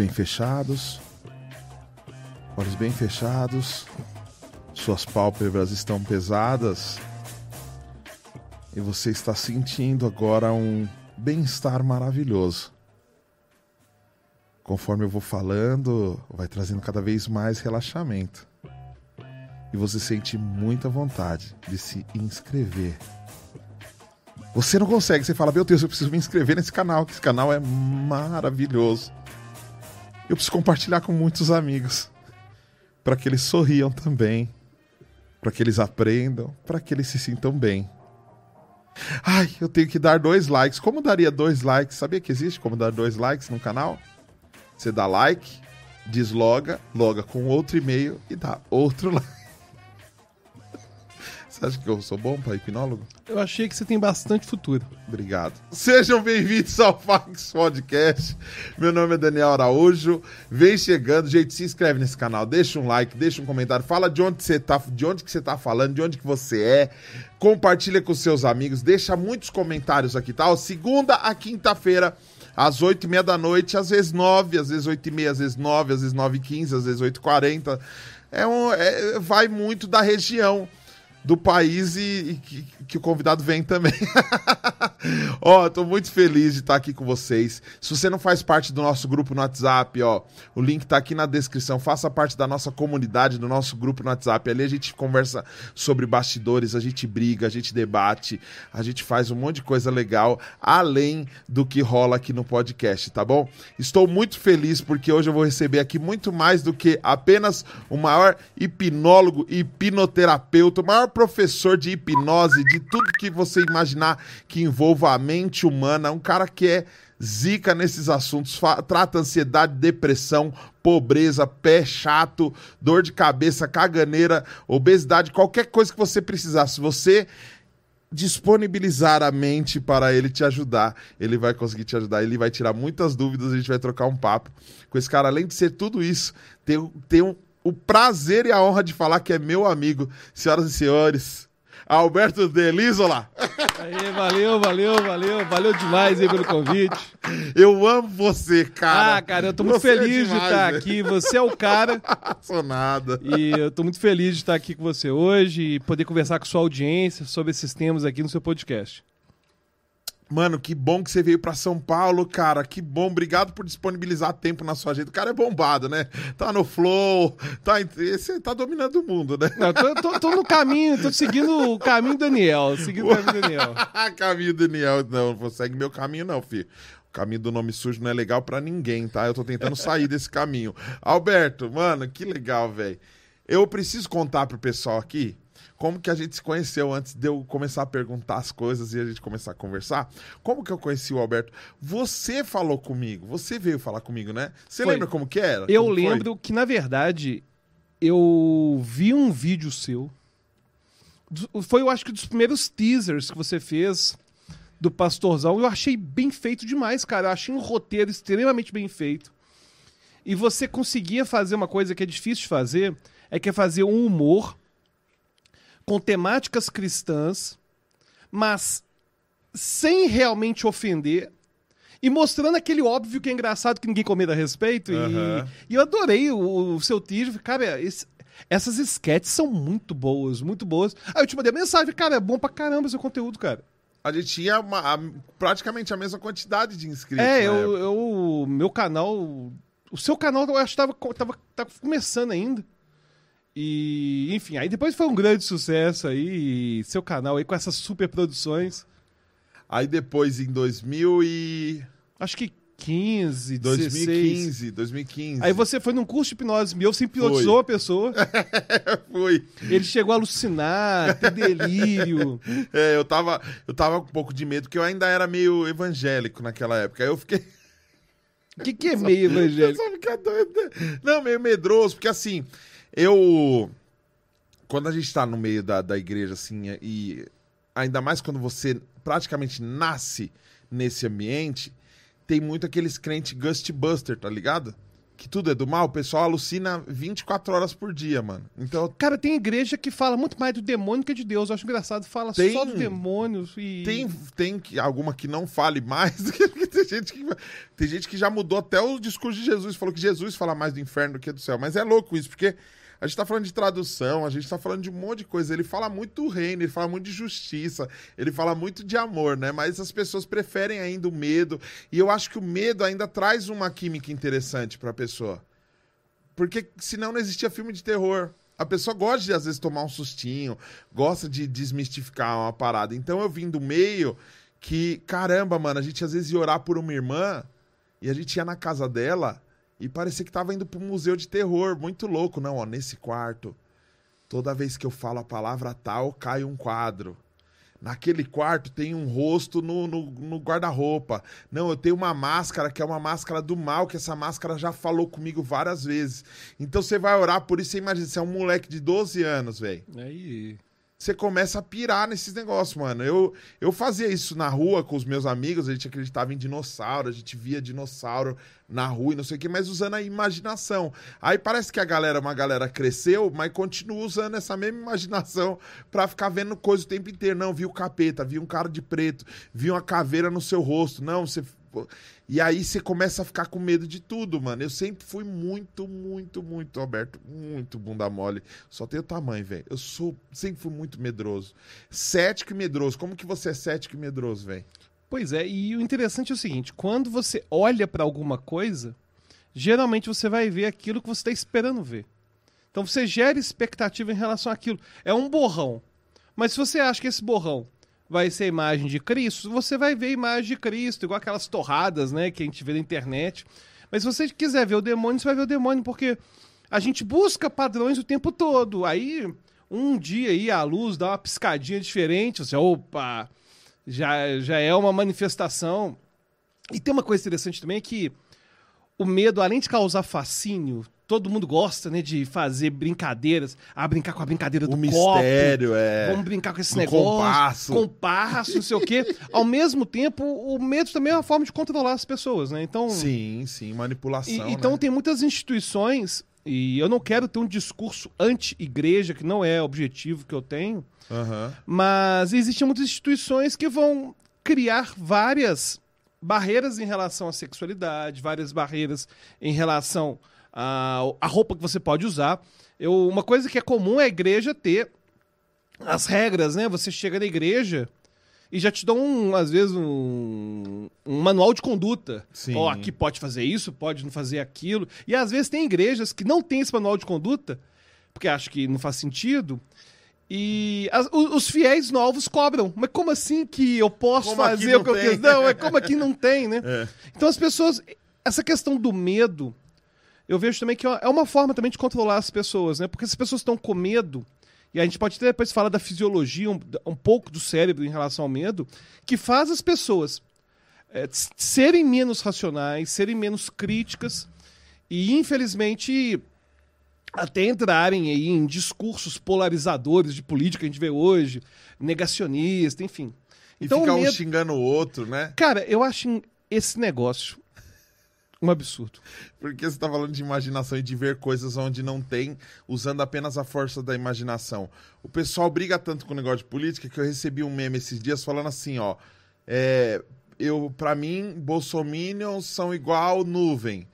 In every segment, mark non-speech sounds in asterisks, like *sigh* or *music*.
Bem fechados. Olhos bem fechados. Suas pálpebras estão pesadas. E você está sentindo agora um bem-estar maravilhoso. Conforme eu vou falando, vai trazendo cada vez mais relaxamento. E você sente muita vontade de se inscrever. Você não consegue, você fala, meu Deus, eu preciso me inscrever nesse canal, que esse canal é maravilhoso. Eu preciso compartilhar com muitos amigos, para que eles sorriam também, para que eles aprendam, para que eles se sintam bem. Ai, eu tenho que dar dois likes. Como daria dois likes? Sabia que existe como dar dois likes no canal? Você dá like, desloga, loga com outro e-mail e dá outro *laughs* like. Você acha que eu sou bom para hipnólogo? Eu achei que você tem bastante futuro. Obrigado. Sejam bem-vindos ao Fax Podcast. Meu nome é Daniel Araújo. Vem chegando, gente, se inscreve nesse canal, deixa um like, deixa um comentário, fala de onde você tá, de onde que você tá falando, de onde que você é. Compartilha com seus amigos, deixa muitos comentários aqui, tá? Ó, segunda a quinta-feira às oito e meia da noite, às vezes nove, às vezes oito e meia, às vezes nove, às vezes nove e quinze, às vezes oito e quarenta. É um, é, vai muito da região do país e, e que, que, o convidado vem também. *laughs* ó, tô muito feliz de estar aqui com vocês. Se você não faz parte do nosso grupo no WhatsApp, ó, o link tá aqui na descrição. Faça parte da nossa comunidade, do nosso grupo no WhatsApp. Ali a gente conversa sobre bastidores, a gente briga, a gente debate, a gente faz um monte de coisa legal, além do que rola aqui no podcast, tá bom? Estou muito feliz porque hoje eu vou receber aqui muito mais do que apenas o maior hipnólogo, hipnoterapeuta, o maior professor de hipnose, de tudo que você imaginar que envolva a mente humana, um cara que é zica nesses assuntos, trata ansiedade, depressão, pobreza, pé chato, dor de cabeça, caganeira, obesidade, qualquer coisa que você precisar. Se você disponibilizar a mente para ele te ajudar, ele vai conseguir te ajudar, ele vai tirar muitas dúvidas, a gente vai trocar um papo com esse cara. Além de ser tudo isso, tem, tem um o prazer e a honra de falar que é meu amigo, senhoras e senhores. Alberto Delisola. Aí, valeu, valeu, valeu, valeu demais aí pelo convite. Eu amo você, cara. Ah, cara, eu tô muito você é feliz é demais, de estar né? aqui. Você é o cara. Sou nada. E eu tô muito feliz de estar aqui com você hoje e poder conversar com sua audiência sobre esses temas aqui no seu podcast. Mano, que bom que você veio para São Paulo, cara. Que bom. Obrigado por disponibilizar tempo na sua agenda. O cara é bombado, né? Tá no flow, tá, você tá dominando o mundo, né? Não, tô, tô, tô, no caminho, tô seguindo o caminho Daniel. Seguindo o caminho Daniel. *laughs* caminho Daniel. Não, não segue meu caminho, não, filho. O caminho do nome sujo não é legal para ninguém, tá? Eu tô tentando sair desse caminho. Alberto, mano, que legal, velho. Eu preciso contar pro pessoal aqui como que a gente se conheceu antes de eu começar a perguntar as coisas e a gente começar a conversar. Como que eu conheci o Alberto? Você falou comigo, você veio falar comigo, né? Você foi. lembra como que era? Eu como lembro foi? que, na verdade, eu vi um vídeo seu. Foi, eu acho que, dos primeiros teasers que você fez do Pastorzão. Eu achei bem feito demais, cara. Eu achei um roteiro extremamente bem feito. E você conseguia fazer uma coisa que é difícil de fazer, é que é fazer um humor com temáticas cristãs, mas sem realmente ofender e mostrando aquele óbvio que é engraçado que ninguém comenta a respeito. Uhum. E, e, eu adorei o, o seu teaser. Cara, esse, essas sketches são muito boas, muito boas. Aí eu te mandei mensagem, cara, é bom pra caramba seu conteúdo, cara. A gente tinha uma, a, praticamente a mesma quantidade de inscritos. É, eu, eu, meu canal. O seu canal eu acho que tava, tava, tava começando ainda. E, enfim, aí depois foi um grande sucesso aí, seu canal aí com essas super produções. Aí depois em 2000 e... Acho que 15, 2015, 2015. Aí você foi num curso de hipnose meu, você hipnotizou a pessoa. *laughs* foi. Ele chegou a alucinar, ter delírio. *laughs* É, eu tava, eu tava com um pouco de medo, porque eu ainda era meio evangélico naquela época. Aí eu fiquei... O que, que é meio *laughs* evangélico? Né? Não, meio medroso, porque assim, eu. Quando a gente está no meio da, da igreja, assim, e ainda mais quando você praticamente nasce nesse ambiente, tem muito aqueles crentes Ghostbuster, tá ligado? que tudo é do mal, o pessoal alucina 24 horas por dia, mano. Então, Cara, tem igreja que fala muito mais do demônio que de Deus. Eu acho engraçado. Fala Tem- só do demônio e... tem, tem alguma que não fale mais, *laughs* porque tem gente que, tem gente que já mudou até o discurso de Jesus, falou que Jesus fala mais do inferno do que do céu. Mas é louco isso, porque a gente tá falando de tradução, a gente tá falando de um monte de coisa. Ele fala muito do reino, ele fala muito de justiça, ele fala muito de amor, né? Mas as pessoas preferem ainda o medo. E eu acho que o medo ainda traz uma química interessante pra pessoa. Porque senão não existia filme de terror. A pessoa gosta de, às vezes, tomar um sustinho, gosta de desmistificar uma parada. Então eu vim do meio que, caramba, mano, a gente às vezes ia orar por uma irmã e a gente ia na casa dela e parecia que tava indo pro museu de terror. Muito louco. Não, ó, nesse quarto, toda vez que eu falo a palavra tal, cai um quadro. Naquele quarto tem um rosto no, no, no guarda-roupa. Não, eu tenho uma máscara que é uma máscara do mal, que essa máscara já falou comigo várias vezes. Então você vai orar por isso, você imagina, você é um moleque de 12 anos, velho. Aí... Você começa a pirar nesses negócios, mano. Eu, eu fazia isso na rua com os meus amigos, a gente acreditava em dinossauro, a gente via dinossauro na rua e não sei o que, mas usando a imaginação. Aí parece que a galera, uma galera cresceu, mas continua usando essa mesma imaginação pra ficar vendo coisa o tempo inteiro. Não, vi o capeta, vi um cara de preto, vi uma caveira no seu rosto. Não, você. E aí você começa a ficar com medo de tudo, mano. Eu sempre fui muito, muito, muito, Alberto, muito bunda mole. Só tenho tamanho, velho. Eu sou, sempre fui muito medroso. Cético e medroso. Como que você é cético e medroso, velho? Pois é, e o interessante é o seguinte: quando você olha pra alguma coisa, geralmente você vai ver aquilo que você está esperando ver. Então você gera expectativa em relação àquilo. É um borrão. Mas se você acha que esse borrão vai ser a imagem de Cristo, você vai ver a imagem de Cristo, igual aquelas torradas, né, que a gente vê na internet. Mas se você quiser ver o demônio, você vai ver o demônio, porque a gente busca padrões o tempo todo. Aí, um dia aí a luz dá uma piscadinha diferente, você, opa, já, já é uma manifestação. E tem uma coisa interessante também é que o medo, além de causar fascínio, todo mundo gosta, né, de fazer brincadeiras, a brincar com a brincadeira do O copo. mistério, é. Vamos brincar com esse Do negócio. compasso. Compasso, não sei o quê. *laughs* Ao mesmo tempo, o medo também é uma forma de controlar as pessoas, né? Então, Sim, sim, manipulação. e- então né? tem muitas instituições, e eu não quero ter um discurso anti-igreja, que não é o objetivo que eu tenho, Aham. mas existem muitas instituições que vão criar várias barreiras em relação à sexualidade, várias barreiras em relação à, à roupa que você pode usar. Eu, uma coisa que é comum é a igreja ter as regras, né? Você chega na igreja e já te dão, um, às vezes, um, um manual de conduta. Ó, aqui pode fazer isso, pode não fazer aquilo. E às vezes tem igrejas que não tem esse manual de conduta, porque acham que não faz sentido. E as- os fiéis novos cobram. Mas como assim que eu posso Como fazer o que eu tem? quis? Não, é como aqui não tem, né? *laughs* É. Então as pessoas. Essa questão do medo, eu vejo também que é uma forma também de controlar as pessoas, né? Porque as pessoas estão com medo, e a gente pode até depois falar da fisiologia, um, um pouco do cérebro em relação ao medo, que faz as pessoas é, serem menos racionais, serem menos críticas e, infelizmente, até entrarem aí em discursos polarizadores de política que a gente vê hoje, negacionista, enfim. E Então, fica o um medo- xingando o outro, né? Cara, eu acho esse negócio um absurdo. Porque você tá falando de imaginação e de ver coisas onde não tem, usando apenas a força da imaginação. O pessoal briga tanto com o negócio de política que eu recebi um meme esses dias falando assim, ó. É, eu, para mim, bolsominions são igual nuvem.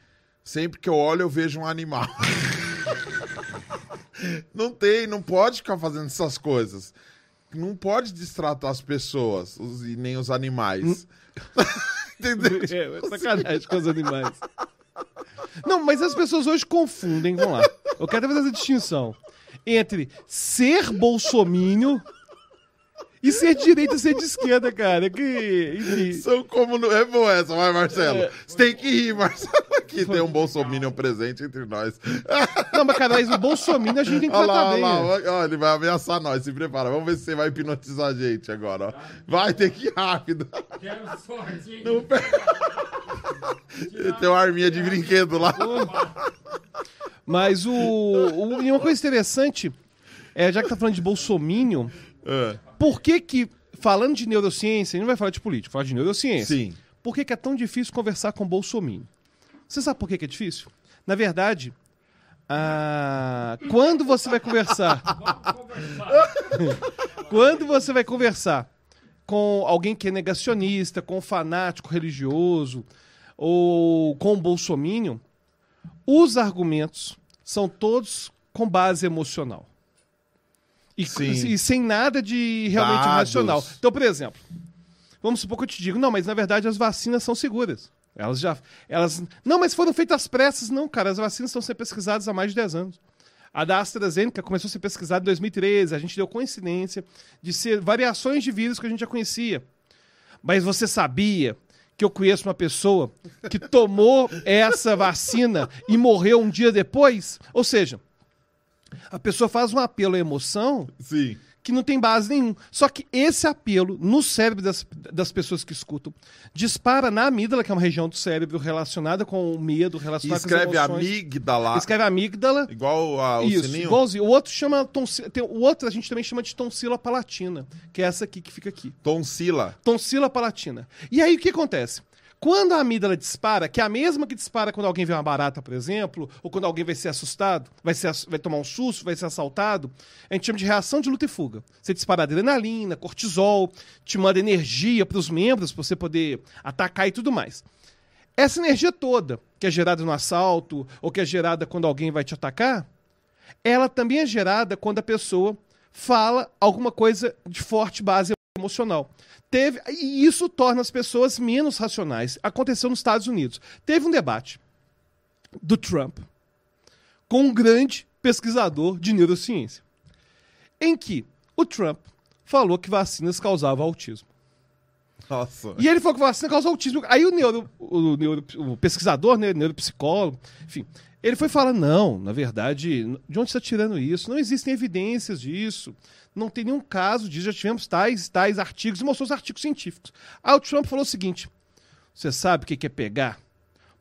Sempre que eu olho, eu vejo um animal. *laughs* não tem, não pode ficar fazendo essas coisas. Não pode distratar as pessoas os- e nem os animais. *laughs* Entendeu? *laughs* É, é sacanagem com os animais. Não, mas as pessoas hoje confundem, vamos lá. Eu quero fazer essa distinção entre ser bolsomínio e ser de direita e ser de esquerda, cara. Que, enfim. São como. No... É boa essa, vai, Marcelo. É. Você tem que rir, Marcelo. Aqui tem um bolsominion presente entre nós. Não, mas cara, mas o bolsomínio a gente tem que Olha lá, tratar olha bem. lá. ele vai ameaçar nós. Se prepara. Vamos ver se você vai hipnotizar a gente agora. Ó. Vai ter que ir rápido. Quero sorte, hein? Não pe- Tem uma arminha de brinquedo lá. Mas o, o- E uma coisa interessante, é, já que tá falando de bolsomínio, É, por que que, falando de neurociência, a gente não vai falar de política, falar de neurociência. Sim. Por que, que é tão difícil conversar com Bolsonaro? Você sabe por que, que é difícil? Na verdade, ah, quando você vai conversar, *laughs* quando você vai conversar com alguém que é negacionista, com um fanático religioso ou com um bolsomínio, os argumentos são todos com base emocional. E, e sem nada de realmente Dados. racional. Então, por exemplo, vamos supor que eu te digo, não, mas na verdade as vacinas são seguras. Elas já. Elas. Não, mas foram feitas às pressas. Não, cara, as vacinas estão sendo pesquisadas há mais de 10 anos. A da AstraZeneca começou a ser pesquisada em 2013. A gente deu coincidência de ser variações de vírus que a gente já conhecia. Mas você sabia que eu conheço uma pessoa que tomou essa vacina e morreu um dia depois? Ou seja, a pessoa faz um apelo à emoção Sim. Que não tem base nenhum. Só que esse apelo no cérebro das, das pessoas que escutam dispara na amígdala, que é uma região do cérebro relacionada com o medo, relacionada escreve com as emoções. amígdala, Escreve amígdala. igual a, o Isso, sininho. igualzinho. O outro chama tonsila, tem, o outro a gente também chama de tonsila palatina, que é essa aqui que fica aqui. Tonsila. Tonsila palatina. E aí o que acontece? Quando a amígdala dispara, que é a mesma que dispara quando alguém vê uma barata, por exemplo, ou quando alguém vai ser assustado, vai, ser, vai tomar um susto, vai ser assaltado, a gente chama de reação de luta e fuga. Você dispara adrenalina, cortisol, te manda energia para os membros para você poder atacar e tudo mais. Essa energia toda, que é gerada no assalto, ou que é gerada quando alguém vai te atacar, ela também é gerada quando a pessoa fala alguma coisa de forte base emocional. Teve, e isso torna as pessoas menos racionais. Aconteceu nos Estados Unidos. Teve um debate do Trump com um grande pesquisador de neurociência, em que o Trump falou que vacinas causavam autismo. Nossa. E ele falou que vacina causa autismo. Aí o, neuro, o, neuro- o pesquisador, né, neuropsicólogo, enfim, ele foi falar: não, na verdade, de onde você está tirando isso? Não existem evidências disso. Não tem nenhum caso disso. Já tivemos tais tais artigos, e mostrou os artigos científicos. Aí o Trump falou o seguinte: você sabe o que é pegar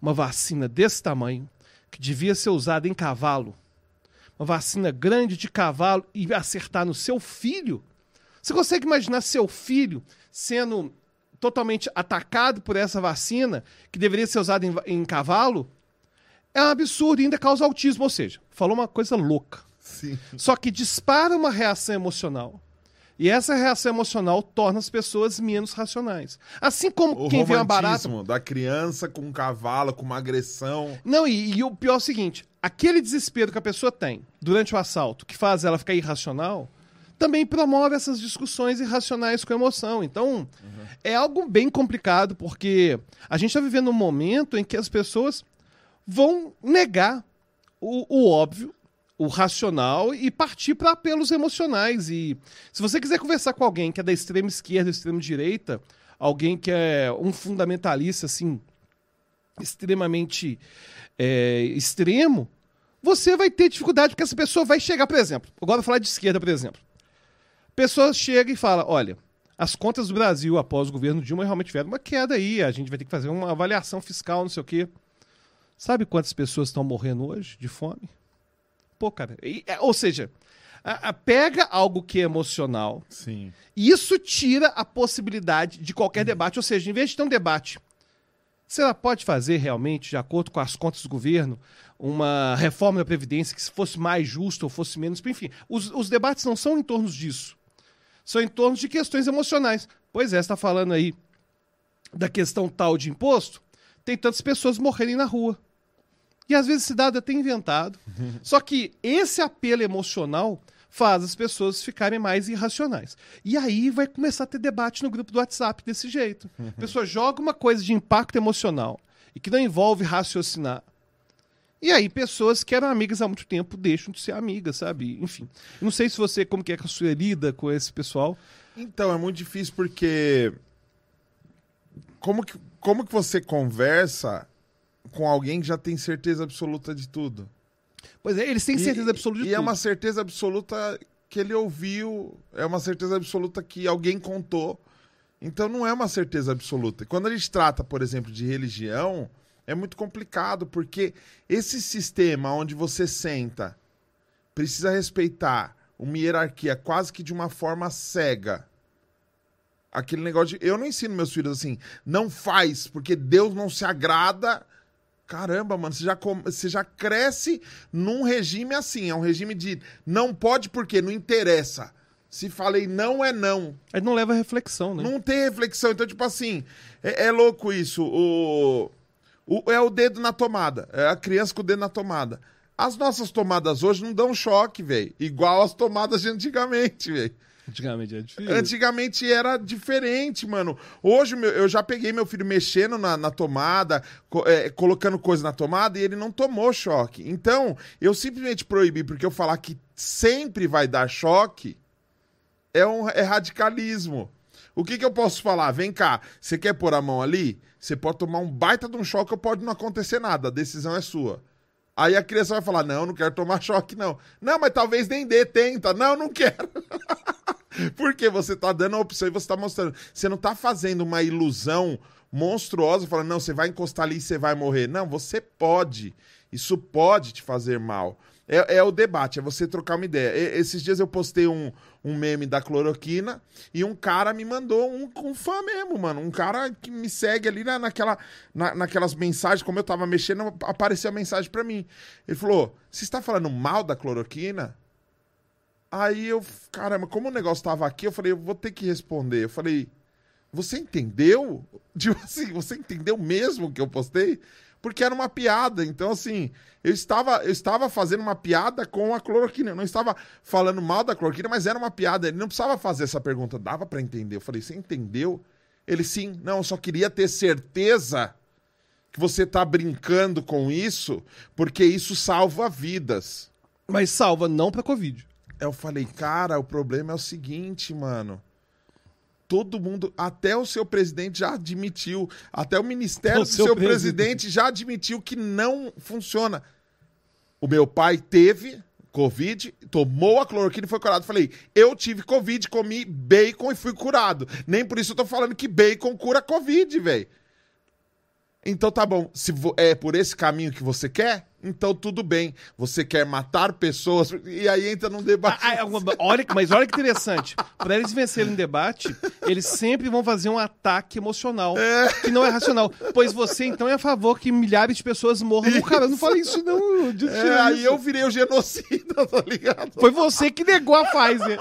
uma vacina desse tamanho, que devia ser usada em cavalo, uma vacina grande de cavalo, e acertar no seu filho? Você consegue imaginar seu filho sendo totalmente atacado por essa vacina, que deveria ser usada em, em cavalo? É um absurdo e ainda causa autismo. Ou seja, falou uma coisa louca. Sim. Só que dispara uma reação emocional. E essa reação emocional torna as pessoas menos racionais. Assim como O quem vê uma barata. da criança com um cavalo, com uma agressão. Não, e, e o pior é o seguinte: aquele desespero que a pessoa tem durante o assalto, que faz ela ficar irracional, também promove essas discussões irracionais com emoção. Então, é algo bem complicado, porque a gente está vivendo um momento em que as pessoas vão negar o, o óbvio, o racional e partir para apelos emocionais. E se você quiser conversar com alguém que é da extrema esquerda, extrema direita, alguém que é um fundamentalista assim extremamente é, extremo, você vai ter dificuldade porque essa pessoa vai chegar, por exemplo, agora vou falar de esquerda, por exemplo. A pessoa chega e fala, olha, as contas do Brasil após o governo Dilma realmente tiveram uma queda aí, a gente vai ter que fazer uma avaliação fiscal, não sei o quê. Sabe quantas pessoas estão morrendo hoje de fome? Pô, cara, e- é, ou seja, a- a- pega algo que é emocional, Sim. e isso tira a possibilidade de qualquer debate. Ou seja, em vez de ter um debate, se ela pode fazer realmente, de acordo com as contas do governo, uma reforma da Previdência que fosse mais justa ou fosse menos. Enfim, os, os debates não são em torno disso. São em torno de questões emocionais. Pois é, você está falando aí da questão tal de imposto, tem tantas pessoas morrerem na rua. E às vezes esse dado é até inventado. *laughs* Só que esse apelo emocional faz as pessoas ficarem mais irracionais. E aí vai começar a ter debate no grupo do WhatsApp desse jeito. A *laughs* pessoa joga uma coisa de impacto emocional e que não envolve raciocinar. E aí pessoas que eram amigas há muito tempo deixam de ser amigas, sabe? Enfim. Não sei se você, como que é que a sua lida com esse pessoal. Então, é muito difícil porque. Como que, como que você conversa com alguém que já tem certeza absoluta de tudo? Pois é, eles têm certeza E- absoluta de E é tudo. uma certeza absoluta que ele ouviu, é uma certeza absoluta que alguém contou. Então não é uma certeza absoluta. Quando a gente trata, por exemplo, de religião, é muito complicado, porque esse sistema onde você senta precisa respeitar uma hierarquia quase que de uma forma cega. Aquele negócio de. Eu não ensino meus filhos assim, não faz, porque Deus não se agrada Caramba, mano, você já, você já cresce num regime assim. É um regime de não pode porque não interessa. Se falei não, é não. Aí não leva reflexão, né? Não tem reflexão. Então, tipo assim, é, é louco isso. O, o- é o dedo na tomada. É a criança com o dedo na tomada. As nossas tomadas hoje não dão choque, velho. Igual as tomadas de antigamente, velho. Antigamente era difícil. Antigamente era diferente, mano. Hoje eu já peguei meu filho mexendo na, na tomada, co- é, colocando coisa na tomada e ele não tomou choque. Então, eu simplesmente proibi, porque eu falar que sempre vai dar choque é, um, é radicalismo. O que, que eu posso falar? Vem cá, você quer pôr a mão ali? Você pode tomar um baita de um choque ou pode não acontecer nada. A decisão é sua. Aí a criança vai falar: Não, não quero tomar *laughs* choque, não. Não, mas talvez nem dê, tenta. Não, não quero. *laughs* Porque você tá dando a opção e você tá mostrando. Você não tá fazendo uma ilusão monstruosa, falando, não, você vai encostar ali e você vai morrer. Não, você pode. Isso pode te fazer mal. É, é o debate, é você trocar uma ideia. E- esses dias eu postei um, um meme da cloroquina e um cara me mandou um, um fã mesmo, mano. Um cara que me segue ali na, naquela, na- naquelas mensagens, como eu tava mexendo, apareceu a mensagem pra mim. Ele falou: Você está falando mal da cloroquina? Aí eu, caramba, como o negócio tava aqui, eu falei, eu vou ter que responder. Eu falei, você entendeu? *laughs* Tipo assim, você entendeu mesmo o que eu postei? Porque era uma piada. Então, assim, eu estava, eu estava fazendo uma piada com a cloroquina. Eu não estava falando mal da cloroquina, mas era uma piada. Ele não precisava fazer essa pergunta. Dava pra entender. Eu falei, você entendeu? Ele, sim. Não, eu só queria ter certeza que você tá brincando com isso, porque isso salva vidas. Mas salva não pra Covid. Eu falei, cara, o problema é o seguinte, mano. Todo mundo, até o seu presidente já admitiu, até o ministério O do seu seu, presidente. presidente já admitiu que não funciona. O meu pai teve Covid, tomou a cloroquina e foi curado. Falei, eu tive Covid, comi bacon e fui curado. Nem por isso eu tô falando que bacon cura Covid, velho. Então tá bom, se é por esse caminho que você quer, então tudo bem. Você quer matar pessoas, e aí entra num debate. Ah, ah, olha, mas olha que interessante. Para eles vencerem o debate, eles sempre vão fazer um ataque emocional, que não é racional. Pois você, então, é a favor que milhares de pessoas morram. Não, cara, eu não falei isso, não. É, aí isso. eu virei o genocida, *laughs* tá ligado? Foi você que negou a Pfizer.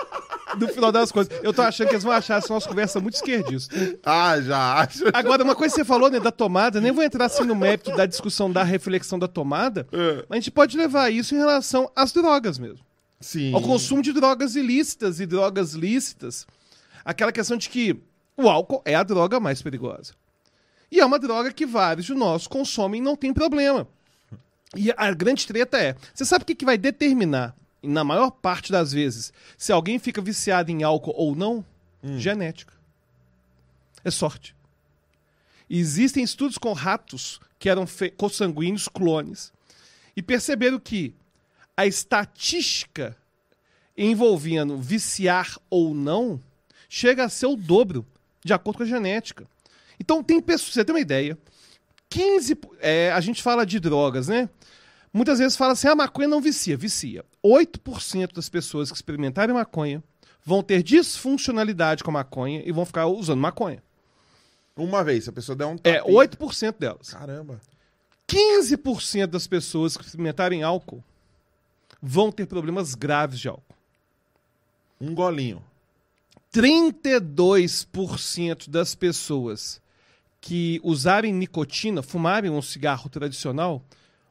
No final das coisas. Eu tô achando que eles vão achar essa nossa conversa muito esquerdista. Ah, já acho. Agora, uma coisa que você falou, né, da tomada, nem vou entrar assim no mérito da discussão da reflexão da tomada, É. mas a gente pode levar isso em relação às drogas mesmo. Sim. ao consumo de drogas ilícitas e drogas lícitas. Aquela questão de que o álcool é a droga mais perigosa. E é uma droga que vários de nós consomem e não tem problema. E a grande treta é: você sabe o que, que vai determinar, na maior parte das vezes, se alguém fica viciado em álcool ou não? Genética. É sorte. Existem estudos com ratos que eram consanguíneos clones e perceberam que a estatística envolvendo viciar ou não chega a ser o dobro, de acordo com a genética. Então tem pessoas, você tem uma ideia, 15, é, a gente fala de drogas, né? Muitas vezes fala assim, a maconha não vicia, vicia. 8% das pessoas que experimentarem maconha vão ter disfuncionalidade com a maconha e vão ficar usando maconha. Uma vez, se a pessoa der um É, tapinha- 8% delas. Caramba. 15% das pessoas que experimentarem álcool vão ter problemas graves de álcool. Um golinho. 32% das pessoas que usarem nicotina, fumarem um cigarro tradicional,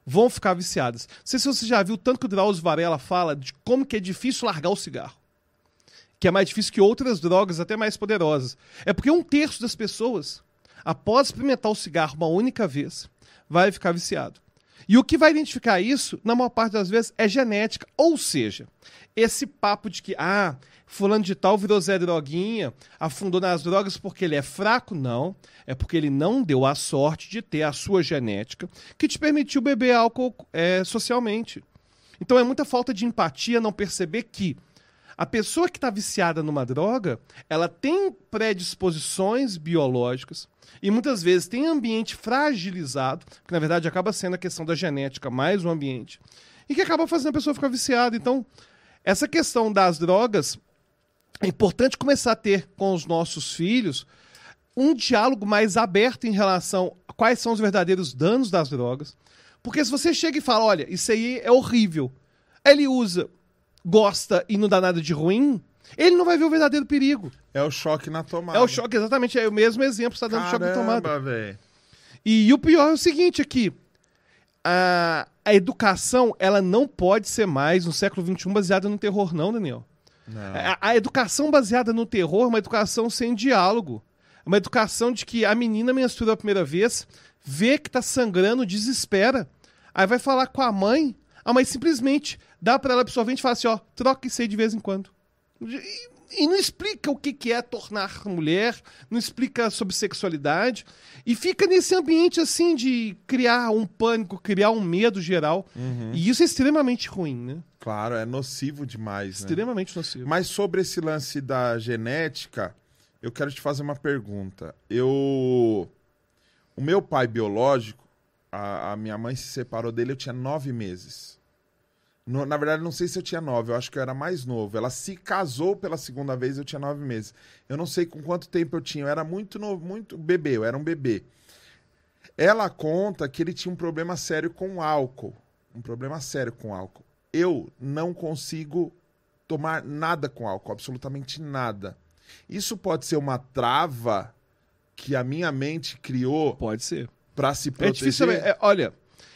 vão ficar viciadas. Não sei se você já viu tanto que o Drauzio Varela fala de como que é difícil largar o cigarro. Que é mais difícil que outras drogas, até mais poderosas. É porque um terço das pessoas, após experimentar o cigarro uma única vez, vai ficar viciado. E o que vai identificar isso, na maior parte das vezes, é genética. Ou seja, esse papo de que, ah, fulano de tal virou Zé Droguinha, afundou nas drogas porque ele é fraco, não. É porque ele não deu a sorte de ter a sua genética que te permitiu beber álcool é, socialmente. Então é muita falta de empatia não perceber que a pessoa que está viciada numa droga, ela tem predisposições biológicas e muitas vezes tem ambiente fragilizado, que na verdade acaba sendo a questão da genética mais o ambiente, e que acaba fazendo a pessoa ficar viciada. Então, essa questão das drogas é importante começar a ter com os nossos filhos um diálogo mais aberto em relação a quais são os verdadeiros danos das drogas. Porque se você chega e fala, olha, isso aí é horrível, ele usa, gosta e não dá nada de ruim, ele não vai ver o verdadeiro perigo. É o choque na tomada. É o choque, exatamente, é o mesmo exemplo que você está dando choque na tomada. Caramba, velho. E, e o pior é o seguinte aqui, a, a educação, ela não pode ser mais, no século XXI, baseada no terror não, Daniel. Não. A, a educação baseada no terror é uma educação sem diálogo. É uma educação de que a menina menstrua a primeira vez, vê que tá sangrando, desespera. Aí vai falar com a mãe, a mãe simplesmente dá para ela absorvente e fala assim, ó, troca isso aí de vez em quando. E, e não explica o que, que é tornar mulher, não explica sobre sexualidade. E fica nesse ambiente assim de criar um pânico, criar um medo geral. E isso é extremamente ruim, né? Claro, é nocivo demais, né? Extremamente nocivo. Mas sobre esse lance da genética, eu quero te fazer uma pergunta. Eu. O meu pai biológico, a, a minha mãe se separou dele, eu tinha nove meses. No- na verdade, não sei se eu tinha nove, eu acho que eu era mais novo. Ela se casou pela segunda vez, eu tinha nove meses. Eu não sei com quanto tempo eu tinha, eu era muito novo, muito bebê, eu era um bebê. Ela conta que ele tinha um problema sério com álcool. Um problema sério com álcool. Eu não consigo tomar nada com álcool, absolutamente nada. Isso pode ser uma trava que a minha mente criou Pode ser. para se É proteger. difícil. é, olha,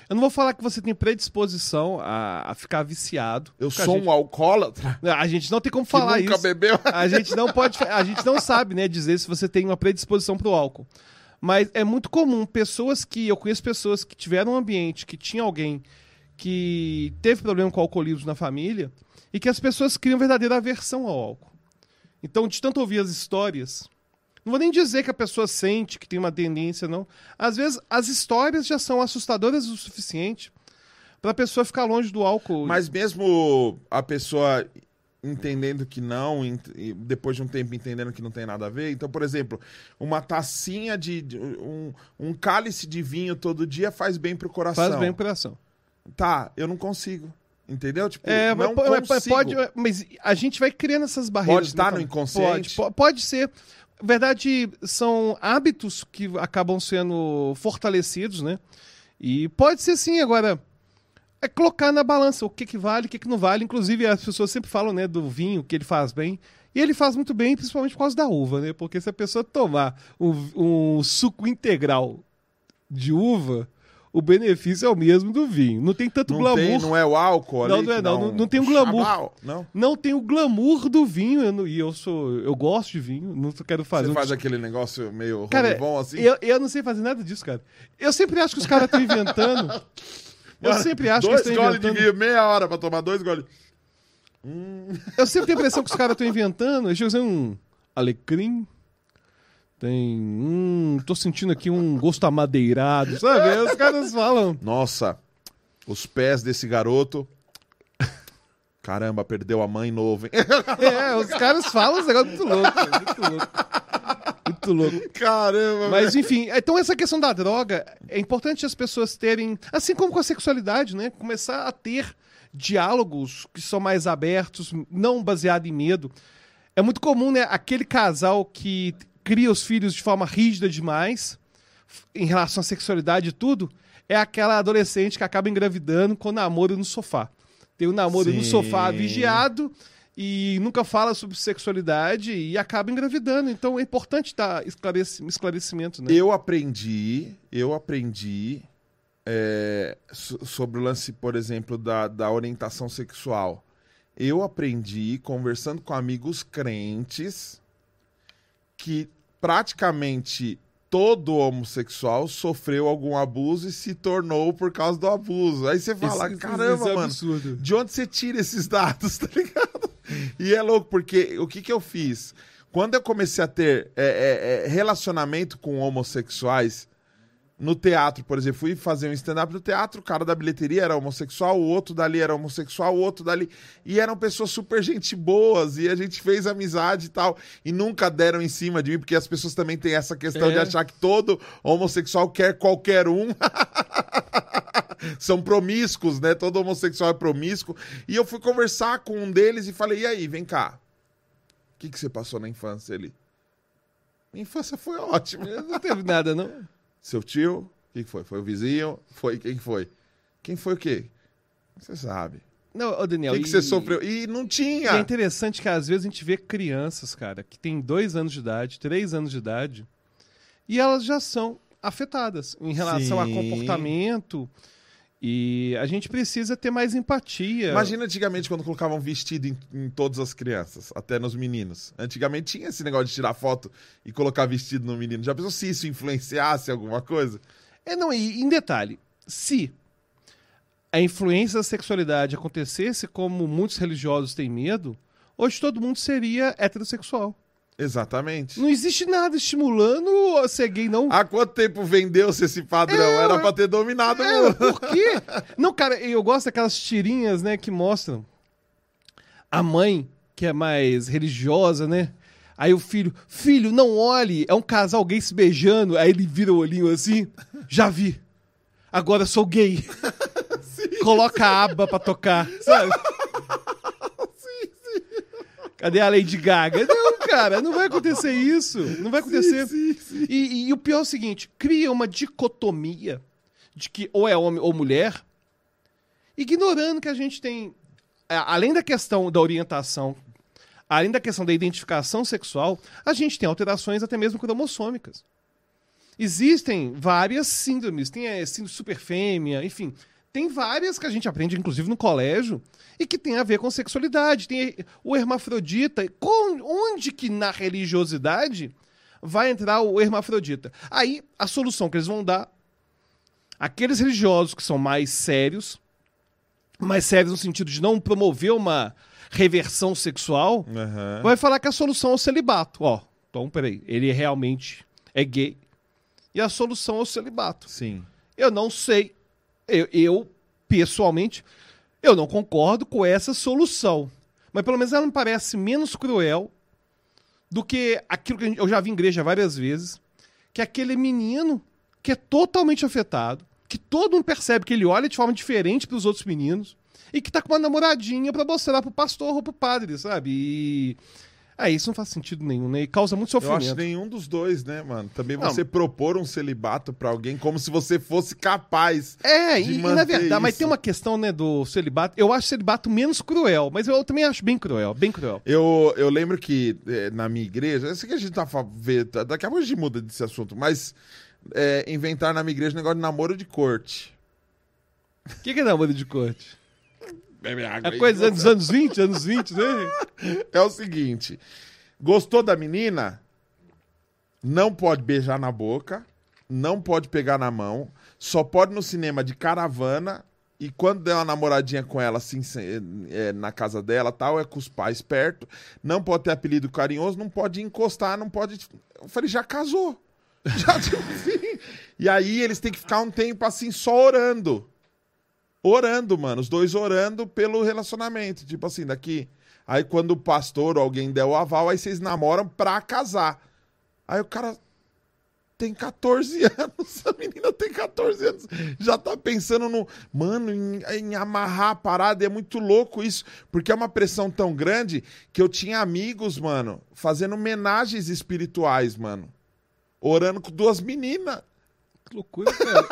eu não vou falar que você tem predisposição a, a ficar viciado. Eu sou gente, um alcoólatra A gente não tem como falar nunca isso. bebeu. *laughs* A gente não pode, a gente não sabe, né, dizer se você tem uma predisposição pro álcool. Mas é muito comum pessoas que eu conheço pessoas que tiveram um ambiente que tinha alguém que teve problema com alcoolismo na família e que as pessoas criam verdadeira aversão ao álcool. Então, de tanto ouvir as histórias, não vou nem dizer que a pessoa sente que tem uma tendência, não. Às vezes as histórias já são assustadoras o suficiente para a pessoa ficar longe do álcool. Mas mesmo a pessoa entendendo que não, depois de um tempo entendendo que não tem nada a ver. Então, por exemplo, uma tacinha de. de- um, um cálice de vinho todo dia faz bem pro coração. faz bem pro coração. Tá, eu não consigo. Entendeu? Tipo, É, não mas, mas consigo. pode, mas a gente vai criando essas barreiras. Pode estar né, no cara? inconsciente? Pode, po- pode ser. Verdade, são hábitos que acabam sendo fortalecidos, né? E pode ser sim, agora. É colocar na balança o que, que vale, o que, que não vale. Inclusive, as pessoas sempre falam, né, do vinho, que ele faz bem. E ele faz muito bem, principalmente por causa da uva, né? Porque se a pessoa tomar um, um suco integral de uva, o benefício é o mesmo do vinho. Não tem tanto Não, glamour. tem, não é o álcool ali Não, não é, não. Não- não tem o glamour. Não? não tem o glamour do vinho. eu não- e eu sou. Eu gosto de vinho, não quero fazer. Você um faz aquele negócio meio Cara, bom assim? eu, eu não sei fazer nada disso, cara. Eu sempre acho que os caras estão inventando. eu Mano, sempre acho que dois eles estão goles de inventando. vinho, meia hora pra tomar dois goles. Eu sempre tenho a impressão que os caras estão inventando. Deixa eu dizer um alecrim. Tem. Hum, tô sentindo aqui um gosto amadeirado, sabe? Os caras falam. Nossa, os pés desse garoto. Caramba, perdeu a mãe novo, hein? *laughs* É, os caras falam uns negócios muito loucos, cara, muito louco. Muito louco. Caramba, Mas enfim, então essa questão da droga é importante as pessoas terem, assim como com a sexualidade, né? Começar a ter diálogos que são mais abertos, não baseado em medo. É muito comum, né? Aquele casal que cria os filhos de forma rígida demais em relação à sexualidade e tudo, é aquela adolescente que acaba engravidando com namoro no sofá. Tem o namoro no Sim. sofá vigiado e nunca fala sobre sexualidade e acaba engravidando. Então é importante dar esclareci esclarecimento, né? Eu aprendi, eu aprendi é, so- sobre o lance, por exemplo, da, da orientação sexual. Eu aprendi conversando com amigos crentes que praticamente todo homossexual sofreu algum abuso e se tornou por causa do abuso. Aí você fala, Esse- caramba, é mano, absurdo. de onde você tira esses dados, *laughs* tá ligado? E é louco, porque o que que eu fiz? Quando eu comecei a ter é, é, é, relacionamento com homossexuais, no teatro, por exemplo, fui fazer um stand-up no teatro, o cara da bilheteria era homossexual, o outro dali era homossexual, o outro dali. E eram pessoas super gente boas, e a gente fez amizade e tal. E nunca deram em cima de mim, porque as pessoas também têm essa questão É. de achar que todo homossexual quer qualquer um. *laughs* São promíscuos, né? Todo homossexual é promíscuo. E eu fui conversar com um deles e falei: e aí, vem cá. O que, que você passou na infância ali? Minha infância foi ótima. Não teve nada, não. Seu tio? Quem que foi? Foi o vizinho? Foi quem que foi? Quem foi o quê? Você sabe. Não, ô Daniel. O que, que e- você sofreu? E não E tinha. é interessante que às vezes a gente vê crianças, cara, que têm dois anos de idade, três anos de idade, e elas já são afetadas em relação a Sim. comportamento. E a gente precisa ter mais empatia. Imagina antigamente quando colocavam vestido em, em todas as crianças, até nos meninos. Antigamente tinha esse negócio de tirar foto e colocar vestido no menino. Já pensou se isso influenciasse alguma coisa? É, não, e em detalhe, se a influência da sexualidade acontecesse como muitos religiosos têm medo, hoje todo mundo seria heterossexual. Exatamente. Não existe nada estimulando ser gay, não. Há quanto tempo vendeu-se esse padrão? É, Era eu- pra ter dominado o É, mundo. por quê? Não, cara, eu gosto daquelas tirinhas, né, que mostram a mãe, que é mais religiosa, né? Aí o filho, filho, não olhe, é um casal gay se beijando. Aí ele vira o olhinho assim, já vi. Agora sou gay. *laughs* Coloca a aba pra tocar, sabe? *laughs* Cadê a Lady Gaga? Não, cara, não vai acontecer isso. Não vai acontecer. Sim, sim, sim. E, e o pior é o seguinte: cria uma dicotomia de que ou é homem ou mulher, ignorando que a gente tem, além da questão da orientação, além da questão da identificação sexual, a gente tem alterações até mesmo cromossômicas. Existem várias síndromes, tem a síndrome superfêmea, enfim, tem várias que a gente aprende, inclusive no colégio, e que tem a ver com sexualidade. Tem o hermafrodita. Com- onde que na religiosidade vai entrar o hermafrodita? Aí, a solução que eles vão dar, aqueles religiosos que são mais sérios, mais sérios no sentido de não promover uma reversão sexual, Aham. vai falar que a solução é o celibato. Ó, então, peraí, ele realmente é gay e a solução é o celibato. Sim. Eu não sei. Eu, eu, pessoalmente, eu não concordo com essa solução. Mas pelo menos ela me parece menos cruel do que aquilo que eu já vi em igreja várias vezes, que é aquele menino que é totalmente afetado, que todo mundo percebe que ele olha de forma diferente para os outros meninos e que tá com uma namoradinha para mostrar pro pastor ou pro padre, sabe? E ah, isso não faz sentido nenhum, né? E causa muito Eu acho sofrimento. nenhum dos dois, né, mano? Também Não. você propor um celibato pra alguém como se você fosse capaz. É, de e, na verdade, mas isso. tem uma questão, né, do celibato. Eu acho celibato menos cruel, mas eu também acho bem cruel, bem cruel. Eu, eu lembro que eh, na minha igreja, eu sei que a gente tá tá- daqui a pouco a gente muda desse assunto, mas eh, inventar na minha igreja um negócio de namoro de corte. O que, que é namoro de corte? Bebe água É coisa dos anos 20, anos 20, né? *laughs* É o seguinte: gostou da menina? Não pode beijar na boca, não pode pegar na mão, só pode no cinema de caravana. E quando der uma namoradinha com ela, assim, é, na casa dela tal, é com os pais perto. Não pode ter apelido carinhoso, não pode encostar, não pode. Eu falei, já casou. Já, tipo *laughs* assim. E aí eles têm que ficar um tempo assim, só orando. Orando, mano. Os dois orando pelo relacionamento. Tipo assim, daqui. Aí quando o pastor ou alguém der o aval, aí vocês namoram pra casar. Aí o cara tem 14 *laughs* anos, a menina tem 14 anos, já tá pensando no. Mano, em, em amarrar a parada, é muito louco isso, porque é uma pressão tão grande que eu tinha amigos, mano, fazendo homenagens espirituais, mano. Orando com duas meninas. Que loucura, cara.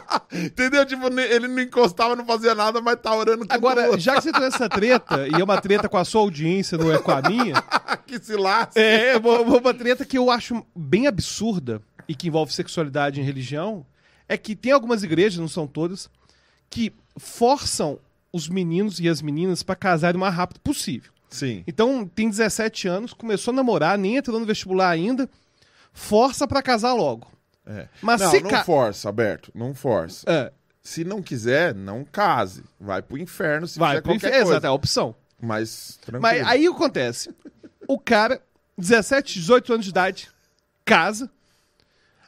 *laughs* Entendeu? Tipo, ele não encostava, não fazia nada, mas tá orando com Agora, já que você trouxe essa treta, e é uma treta com a sua audiência, não é com a minha, *laughs* que se lasca. é uma, uma treta que eu acho bem absurda e que envolve sexualidade em religião, é que tem algumas igrejas, não são todas, que forçam os meninos e as meninas pra casarem o mais rápido possível. Sim. Então, tem 17 anos, começou a namorar, nem entrou no vestibular ainda, força pra casar logo. É. Mas não, se não ca- força, Alberto. Não força. É, Se não quiser, não case. Vai pro inferno se vai fizer pro inferno, exato, é a opção. Mas tranquilo. Mas aí o que acontece? O cara, 17, 18 anos de idade, casa.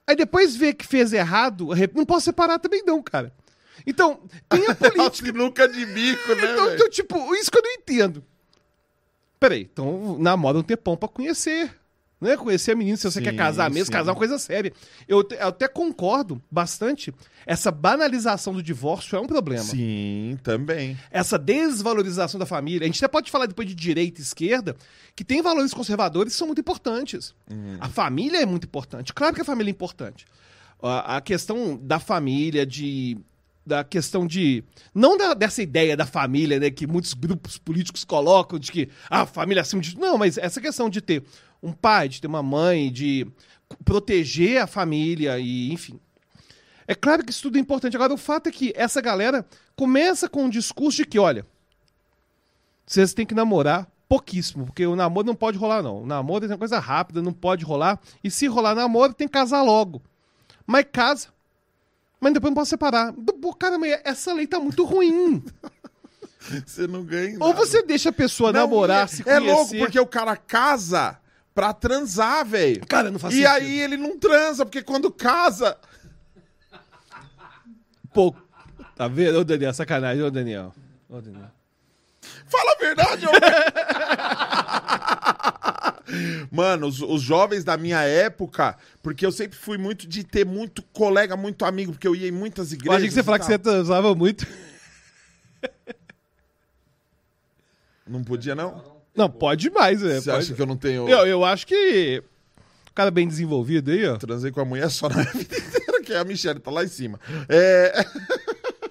Aí depois vê que fez errado, não posso separar também não, cara. Então, tem a *laughs* É política. sinuca de bico, né, então, então, tipo, isso que eu não entendo. Peraí, então namora um tempão pra conhecer Não é conhecer a menina se você Sim, quer casar mesmo, sim. casar é uma coisa séria. Eu, te- eu até concordo bastante. Essa banalização do divórcio é um problema. Sim, também. Essa desvalorização da família. A gente até pode falar depois de direita e esquerda, que tem valores conservadores que são muito importantes. A família é muito importante. Claro que a família é importante. A, a questão da família, de. Da questão de. Não da- dessa ideia da família, né? Que muitos grupos políticos colocam, de que ah, a família é acima de. Não, mas essa questão de ter um pai, de ter uma mãe, de proteger a família e, enfim. É claro que isso tudo é importante. Agora, o fato é que essa galera começa com um discurso de que, olha, vocês têm que namorar pouquíssimo, porque o namoro não pode rolar, não. O namoro é uma coisa rápida, não pode rolar. E se rolar namoro, tem que casar logo. Mas casa. Mas depois não pode separar. Cara, essa lei tá muito ruim. *laughs* Você não ganha. Ou nada. você deixa a pessoa Não, namorar, é, se É conhecer. louco, porque o cara casa pra transar, velho. Cara, não faz E sentido. aí ele não transa, porque quando casa. Pô, tá vendo? Ô, Daniel, sacanagem. Ô, Daniel. Ô, Daniel. Fala a verdade, ô. *laughs* Mano, os, os jovens da minha época, porque eu sempre fui muito de ter muito colega, muito amigo, porque eu ia em muitas Eu igrejas. achei que você ia falar e que tal. você transava muito. Não podia, não? Não, pode mais, né? Você Pode. acha que eu não tenho. Eu, eu acho que. O cara bem desenvolvido aí, ó. Transei com a mulher só na minha *laughs* vida inteira, que é a Michelle, tá lá em cima. É...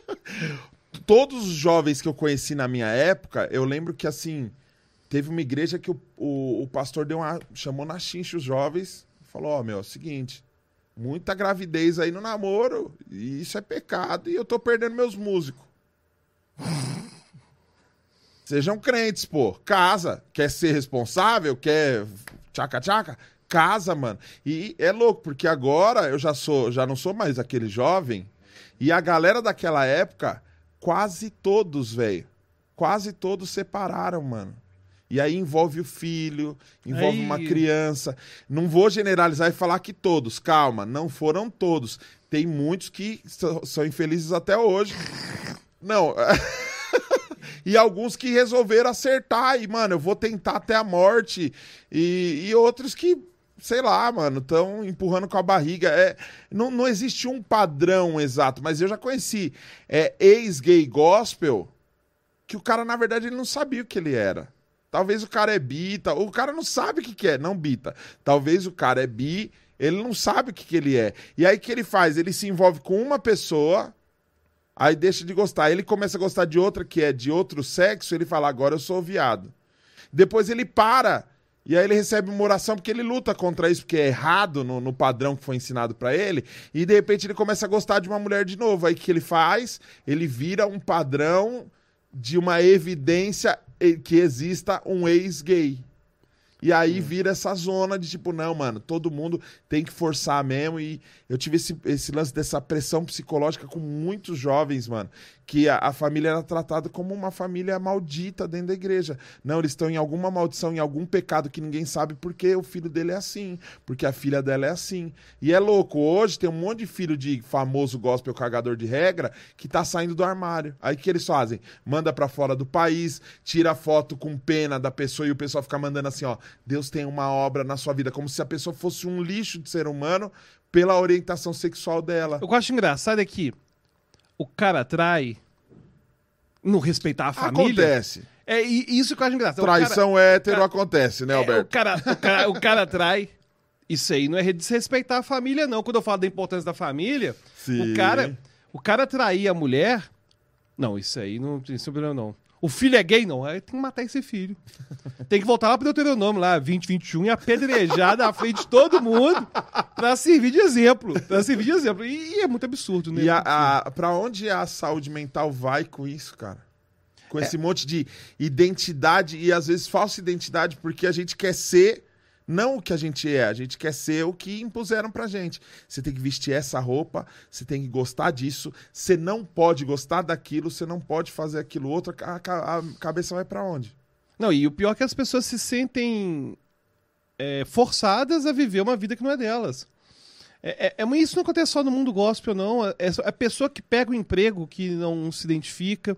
*laughs* Todos os jovens que eu conheci na minha época, eu lembro que assim, teve uma igreja que o, o, o pastor deu uma, chamou na chincha os jovens falou: Ó, meu, é o seguinte, muita gravidez aí no namoro, e isso é pecado, e eu tô perdendo meus músicos. *laughs* Sejam crentes, pô. Casa. Quer ser responsável? Quer tchaca-tchaca? Casa, mano. E é louco, porque agora eu já sou, já não sou mais aquele jovem. E a galera daquela época, quase todos, velho. Quase todos separaram, mano. E aí envolve o filho, envolve Aí- uma criança. Não vou generalizar e falar que todos, calma, não foram todos. Tem muitos que são infelizes até hoje. Não. *laughs* e alguns que resolveram acertar e, mano, eu vou tentar até a morte. E, e outros que, sei lá, mano, estão empurrando com a barriga. É, não, não existe um padrão exato, mas eu já conheci é, ex-gay gospel que o cara, na verdade, ele não sabia o que ele era. Talvez o cara é bi, tal- o cara não sabe o que, que é, não bita. Talvez o cara é bi, ele não sabe o que, que ele é. E aí o que ele faz? Ele se envolve com uma pessoa, aí deixa de gostar. Ele começa a gostar de outra que é de outro sexo, ele fala, agora eu sou viado. Depois ele para, e aí ele recebe uma oração porque ele luta contra isso, porque é errado no, no padrão que foi ensinado pra ele, e de repente ele começa a gostar de uma mulher de novo. Aí o que ele faz? Ele vira um padrão de uma evidência eh, que exista um ex-gay. E aí vira essa zona de tipo, não, mano, todo mundo tem que forçar mesmo. E eu tive esse, esse lance dessa pressão psicológica com muitos jovens, mano. Que a, a família era tratada como uma família maldita dentro da igreja. Não, eles estão em alguma maldição, em algum pecado que ninguém sabe porque o filho dele é assim, porque a filha dela é assim. E é louco, hoje tem um monte de filho de famoso gospel cagador de regra que tá saindo do armário. Aí o que eles fazem? Manda pra fora do país, tira foto com pena da pessoa e o pessoal fica mandando assim, ó, Deus tem uma obra na sua vida, como se a pessoa fosse um lixo de ser humano pela orientação sexual dela. Eu acho engraçado é que o cara trai não respeitar a família. Acontece. É e- isso que eu acho engraçado. O cara- Traição hétero cara- acontece, né, é, o, Alberto? cara, o, cara, o cara trai. Isso aí não é desrespeitar a família, não. Quando eu falo da importância da família, Sim. o cara, o cara trair a mulher. Não, isso aí não tem problema, não. O filho é gay? Não. Aí tem que matar esse filho. Tem que voltar lá pro Deuteronômio, lá, 2021, e apedrejar na frente de todo mundo pra servir de exemplo. Pra servir de exemplo. E, e é muito absurdo, né? E a, a, pra onde a saúde mental vai com isso, cara? Com esse monte de identidade e às vezes falsa identidade, porque a gente quer ser não o que a gente é, a gente quer ser o que impuseram pra gente. Você tem que vestir essa roupa, você tem que gostar disso, você não pode gostar daquilo, você não pode fazer aquilo outro, a, a- a cabeça vai pra onde? Não, e o pior é que as pessoas se sentem é, forçadas a viver uma vida que não é delas. É, é- é- isso não acontece só no mundo gospel, não. É, é a pessoa que pega o emprego que não se identifica,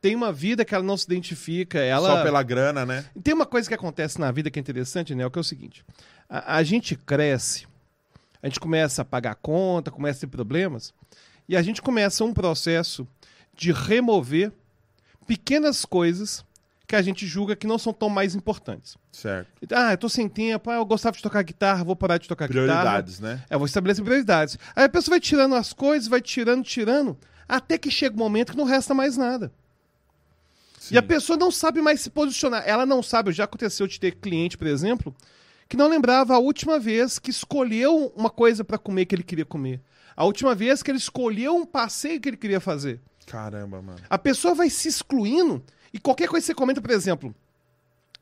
tem uma vida que ela não se identifica. Ela... Só pela grana, né? Tem uma coisa que acontece na vida que é interessante, né? Que é o seguinte: a, a gente cresce, a gente começa a pagar conta, começa a ter problemas, e a gente começa um processo de remover pequenas coisas que a gente julga que não são tão mais importantes. Certo. Ah, eu tô sem tempo, ah, eu gostava de tocar guitarra, vou parar de tocar Prioridades, guitarra. né? É, eu vou estabelecer prioridades. Aí a pessoa vai tirando as coisas, vai tirando, tirando, até que chega um momento que não resta mais nada. Sim. E a pessoa não sabe mais se posicionar. Ela não sabe, já aconteceu de ter cliente, por exemplo, que não lembrava a última vez que escolheu uma coisa para comer que ele queria comer. A última vez que ele escolheu um passeio que ele queria fazer. Caramba, mano. A pessoa vai se excluindo e qualquer coisa que você comenta, por exemplo,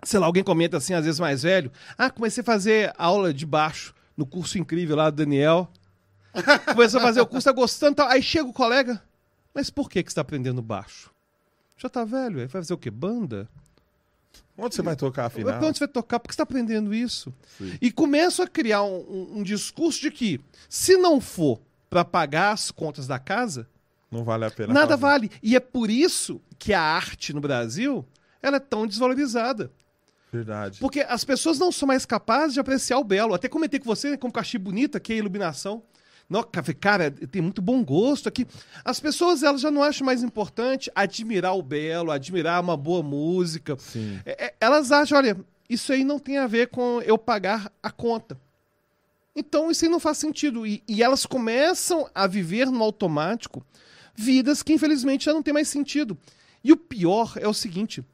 sei lá, alguém comenta assim, às vezes mais velho, ah, comecei a fazer aula de baixo no curso incrível lá do Daniel. Começou a fazer o curso, tá gostando, tal. aí chega o colega, mas por que que você tá aprendendo baixo? Já tá velho, aí vai fazer o quê? Banda? Onde você vai tocar afinal? Onde você vai tocar? Por que você tá aprendendo isso? Sim. E começam a criar um, um- um discurso de que, se não for para pagar as contas da casa, Não vale a pena. Nada fazer. vale. E é por isso que a arte no Brasil ela é tão desvalorizada. Verdade. Porque as pessoas não são mais capazes de apreciar o belo. Até comentei com você, né, como que eu achei bonita aqui a iluminação. Ca- cara, tem muito bom gosto aqui. As pessoas elas já não acham mais importante admirar o belo, admirar uma boa música. É, é, elas acham, olha, isso aí não tem a ver com eu pagar a conta. Então isso aí não faz sentido. E, e elas começam a viver no automático vidas que infelizmente já não tem mais sentido. E o pior é o seguinte: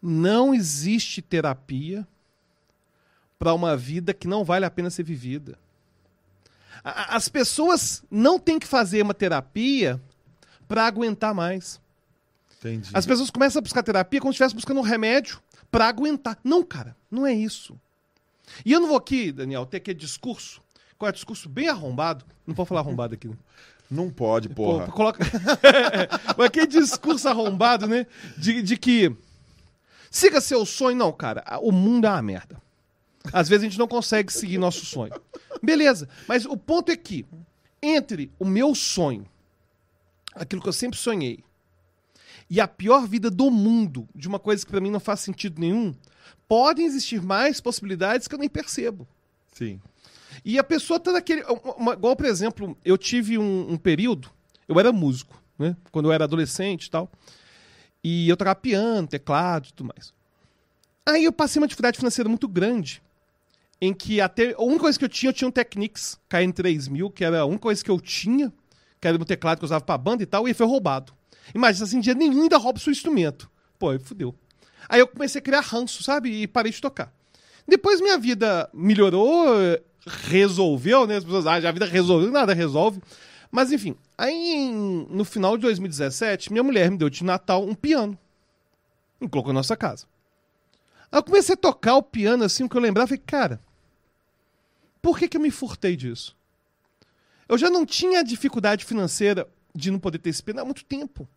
não existe terapia para uma vida que não vale a pena ser vivida. A- As pessoas não têm que fazer uma terapia para aguentar mais. Entendi. As pessoas começam a buscar terapia como se estivesse buscando um remédio pra aguentar. Não, cara, não é isso. E eu não vou aqui, Daniel, ter aquele discurso, qual é o discurso bem arrombado. Não pode falar arrombado aqui, né? *laughs* Não pode, porra. Pô, coloca... *laughs* aquele discurso arrombado, né? De, de que siga seu sonho. Não, cara, o mundo é uma merda. Às vezes a gente não consegue seguir nosso sonho. Beleza, mas o ponto é que entre o meu sonho, aquilo que eu sempre sonhei, e a pior vida do mundo, de uma coisa que pra mim não faz sentido nenhum, podem existir mais possibilidades que eu nem percebo. Sim. E a pessoa tá naquele. uma- igual, por exemplo, eu tive um, um período. Eu era músico, né? Quando eu era adolescente e tal. E eu tocava piano, teclado e tudo mais. Aí eu passei uma dificuldade financeira muito grande. Em que até. A única coisa que eu tinha, eu tinha um Technics KN3000, que era a única coisa que eu tinha, que era o teclado que eu usava pra banda e tal, e foi roubado. Imagina, assim, dia nenhum ainda rouba o seu instrumento. Pô, aí fudeu. Aí eu comecei a criar ranço, sabe? E parei de tocar. Depois minha vida melhorou, resolveu, né? As pessoas acham a vida resolveu, nada resolve. Mas enfim, aí no final de 2017, minha mulher me deu de Natal um piano. E colocou na nossa casa. Aí eu comecei a tocar o piano assim, o que eu lembrava, falei, cara, por que, que eu me furtei disso? Eu já não tinha dificuldade financeira de não poder ter esse piano há muito tempo.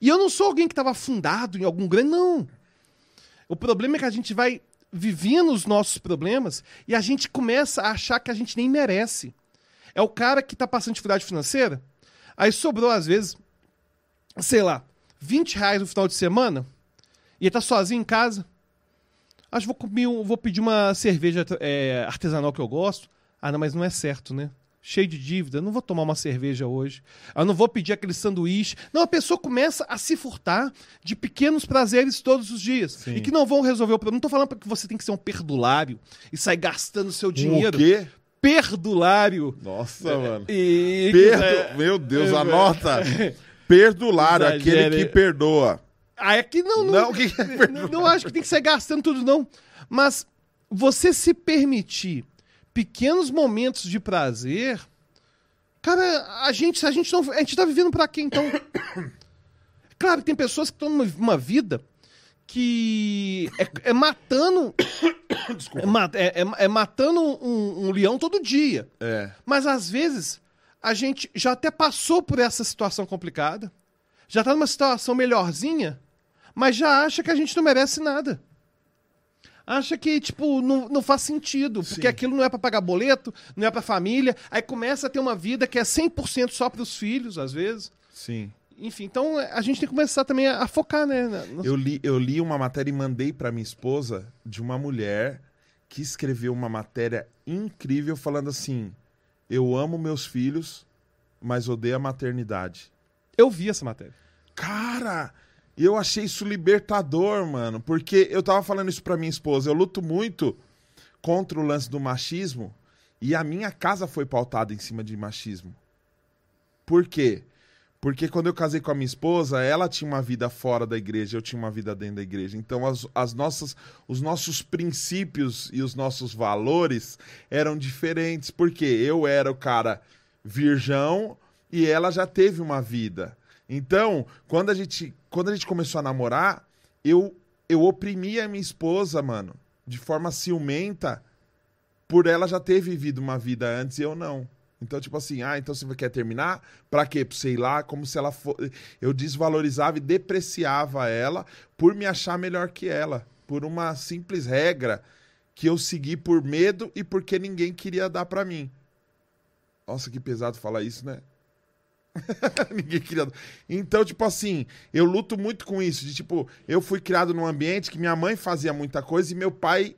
E eu não sou alguém que estava afundado em algum grande, não. O problema é que a gente vai vivendo os nossos problemas e a gente começa a achar que a gente nem merece. É o cara que tá passando dificuldade financeira, aí sobrou, às vezes, sei lá, 20 reais no final de semana, e ele tá sozinho em casa. Acho que vou, comer um- vou pedir uma cerveja é, artesanal que eu gosto. Ah, não, mas não é certo, né? Cheio de dívida, não vou tomar uma cerveja hoje. Eu não vou pedir aquele sanduíche. Não, a pessoa começa a se furtar de pequenos prazeres todos os dias. Sim. E que não vão resolver o problema. Não tô falando que você tem que ser um perdulário e sair gastando seu dinheiro. O quê? Perdulário. Nossa, mano. E, Perdo... Meu Deus, é, anota. *laughs* Perdulário, Exagere. aquele que perdoa. Ah, é que não. Não, Não, o que *laughs* é não, não acho que tem que sair gastando tudo, não. Mas você se permitir pequenos momentos de prazer. Cara, a gente, a gente não. A gente tá vivendo pra quê, então? *coughs* Claro que tem pessoas que estão numa uma vida que é, é matando. *coughs* É, ma- é- é- é matando um, um leão todo dia. É. Mas às vezes a gente já até passou por essa situação complicada, já tá numa situação melhorzinha, mas já acha que a gente não merece nada. Acha que, tipo, não, não faz sentido, porque Sim. aquilo não é pra pagar boleto, não é pra família, aí começa a ter uma vida que é 100% só pros filhos, às vezes. Sim. Enfim, então a gente tem que começar também a, a focar, né? na- no- Eu li, eu li uma matéria e mandei pra minha esposa de uma mulher que escreveu uma matéria incrível falando assim: Eu amo meus filhos, mas odeio a maternidade. Eu vi essa matéria. Cara, eu achei isso libertador, mano, porque eu tava falando isso pra minha esposa. Eu luto muito contra o lance do machismo e a minha casa foi pautada em cima de machismo. Por quê? Porque quando eu casei com a minha esposa, ela tinha uma vida fora da igreja, eu tinha uma vida dentro da igreja. Então, as, as nossas, os nossos princípios e os nossos valores eram diferentes. Porque eu era o cara virgão e ela já teve uma vida. Então, quando a gente, quando a gente começou a namorar, eu, eu oprimia a minha esposa, mano, de forma ciumenta, por ela já ter vivido uma vida antes e eu não. Então, tipo assim, ah, então você quer terminar? Pra quê? Ir lá, como se ela fosse. Eu desvalorizava e depreciava ela por me achar melhor que ela. Por uma simples regra que eu segui por medo e porque ninguém queria dar pra mim. Nossa, que pesado falar isso, né? *laughs* Ninguém queria. Então, tipo assim, eu luto muito com isso. De tipo, eu fui criado num ambiente que minha mãe fazia muita coisa e meu pai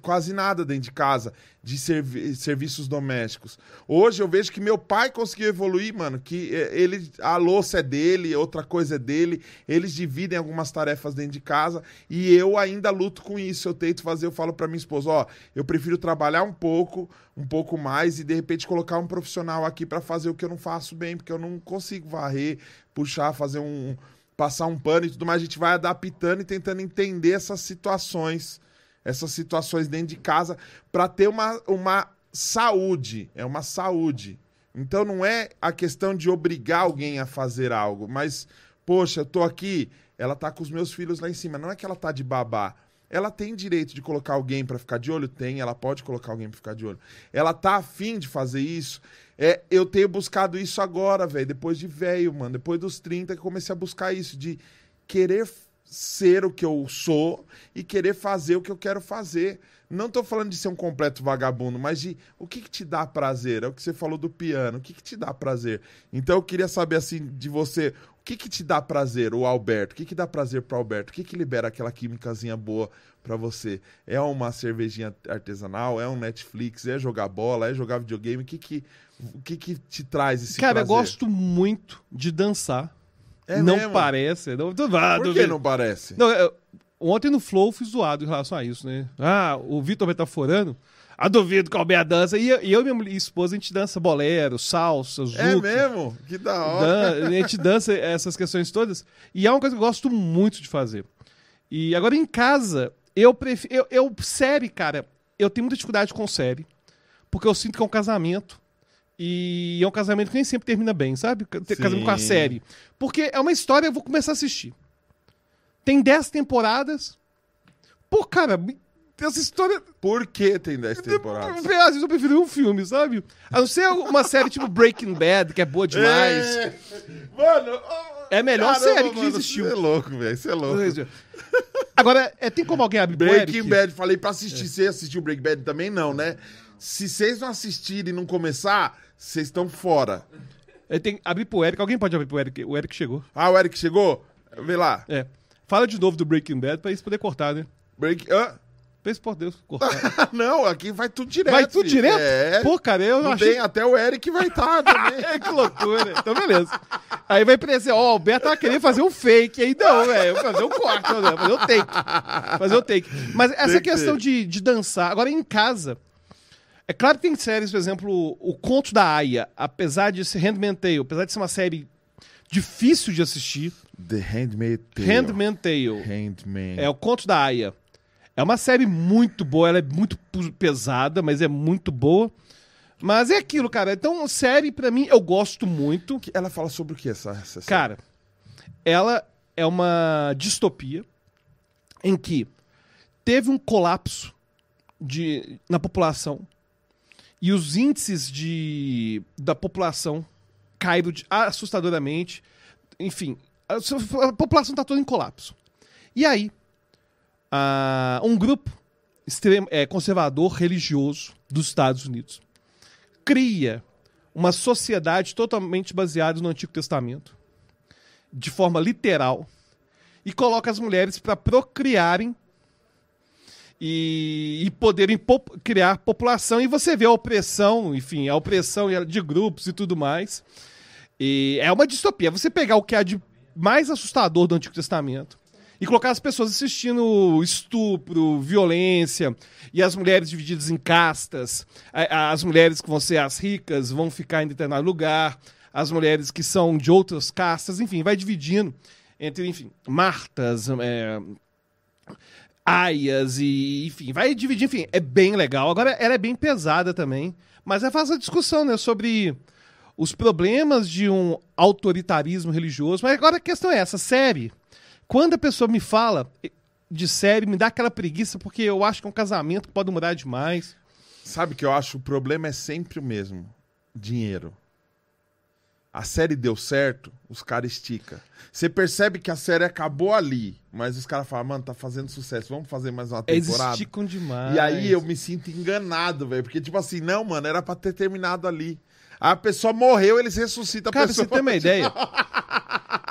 quase nada dentro de casa de servi- serviços domésticos. Hoje eu vejo que meu pai conseguiu evoluir, mano, que eh, ele a louça é dele, outra coisa é dele, eles dividem algumas tarefas dentro de casa e eu ainda luto com isso. Eu tento fazer, eu falo pra minha esposa, ó, eu prefiro trabalhar um pouco, um pouco mais e de repente colocar um profissional aqui pra fazer o que eu não faço bem, porque eu não consigo varrer, puxar, fazer um passar um pano e tudo mais. A gente vai adaptando e tentando entender essas situações essas situações dentro de casa para ter uma, uma saúde. É uma saúde. Então não é a questão de obrigar alguém a fazer algo, mas, poxa, eu tô aqui, ela tá com os meus filhos lá em cima. Não é que ela tá de babá. Ela tem direito de colocar alguém para ficar de olho? Tem, ela pode colocar alguém para ficar de olho. Ela tá afim de fazer isso? É, eu tenho buscado isso agora, velho, depois de velho, mano, depois dos 30 que comecei a buscar isso, de querer ser o que eu sou e querer fazer o que eu quero fazer. Não tô falando de ser um completo vagabundo, mas de o que, que te dá prazer? É o que você falou do piano. O que, que te dá prazer? Então eu queria saber assim de você, o que, que te dá prazer, o Alberto? O que, que dá prazer pro Alberto? O que, que libera aquela químicazinha boa para você? É uma cervejinha artesanal? É um Netflix? É jogar bola? É jogar videogame? O que que, o que, que te traz esse Cara, eu prazer? gosto muito de dançar. É não mesmo? parece. Não, tu vai, Por que não parece? Não, eu- ontem no Flow eu fui zoado em relação a isso, né? Ah, o Vitor metaforando. Ah, duvido que Alberto dança. E eu, e eu e minha esposa, a gente dança bolero, salsa, zouk. É mesmo? Que da hora. Dan- a gente dança essas questões todas. E é uma coisa que eu gosto muito de fazer. E agora em casa, eu prefiro. Eu, eu- série, cara, eu tenho muita dificuldade com série. Porque eu sinto que é um casamento. E é um casamento que nem sempre termina bem, sabe? Casamento com a série. Porque é uma história, eu vou começar a assistir. Tem 10 temporadas. Pô, cara, essa história. Por que tem 10 temporadas? Às vezes eu prefiro um filme, sabe? A não ser uma série tipo Breaking Bad, que é boa demais. É. Mano, É a melhor série que já existiu. Você é louco, velho. Você é louco. Agora, é, tem como alguém abrir Breaking? Bad, falei pra assistir. Você assistiu Breaking Bad também? Não, né? Se vocês não assistirem e não começar, vocês estão fora. É, tem abrir pro Eric. Alguém pode abrir pro Eric? O Eric chegou. Ah, o Eric chegou? Vê lá. É. Fala de novo do Breaking Bad pra eles poder cortar, né? Break... Hã? Pra eles poder cortar. *laughs* não, aqui vai tudo direto. Vai tudo filho. direto? É. Pô, cara, eu não achei... tem, até o Eric vai estar *laughs* também. É, *laughs* que loucura. Então, beleza. Aí vai parecer, ó, o Alberto tava querendo fazer um fake. Aí não, velho. Fazer um corte, não, fazer um take. Fazer um take. Mas essa Tem questão de, de dançar. Agora, em casa. É claro que tem séries, por exemplo, O Conto da Aya, apesar de ser Handmaid's Tale, apesar de ser uma série difícil de assistir, The Handmaid Tale. Handmaid's Tale. Handmaid. É o Conto da Aya. É uma série muito boa, ela é muito pesada, mas é muito boa. Mas é aquilo, cara. Então, série, pra mim, eu gosto muito. Que- Ela fala sobre o que essa, essa série? Cara, ela é uma distopia em que teve um colapso de, na população e os índices de, da população caíram de- assustadoramente. Enfim, a, a população está toda em colapso. E aí, um grupo extremo, é, conservador religioso dos Estados Unidos cria uma sociedade totalmente baseada no Antigo Testamento de forma literal e coloca as mulheres para procriarem e, e poderem criar população. E você vê a opressão, enfim, a opressão de grupos e tudo mais. E é uma distopia. Você pegar o que há de mais assustador do Antigo Testamento e colocar as pessoas assistindo estupro, violência, e as mulheres divididas em castas, as mulheres que vão ser as ricas vão ficar em determinado lugar, as mulheres que são de outras castas, enfim, vai dividindo entre, enfim, martas, é, aias e, enfim, vai dividir, enfim, é bem legal. Agora, ela é bem pesada também, mas é faz a discussão, né, sobre os problemas de um autoritarismo religioso. Mas agora a questão é essa, série. Quando a pessoa me fala de série, me dá aquela preguiça, porque eu acho que é um casamento que pode mudar demais. Sabe que eu acho o problema é sempre o mesmo: dinheiro. A série deu certo, os caras esticam. Você percebe que a série acabou ali, mas os caras falam, mano, tá fazendo sucesso, vamos fazer mais uma Eles temporada. esticam demais. E aí eu me sinto enganado, velho. Porque, tipo assim, não, mano, era pra ter terminado ali. A pessoa morreu, eles ressuscitam a Cara, pessoa. você tem uma ideia? *laughs*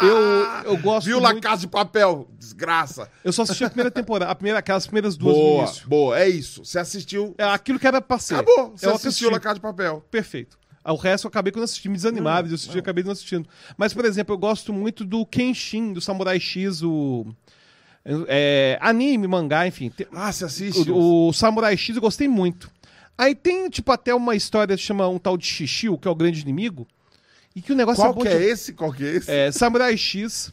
Eu, eu gosto Viu La muito... Casa de Papel? Desgraça. Eu só assisti a primeira temporada, a primeira, aquelas primeiras duas Boa, boa. É isso. Você assistiu. É aquilo que era pra ser. Acabou. Você eu assistiu assisti. La Casa de Papel. Perfeito. Ah, O resto eu acabei quando assisti, me desanimava de assistir, acabei não assistindo. Mas, por exemplo, eu gosto muito do Kenshin, do Samurai X, o. é, anime, mangá, enfim. Tem- Ah, você assiste? o, o Samurai X eu gostei muito. Aí tem, tipo, até uma história que chama um tal de Shishio, que é o grande inimigo. E que o negócio Qual é bom que de- é esse? Qual que é esse? É, Samurai X.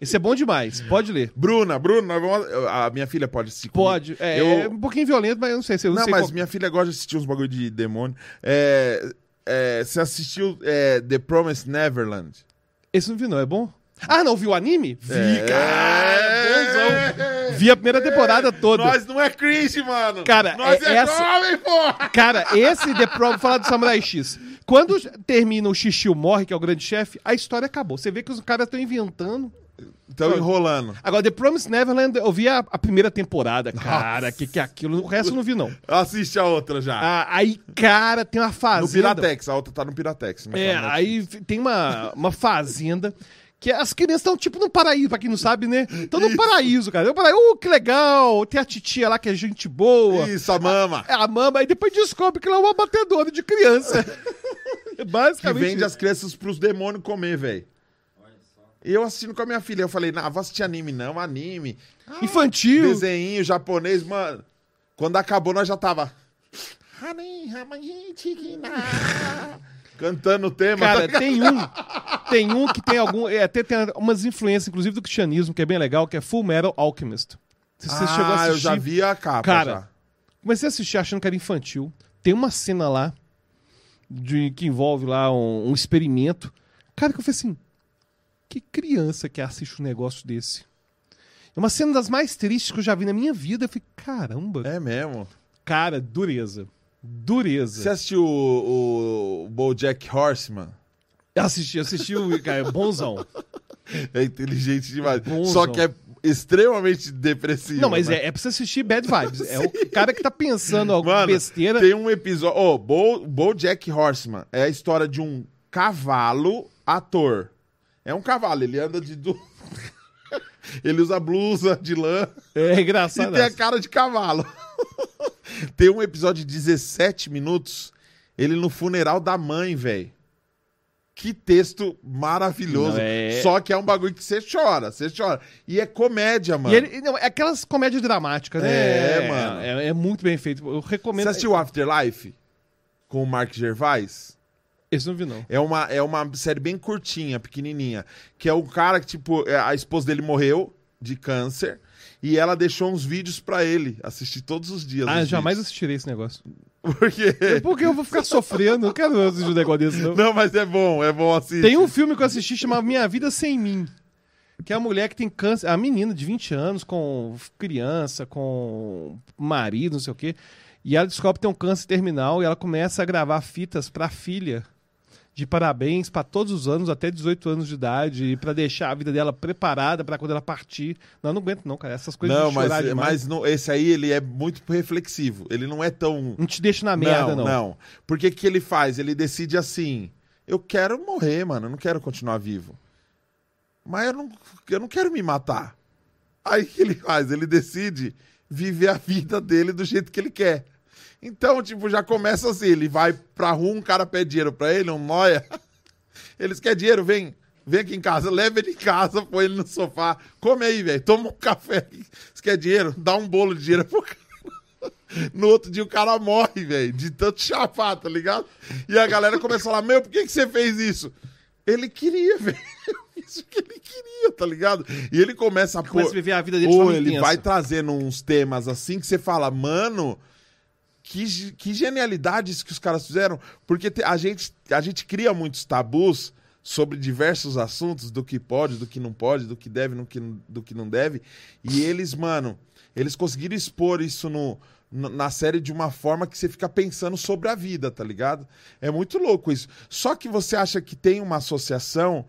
Esse é bom demais, pode ler. Bruna, Bruna, vamos- a minha filha pode assistir. comigo. Pode. É, Eu- é um pouquinho violento, mas eu não sei se eu não, Não, mas qual- minha filha gosta de assistir uns bagulho de demônio. É, é, você assistiu é, The Promised Neverland? Esse não vi, não. É bom? Ah, não, viu o anime? Vi, É. cara. Bonzão. Vi a primeira temporada toda. Nós não é cringe, mano. Cara, Nós é é, essa- jovem, porra. Cara, esse The Prom, vou falar do Samurai X. Quando termina o Shishio morre, que é o grande chefe, a história acabou. Você vê que os caras estão inventando. Estão enrolando. Agora, The Promised Neverland, eu vi a, a primeira temporada. Cara, que que é aquilo? O resto eu não vi, não. Assiste a outra já. Ah, aí, cara, tem uma no fazenda. Piratex. A outra tá no Piratex. não É, tá no aí tem uma, uma fazenda que as crianças estão tipo no paraíso, pra quem não sabe, né? Estão no paraíso, cara. No paraíso, uh, que legal! Tem a titia lá que é gente boa. Isso, a mama. É a mama, aí depois descobre que ela é uma batedora de criança. *laughs* É Que Basicamente. vende isso. as crianças pros demônios comer, velho. Eu assistindo com a minha filha. Eu falei, não, vou assistir anime não, anime. Infantil. Desenho japonês, mano. Quando acabou, nós já tava. *laughs* Cantando o tema. Cara, tem um. Tem um que tem algum. É, até tem umas influências, inclusive, do cristianismo, que é bem legal, que é Full Metal Alchemist. Você ah, chegou a assistir. eu já vi a capa. Cara, já. Comecei a assistir achando que era infantil. Tem uma cena lá de, que envolve lá um, um experimento. Cara, que eu falei assim: que criança que assiste um negócio desse? É uma cena das mais tristes que eu já vi na minha vida. Eu falei, caramba. É mesmo. Cara, dureza. Dureza. Você assistiu o, o BoJack Horseman? Assisti, assisti o. Cara, é bonzão. É inteligente demais. Bonzão. Só que é extremamente depressivo. Não, mas né? é, é pra você assistir Bad Vibes. É o cara que tá pensando alguma Mano, besteira. Tem um episódio. Ô, Bo, BoJack Horseman é a história de um cavalo ator. É um cavalo, ele anda de. du- *laughs* ele usa blusa de lã É e engraçado. tem a cara de cavalo. *laughs* tem um episódio de 17 minutos, ele no funeral da mãe, velho. Que texto maravilhoso. Não, é- Só que é um bagulho que você chora, você chora. E é comédia, mano. E ele, não, é aquelas comédias dramáticas, né? É, mano. É, é muito bem feito. Eu recomendo. Você assistiu Afterlife? Com o Mark Gervais? Esse não vi, não. É uma, é uma série bem curtinha, pequenininha. Que é o cara que, tipo, é, a esposa dele morreu de câncer e ela deixou uns vídeos pra ele assistir todos os dias. Ah, jamais vídeos. assistirei esse negócio. Porque... Porque eu vou ficar sofrendo. Não quero assistir um negócio desse, não. Não, mas é bom, é bom assistir. Tem um filme que eu assisti chamado Minha Vida Sem Mim. Que é a mulher que tem câncer. A menina de 20 anos, com criança, com marido, não sei o quê. E ela descobre que tem um câncer terminal e ela começa a gravar fitas pra filha de parabéns pra todos os anos, até 18 anos de idade, e pra deixar a vida dela preparada pra quando ela partir. Não, eu não aguento, não, cara. Essas coisas Não, de chorar mas, demais. mas não- esse aí ele é muito reflexivo. Ele não é tão. Não te deixa na merda, não. não. Porque que ele faz? Ele decide assim: eu quero morrer, mano, eu não quero continuar vivo. mas eu não, eu não quero me matar. Aí o que ele faz? Ele decide viver a vida dele do jeito que ele quer. Então, tipo, já começa assim, ele vai pra rua, um cara pede dinheiro pra ele, um noia. *laughs* Eles querem dinheiro, vem, vem aqui em casa, leva ele em casa, põe ele no sofá, come aí, velho, toma um café. Você quer dinheiro? Dá um bolo de dinheiro pro cara. *laughs* No outro dia o cara morre, velho, de tanto chapar, tá ligado? E a galera começa a falar, meu, por que, que você fez isso? Ele queria, *laughs* velho. Isso que ele queria, tá ligado? E ele começa a Começa a viver a vida dele de ou ele intensa. vai trazendo uns temas assim que você fala, mano, que, que genialidade isso que os caras fizeram. Porque a, gente, a gente cria muitos tabus sobre diversos assuntos, do que pode, do que não pode, do que deve, do que, do que não deve. E eles, mano, eles conseguiram expor isso no- na série de uma forma que você fica pensando sobre a vida, tá ligado? É muito louco isso. Só que você acha que tem uma associação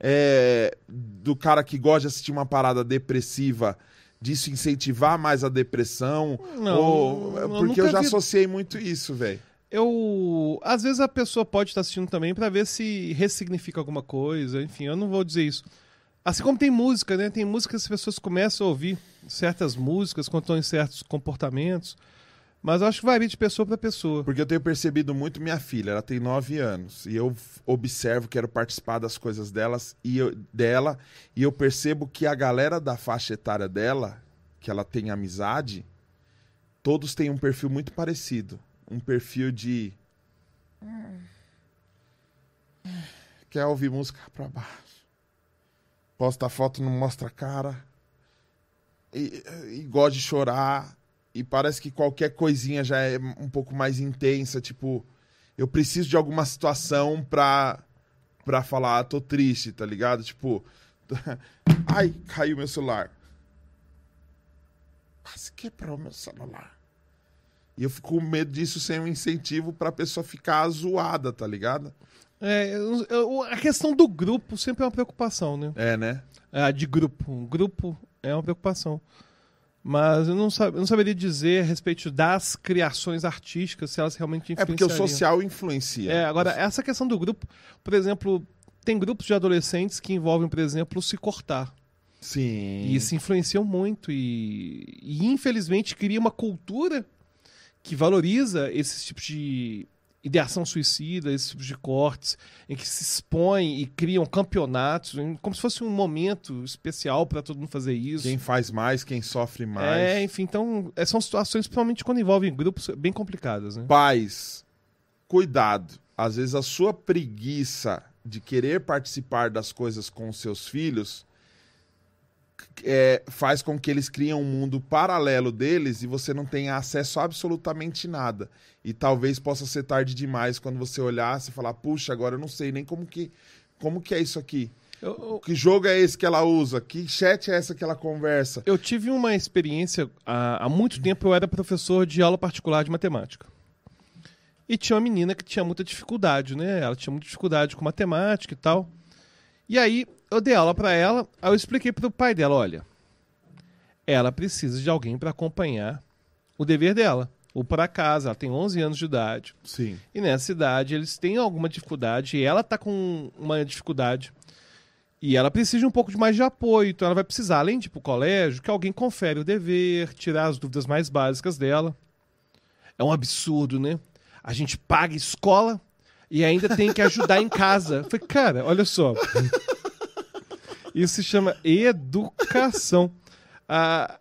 é, do cara que gosta de assistir uma parada depressiva, disso incentivar mais a depressão? Não, ou- eu porque eu já vi- associei muito isso, velho. Eu. Às vezes a pessoa pode estar assistindo também pra ver se ressignifica alguma coisa. Enfim, eu não vou dizer isso. Assim como tem música, né? Tem música que as pessoas começam a ouvir certas músicas quando estão em certos comportamentos. Mas eu acho que varia de pessoa pra pessoa. Porque eu tenho percebido muito minha filha, ela tem nove anos, e eu observo, quero participar das coisas delas e eu- dela, e eu percebo que a galera da faixa etária dela, que ela tem amizade, todos têm um perfil muito parecido. Um perfil de. Quer ouvir música pra baixo. Posta foto, não mostra a cara. E, e gosta de chorar. E parece que qualquer coisinha já é um pouco mais intensa. Tipo, eu preciso de alguma situação pra, pra falar, ah, tô triste, tá ligado? Tipo, *laughs* ai, caiu meu celular. Quase quebrou meu celular. E eu fico com medo disso ser um incentivo pra pessoa ficar zoada, tá ligado? É, eu- eu- a questão do grupo sempre é uma preocupação, né? É, né? Ah, de grupo. Um grupo é uma preocupação. Mas eu não, sab- eu não saberia dizer a respeito das criações artísticas, se elas realmente É porque o social influencia. É, agora, essa questão do grupo, por exemplo, tem grupos de adolescentes que envolvem, por exemplo, se cortar. Sim. E isso influenciam muito. E, e, infelizmente cria uma cultura que valoriza esses tipos de ideação suicida, esses tipos de cortes, em que se expõe e criam campeonatos, como se fosse um momento especial para todo mundo fazer isso. Quem faz mais, quem sofre mais. É, enfim, então é, são situações, principalmente quando envolvem grupos, bem complicadas, né? Pais, cuidado. Às vezes a sua preguiça de querer participar das coisas com seus filhos é, faz com que eles criem um mundo paralelo deles e você não tenha acesso a absolutamente nada. E talvez possa ser tarde demais quando você olhar e falar, puxa, agora eu não sei nem como que, como que é isso aqui. Eu, eu- Que jogo é esse que ela usa? Que chat é essa que ela conversa? eu tive uma experiência, há, há muito tempo eu era professor de aula particular de matemática. E tinha uma menina que tinha muita dificuldade, né? Ela tinha muita dificuldade com matemática e tal. E aí eu dei aula pra ela, aí eu expliquei pro pai dela, olha, ela precisa de alguém pra acompanhar o dever dela, ou para casa, ela tem 11 anos de idade. Sim. E nessa idade eles têm alguma dificuldade, e ela tá com uma dificuldade. E ela precisa de um pouco de mais de apoio, então ela vai precisar, além de ir pro colégio, que alguém confere o dever, tirar as dúvidas mais básicas dela. É um absurdo, né? A gente paga escola e ainda tem que ajudar em casa. Eu Falei, cara, olha só. Isso se chama educação. *laughs* Ah,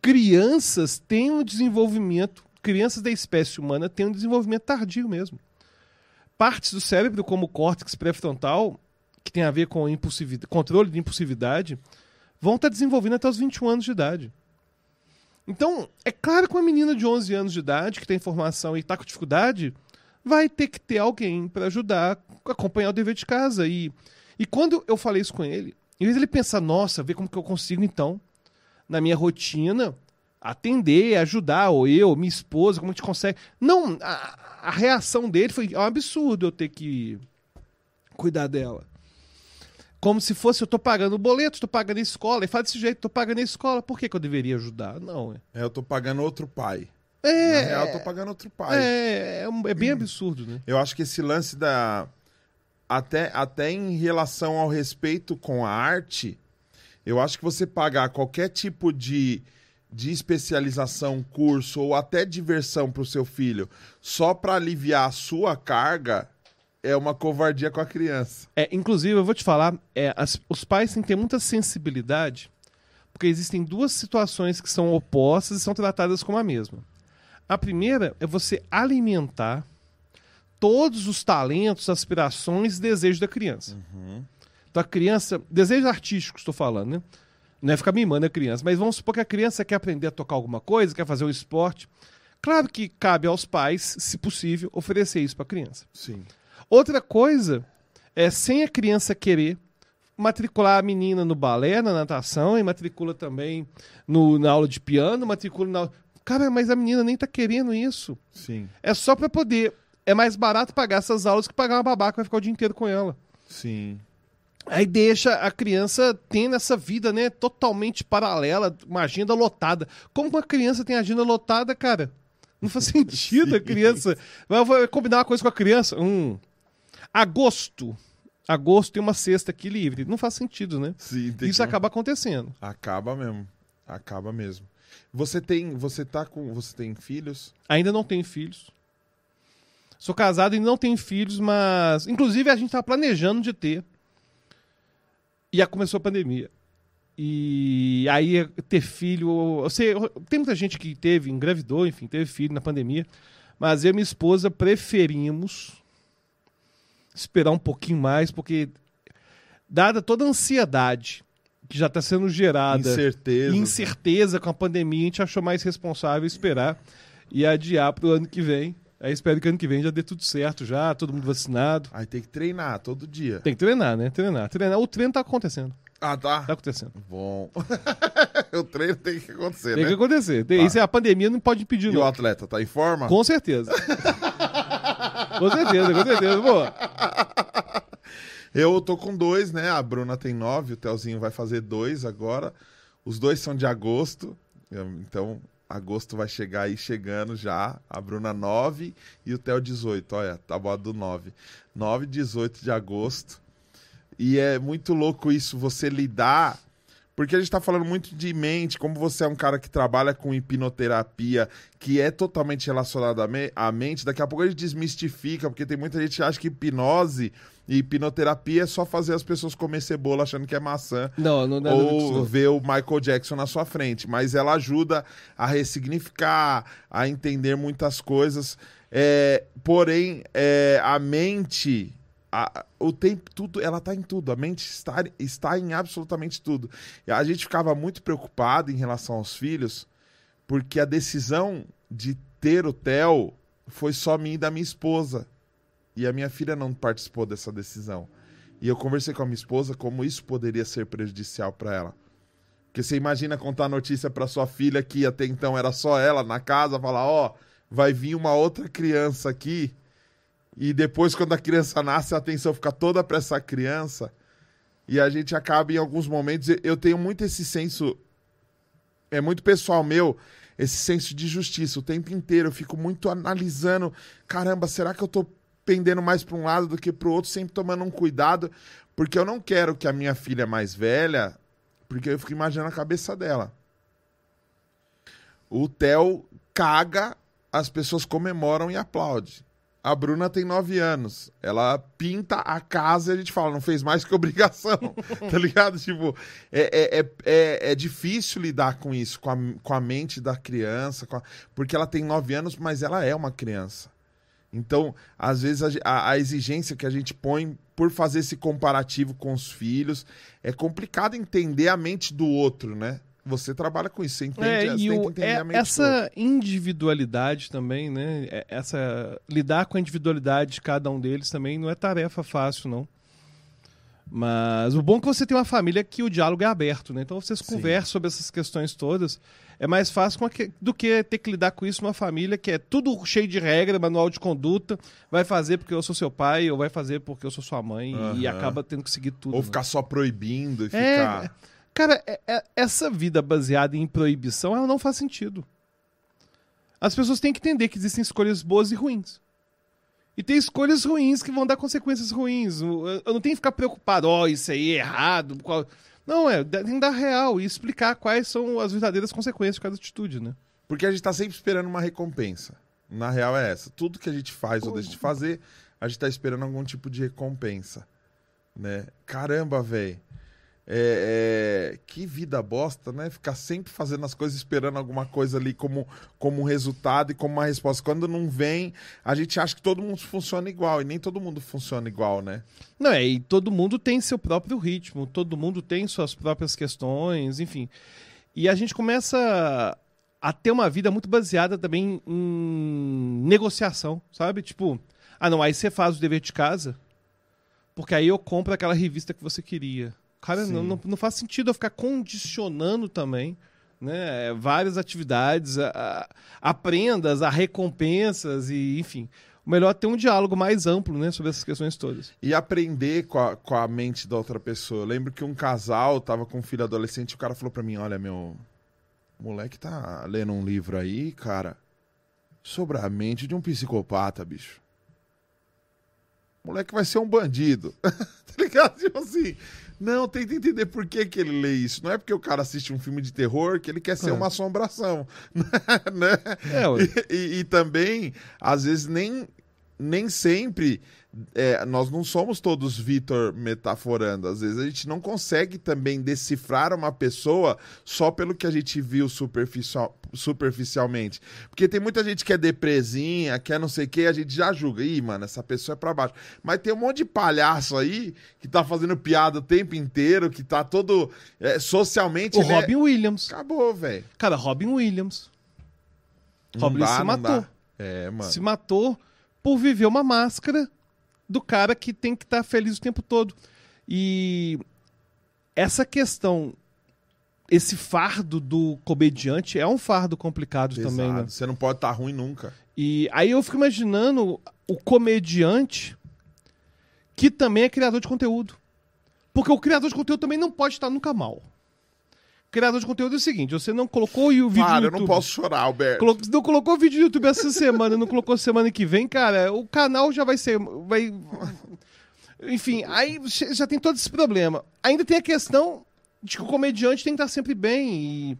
crianças têm um desenvolvimento, crianças da espécie humana têm um desenvolvimento tardio mesmo. Partes do cérebro, como o córtex pré-frontal, que tem a ver com controle de impulsividade, vão estar desenvolvendo até os 21 anos de idade. Então, é claro que uma menina de 11 anos de idade, que tem formação e está com dificuldade, vai ter que ter alguém para ajudar acompanhar o dever de casa. E, e quando eu falei isso com ele, em vez de ele pensar, nossa, ver como que eu consigo, então, na minha rotina, atender, ajudar, ou eu, minha esposa, como a gente consegue. Não, a, a reação dele foi é um absurdo eu ter que cuidar dela. Como se fosse, eu tô pagando o boleto, tô pagando a escola. E fala desse jeito, tô pagando a escola. Por que, que eu deveria ajudar? Não, é. É, eu tô pagando outro pai. É, Na real, eu tô pagando outro pai. é, é, é bem absurdo, né? Eu acho que esse lance da. Até, até em relação ao respeito com a arte, eu acho que você pagar qualquer tipo de, de especialização, curso ou até diversão para o seu filho só para aliviar a sua carga é uma covardia com a criança. É, inclusive, eu vou te falar, é, as- os pais têm que ter muita sensibilidade, porque existem duas situações que são opostas e são tratadas como a mesma. A primeira é você alimentar todos os talentos, aspirações e desejos da criança. Então a criança, desejos artísticos, estou falando, né? Não é ficar mimando a criança, mas vamos supor que a criança quer aprender a tocar alguma coisa, quer fazer um esporte. Claro que cabe aos pais, se possível, oferecer isso para a criança. Sim. Outra coisa é, sem a criança querer, matricular a menina no balé, na natação, e matricula também no, na aula de piano, matricula na. Cara, mas a menina nem tá querendo isso. Sim. É só pra poder. É mais barato pagar essas aulas que pagar uma babaca que vai ficar o dia inteiro com ela. Sim. Aí deixa a criança tendo essa vida, né, totalmente paralela, uma agenda lotada. Como uma criança tem agenda lotada, cara? Não faz *laughs* sentido a criança. Vai vai combinar uma coisa com a criança? Hum. Agosto. Agosto tem uma sexta aqui livre. Não faz sentido, né? Sim. Isso que- acaba acontecendo. Acaba mesmo. Acaba mesmo. Você tem, você tá com, você tem filhos? Ainda não tenho filhos. Sou casado e não tenho filhos, mas. Inclusive, a gente tá planejando de ter. E aí começou a pandemia. E aí ter filho. Eu sei, tem muita gente que teve, engravidou, enfim, teve filho na pandemia. Mas eu e minha esposa preferimos esperar um pouquinho mais, porque, dada toda a ansiedade que já está sendo gerada Incerteza. incerteza com a pandemia, a gente achou mais responsável esperar e adiar para o ano que vem. Aí espero que ano que vem já dê tudo certo, já, todo mundo vacinado. Aí tem que treinar todo dia. Tem que treinar, né? Treinar, treinar. O treino tá acontecendo. Ah, tá. Tá acontecendo. Bom. *laughs* o treino tem que acontecer, Tem né? que acontecer. Tem, Tá. Isso é a pandemia, não pode impedir, E o não. atleta tá em forma? Com certeza. *laughs* com certeza, com certeza. Pô, Eu tô com dois, né? A Bruna tem nove, o Telzinho vai fazer dois agora. Os dois são de agosto. Então, agosto vai chegar aí chegando já. A Bruna 9 e o Theo 18. Olha, tá bom do 9. 9 e 18 de agosto. E é muito louco isso, você lidar. Porque a gente tá falando muito de mente, como você é um cara que trabalha com hipnoterapia, que é totalmente relacionado à me- à mente, daqui a pouco a gente desmistifica, porque tem muita gente que acha que hipnose e hipnoterapia é só fazer as pessoas comer cebola achando que é maçã não, não, não, ou não, ver o Michael Jackson na sua frente, mas ela ajuda a ressignificar, a entender muitas coisas. É, porém, é, a mente, a- o tempo tudo, ela está em tudo. A mente está, está em absolutamente tudo. E a gente ficava muito preocupado em relação aos filhos, porque a decisão de ter o Theo foi só minha e da minha esposa. E a minha filha não participou dessa decisão. E eu conversei com a minha esposa como isso poderia ser prejudicial para ela. Porque você imagina contar a notícia para sua filha que até então era só ela na casa, falar, ó, vai vir uma outra criança aqui. E depois quando a criança nasce, a atenção fica toda para essa criança. E a gente acaba em alguns momentos, eu tenho muito esse senso é muito pessoal meu, esse senso de justiça o tempo inteiro. Eu fico muito analisando, caramba, será que eu tô pendendo mais para um lado do que para o outro, sempre tomando um cuidado, porque eu não quero que a minha filha mais velha, porque eu fico imaginando a cabeça dela. O Theo caga, as pessoas comemoram e aplaudem. A Bruna tem nove anos. Ela pinta a casa e a gente fala, não fez mais que obrigação. *laughs* tá ligado? Tipo, é, é, é, é, é difícil lidar com isso, com a, com a mente da criança, a- porque ela tem nove anos, mas ela é uma criança. Então, às vezes, a, a- exigência que a gente põe por fazer esse comparativo com os filhos é complicado entender a mente do outro, né? Você trabalha com isso, você entende, É, você o- entender é- a mente do outro. essa individualidade também, né? É- Essa lidar com a individualidade de cada um deles também não é tarefa fácil, não. Mas o bom é que você tem uma família que o diálogo é aberto, né? Então vocês Sim. conversam sobre essas questões todas. É mais fácil com a que- do que ter que lidar com isso numa família que é tudo cheio de regra, manual de conduta. Vai fazer porque eu sou seu pai, ou vai fazer porque eu sou sua mãe, e Aham. acaba tendo que seguir tudo. Ou né? ficar só proibindo e É, ficar. Cara, é- é- essa vida baseada em proibição, ela não faz sentido. As pessoas têm que entender que existem escolhas boas e ruins. E tem escolhas ruins que vão dar consequências ruins. Eu não tenho que ficar preocupado, ó, isso aí é errado. qual-" Não, é, tem que dar real e explicar quais são as verdadeiras consequências de cada atitude, né? Porque a gente tá sempre esperando uma recompensa. Na real é essa. Tudo que a gente faz ou deixa de fazer, a gente tá esperando algum tipo de recompensa. Né? Caramba, velho. É, é, que vida bosta, né? Ficar sempre fazendo as coisas, esperando alguma coisa ali como, como resultado e como uma resposta. Quando não vem, a gente acha que todo mundo funciona igual. E nem todo mundo funciona igual, né? Não, é, e todo mundo tem seu próprio ritmo, todo mundo tem suas próprias questões, enfim. E a gente começa a ter uma vida muito baseada também em negociação, sabe? Tipo, ah, não, aí você faz o dever de casa, porque aí eu compro aquela revista que você queria. Cara, não, não, não faz sentido eu ficar condicionando também. Né, várias atividades, a, a, a prendas, a recompensas e enfim. O melhor é ter um diálogo mais amplo né, sobre essas questões todas. E aprender com a, com a mente da outra pessoa. Eu lembro que um casal tava com um filho adolescente e o cara falou pra mim: Olha, meu moleque tá lendo um livro aí, cara, sobre a mente de um psicopata, bicho. O moleque vai ser um bandido. *laughs* tá ligado? Tipo assim. Não, tenta entender por que, que ele lê isso. Não é porque o cara assiste um filme de terror que ele quer ser É. uma assombração. *laughs* né? É. E, e- e também, às vezes, nem, nem sempre. É, nós não somos todos Vitor metaforando. Às vezes a gente não consegue também decifrar uma pessoa só pelo que a gente viu superficial, superficialmente. Porque tem muita gente que é depresinha, que é não sei o que, a gente já julga. Ih, mano, essa pessoa é pra baixo. Mas tem um monte de palhaço aí que tá fazendo piada o tempo inteiro, que tá todo. é, socialmente. O ele é- Robin Williams. Acabou, velho. Cara, Robin Williams. Não Robin dá, se matou. dá. É, mano. Se matou por viver uma máscara do cara que tem que estar feliz o tempo todo. E essa questão, esse fardo do comediante é um fardo complicado Pesado. também, né? Você não pode estar ruim nunca. E aí eu fico imaginando o comediante que também é criador de conteúdo. Porque o criador de conteúdo também não pode estar nunca mal. O criador de conteúdo é o seguinte, você não colocou o vídeo Para, no eu YouTube. não posso chorar, Alberto. Colo- não colocou vídeo no YouTube essa semana, não colocou semana que vem, cara, o canal já vai ser. Vai... Enfim, aí já tem todo esse problema. Ainda tem a questão de que o comediante tem que estar sempre bem e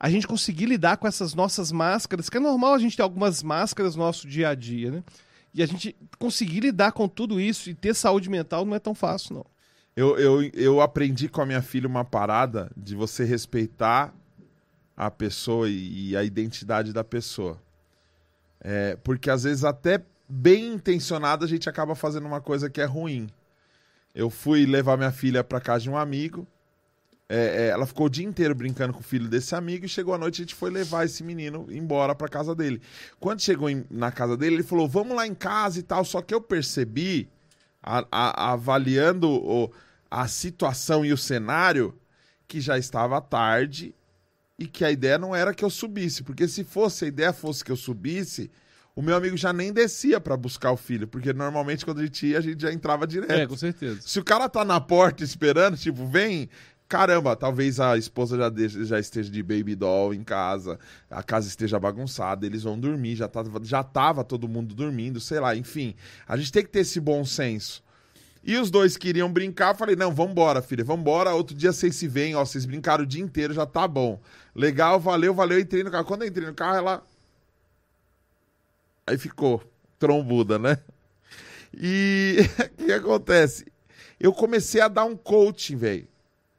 a gente conseguir lidar com essas nossas máscaras, que é normal a gente ter algumas máscaras no nosso dia a dia, né? E a gente conseguir lidar com tudo isso e ter saúde mental não é tão fácil, não. Eu, eu, eu aprendi com a minha filha uma parada de você respeitar a pessoa e, e a identidade da pessoa. É, porque às vezes até bem intencionado a gente acaba fazendo uma coisa que é ruim. Eu fui levar minha filha pra casa de um amigo. é, é, ela ficou o dia inteiro brincando com o filho desse amigo e chegou à noite a gente foi levar esse menino embora pra casa dele. Quando chegou em- na casa dele, ele falou: Vamos lá em casa e tal. Só que eu percebi, a- a- avaliando o- a situação e o cenário, que já estava tarde e que a ideia não era que eu subisse. Porque se fosse, a ideia fosse que eu subisse, o meu amigo já nem descia pra buscar o filho. Porque normalmente quando a gente ia, a gente já entrava direto. É, com certeza. Se o cara tá na porta esperando, tipo, vem. Caramba, talvez a esposa já, deixe- já esteja de baby doll em casa, a casa esteja bagunçada, eles vão dormir, já tava, já tava todo mundo dormindo, sei lá, enfim. A gente tem que ter esse bom senso. E os dois queriam brincar, falei, não, vambora, filha, vambora, outro dia vocês se veem, ó, vocês brincaram o dia inteiro, já tá bom. Legal, valeu, valeu, entrei no carro. Quando eu entrei no carro, ela... Aí ficou trombuda, né? E *laughs* o que acontece? Eu comecei a dar um coaching, velho.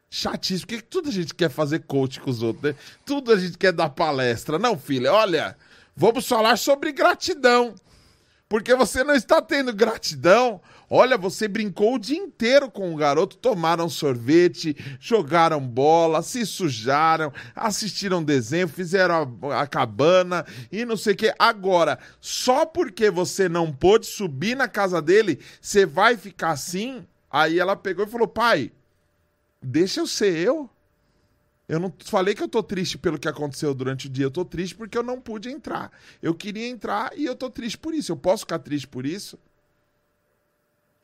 Chatíssimo. Por que que tudo a gente quer fazer coaching com os outros, né? Tudo a gente quer dar palestra. Não, filha, olha, vamos falar sobre gratidão. Porque você não está tendo gratidão. Olha, você brincou o dia inteiro com o garoto, tomaram sorvete, jogaram bola, se sujaram, assistiram desenho, fizeram a, a cabana e não sei o que. Agora, só porque você não pôde subir na casa dele, você vai ficar assim? Aí ela pegou e falou: pai, deixa eu ser eu. Eu não falei que eu tô triste pelo que aconteceu durante o dia, eu tô triste porque eu não pude entrar. Eu queria entrar e eu tô triste por isso. Eu posso ficar triste por isso?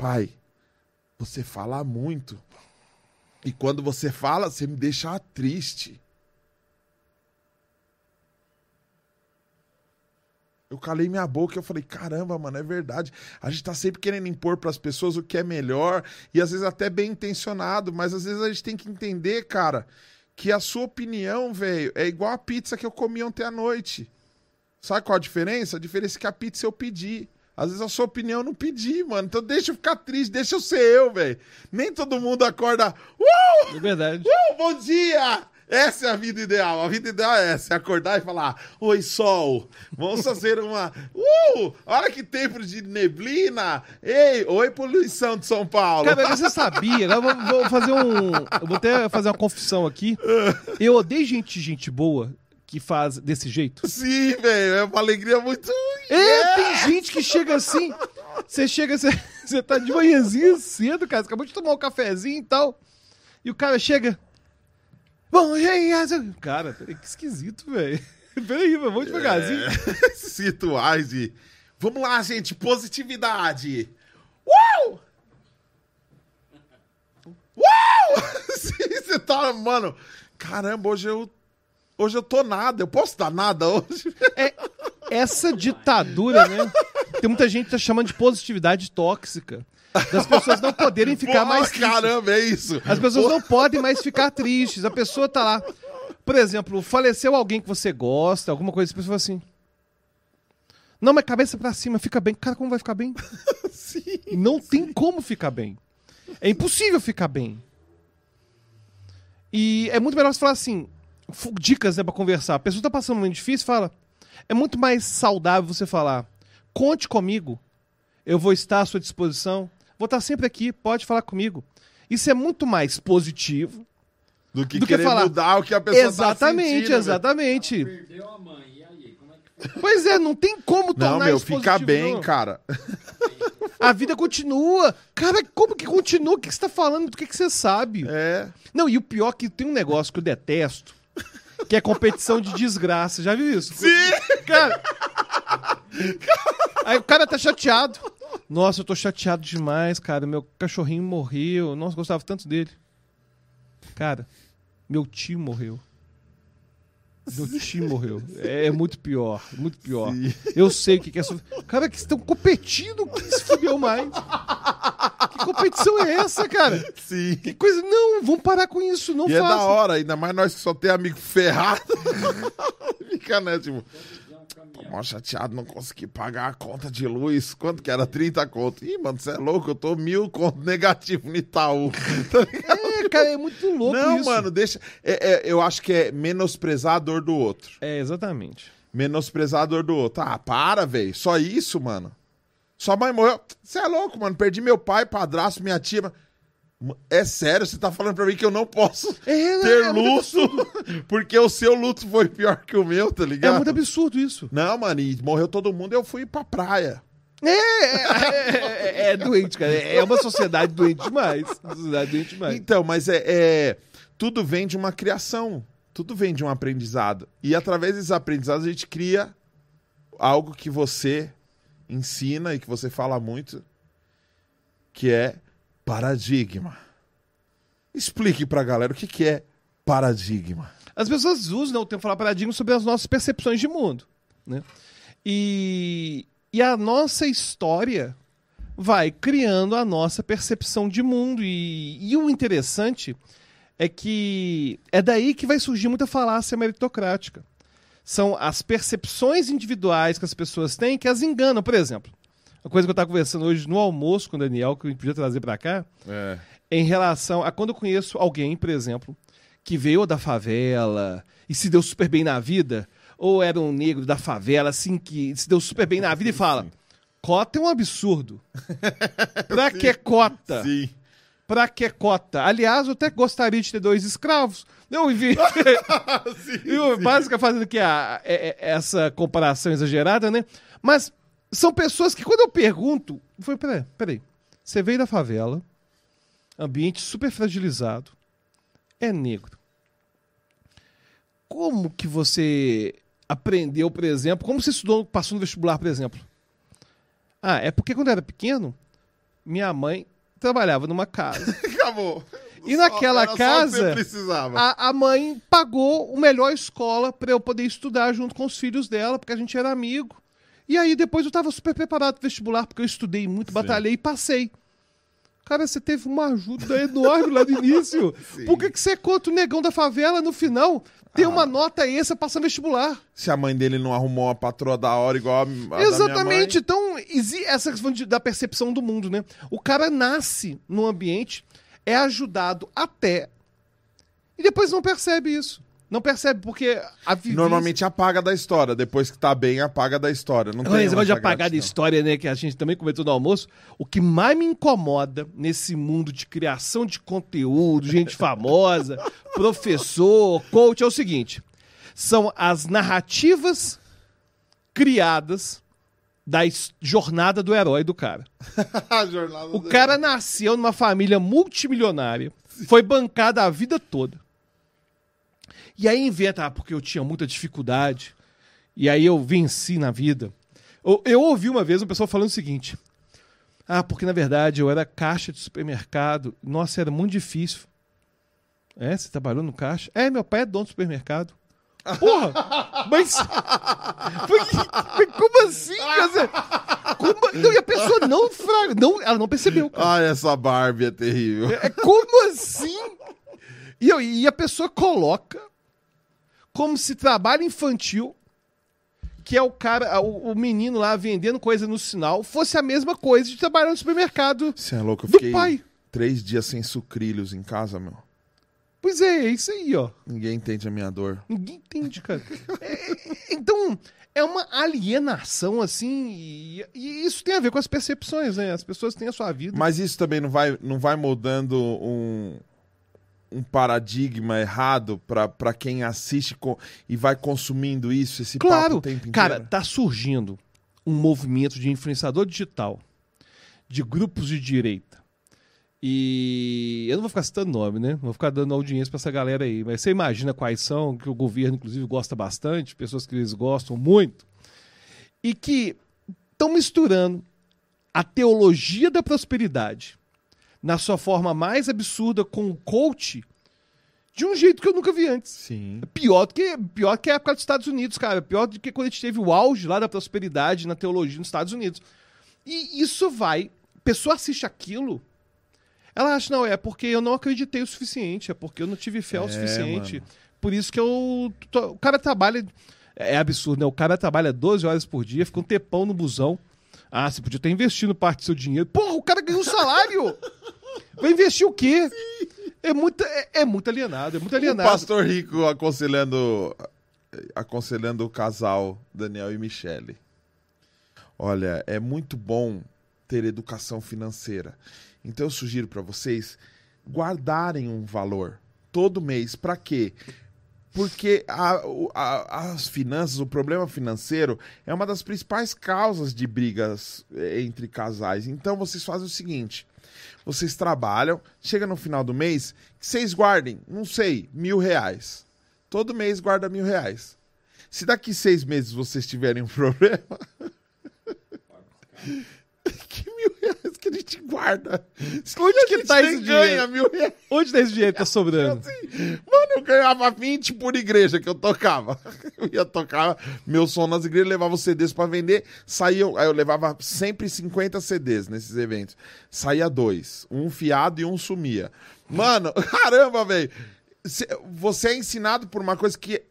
Pai, você fala muito. E quando você fala, você me deixa triste. Eu calei minha boca e eu falei, caramba, mano, é verdade. A gente tá sempre querendo impor pras pessoas o que é melhor e às vezes até bem intencionado, mas às vezes a gente tem que entender, cara, que a sua opinião, velho, é igual a pizza que eu comi ontem à noite. Sabe qual a diferença? A diferença é que a pizza eu pedi. Às vezes a sua opinião eu não pedi, mano. Então deixa eu ficar triste, deixa eu ser eu, velho. Nem todo mundo acorda. Uh! É verdade. Uh, bom dia! Essa é a vida ideal. A vida ideal é essa: é acordar e falar: Oi, sol, vamos fazer uma. *laughs* Uh! Olha que tempo de neblina! Ei, oi, poluição de São Paulo! Cara, mas você sabia? Eu vou, vou fazer um. Eu vou até fazer uma confissão aqui. Eu odeio gente, gente boa que faz desse jeito. Sim, velho, é uma alegria muito. É, tem *laughs* gente que chega assim. Você chega, você, *laughs* você tá de manhãzinha cedo, cara. Você acabou de tomar um cafezinho e tal. E o cara chega. Bom, e aí? essa-" Cara, que esquisito, velho. *laughs* Peraí, velho, vamos devagarzinho. É, esses rituais de. Vamos lá, gente, positividade! Uau! Uau! Sim, você tá, mano. Caramba, hoje eu. Hoje eu tô nada, eu posso dar nada hoje? É, essa ditadura, né? Tem muita gente que tá chamando de positividade tóxica. Das pessoas não poderem ficar Pô, mais tristes. Caramba, é isso. As pessoas não podem mais ficar tristes. A pessoa tá lá. Por exemplo, faleceu alguém que você gosta, alguma coisa, a pessoa fala assim. Não, mas cabeça pra cima, fica bem. Cara, como vai ficar bem? *laughs* Sim. Não tem como ficar bem. É impossível ficar bem. E é muito melhor você falar assim, dicas né, pra conversar. A pessoa tá passando um momento difícil, fala. É muito mais saudável você falar, conte comigo, eu vou estar à sua disposição, vou estar sempre aqui, pode falar comigo. Isso é muito mais positivo. Do que Do que querer falar. mudar o que a pessoa exatamente, tá sentindo, exatamente. Perdeu a mãe, e aí? Como é que foi? Pois é, não tem como tornar Não, meu, isso fica positivo, bem, não. cara. A vida continua. Cara, como que continua? O que que você tá falando? Do que, que você sabe? É. Não, e o pior é que tem um negócio que eu detesto, que é competição de desgraça. Já viu isso? Sim! Cara. Aí o cara tá chateado. Nossa, eu tô chateado demais, cara. Meu cachorrinho morreu. Nossa, gostava tanto dele. Cara, meu tio morreu. Meu tio morreu. É, é muito pior, muito pior. Sim. Eu sei o que que é. Cara, que estão competindo, quem se fudeu mais? Que competição é essa, cara? Sim. Que coisa. Não, vamos parar com isso, não E é da hora, ainda mais nós que só tem amigo ferrado. *laughs* Fica, né, tipo, tô mal chateado, não consegui pagar a conta de luz. Quanto que era? 30 conto. Ih, mano, você é louco, eu tô mil conto negativo no Itaú. *laughs* Tá? É, cara, é muito louco não, isso. mano, deixa. é- é, eu acho que é menosprezar a dor do outro. É, exatamente. Menosprezar a dor do outro. Ah, para, velho. Só isso, mano. Sua mãe morreu. Você é louco, mano. Perdi meu pai, padrasto, minha tia. mas- É sério, você tá falando pra mim que eu não posso É, ter é muito luto *laughs* porque o seu luto foi pior que o meu, tá É ligado? muito absurdo isso. Não, mano, e morreu todo mundo, eu fui pra praia. É, é, é, é doente, cara. É uma sociedade doente demais. Sociedade doente demais. Então, mas é, é- Tudo vem de uma criação. Tudo vem de um aprendizado. E através desses aprendizados a gente cria algo que você ensina e que você fala muito, que é paradigma. Explique pra galera o que, que é paradigma. As pessoas usam né, o termo falar paradigma sobre as nossas percepções de mundo. Né? E, e a nossa história vai criando a nossa percepção de mundo. E, e o interessante é que é daí que vai surgir muita falácia meritocrática. São as percepções individuais que as pessoas têm que as enganam. Por exemplo, uma coisa que eu estava conversando hoje no almoço com o Daniel, que eu podia trazer para cá, É. em relação a quando eu conheço alguém, por exemplo, que veio da favela e se deu super bem na vida, ou era um negro da favela, assim, que se deu super bem na *laughs* vida e fala: cota é um absurdo. *laughs* pra que cota? Sim. Pra que cota? Aliás, eu até gostaria de ter dois escravos. Eu vi. *laughs* eu, básica fazendo aqui a, é- é- essa comparação exagerada, né? Mas são pessoas que, quando eu pergunto, foi, peraí, peraí. Você veio da favela, ambiente super fragilizado, é negro. Como que você aprendeu, por exemplo? Como você estudou, passou no vestibular, por exemplo? Ah, é porque quando eu era pequeno, minha mãe trabalhava numa casa. *laughs* Acabou. E naquela só o que casa. A, a mãe pagou a melhor escola para eu poder estudar junto com os filhos dela, porque a gente era amigo. E aí depois eu tava super preparado pro vestibular, porque eu estudei muito, batalhei e passei. Cara, você teve uma ajuda enorme lá no início. *laughs* Sim. Por que, que você é contra o negão da favela no final? Tem Ah. uma nota extra passando vestibular. Se a mãe dele não arrumou uma patroa da hora igual a, a Exatamente. Então, essa questão da percepção do mundo, né? O cara nasce num ambiente, é ajudado até. E depois não percebe isso. Não percebe, porque a vivência... Normalmente apaga da história. Depois que tá bem, apaga da história. Não tem Esse negócio de apagar da história, né? Que a gente também comentou no almoço. O que mais me incomoda nesse mundo de criação de conteúdo, gente *laughs* famosa, professor, coach, é o seguinte: são as narrativas criadas da jornada do herói do cara. *laughs* A jornada O do- cara nasceu numa família multimilionária, foi bancada a vida toda. E aí inventa, ah, porque eu tinha muita dificuldade, e aí eu venci na vida. Eu, eu ouvi uma vez uma pessoa falando o seguinte: Ah, porque na verdade eu era caixa de supermercado, nossa, era muito difícil. É, você trabalhou no caixa? É, meu pai é dono do supermercado. Porra! Mas. *laughs* Como assim? Como- não, e a pessoa não, não. Ela não percebeu. cara. Ai, essa Barbie é terrível. É como assim? E, eu- e a pessoa coloca como se trabalho infantil, que é o cara, o, o menino lá vendendo coisa no sinal, fosse a mesma coisa de trabalhar no supermercado Você é louco, eu fiquei pai. três dias sem sucrilhos em casa, meu. Pois é, é isso aí, ó. Ninguém entende a minha dor. Ninguém entende, cara. *laughs* É, então, é uma alienação, assim, e, e isso tem a ver com as percepções, né? As pessoas têm a sua vida. Mas isso também não vai, não vai moldando um, um paradigma errado pra quem assiste co- e vai consumindo isso, esse Claro, o tempo inteiro? cara, tá surgindo um movimento de influenciador digital, de grupos de direita. E eu não vou ficar citando nome, né? Não vou ficar dando audiência pra essa galera aí. Mas você imagina quais são, que o governo, inclusive, gosta bastante, pessoas que eles gostam muito, e que estão misturando a teologia da prosperidade na sua forma mais absurda com o coach de um jeito que eu nunca vi antes. Sim. Pior do que, pior que a época dos Estados Unidos, cara. Pior do que quando a gente teve o auge lá da prosperidade na teologia nos Estados Unidos. E isso vai. A pessoa assiste aquilo. Ela acha, não, é porque eu não acreditei o suficiente, é porque eu não tive fé o É, suficiente. mano. Por isso que eu. tô- o cara trabalha. É absurdo, né? O cara trabalha 12 horas por dia, fica um tempão no busão. Ah, você podia ter investido parte do seu dinheiro. Porra, o cara ganhou um salário! Vai investir o quê? É muito, é, é muito alienado, é muito O alienado. pastor rico aconselhando, aconselhando o casal Daniel e Michele. Olha, é muito bom ter educação financeira. Então eu sugiro para vocês guardarem um valor todo mês. Para quê? Porque a- a- as finanças, o problema financeiro é uma das principais causas de brigas eh, entre casais. Então vocês fazem o seguinte: vocês trabalham, chega no final do mês, vocês guardem, não sei, mil reais. Todo mês guarda mil reais. Se daqui seis meses vocês tiverem um *laughs* problema. *laughs* que mil reais que a gente guarda? *laughs* Onde que A gente tá esse ganha dinheiro? mil reais. Onde tá esse dinheiro que tá *laughs* sobrando? Assim, mano, eu ganhava 20 por igreja que eu tocava. Eu ia tocar meu som nas igrejas, levava os CDs pra vender, saía, aí eu levava sempre 50 CDs nesses eventos. Saía dois, um fiado e um sumia. Mano, caramba, velho. Cê- Você é ensinado por uma coisa que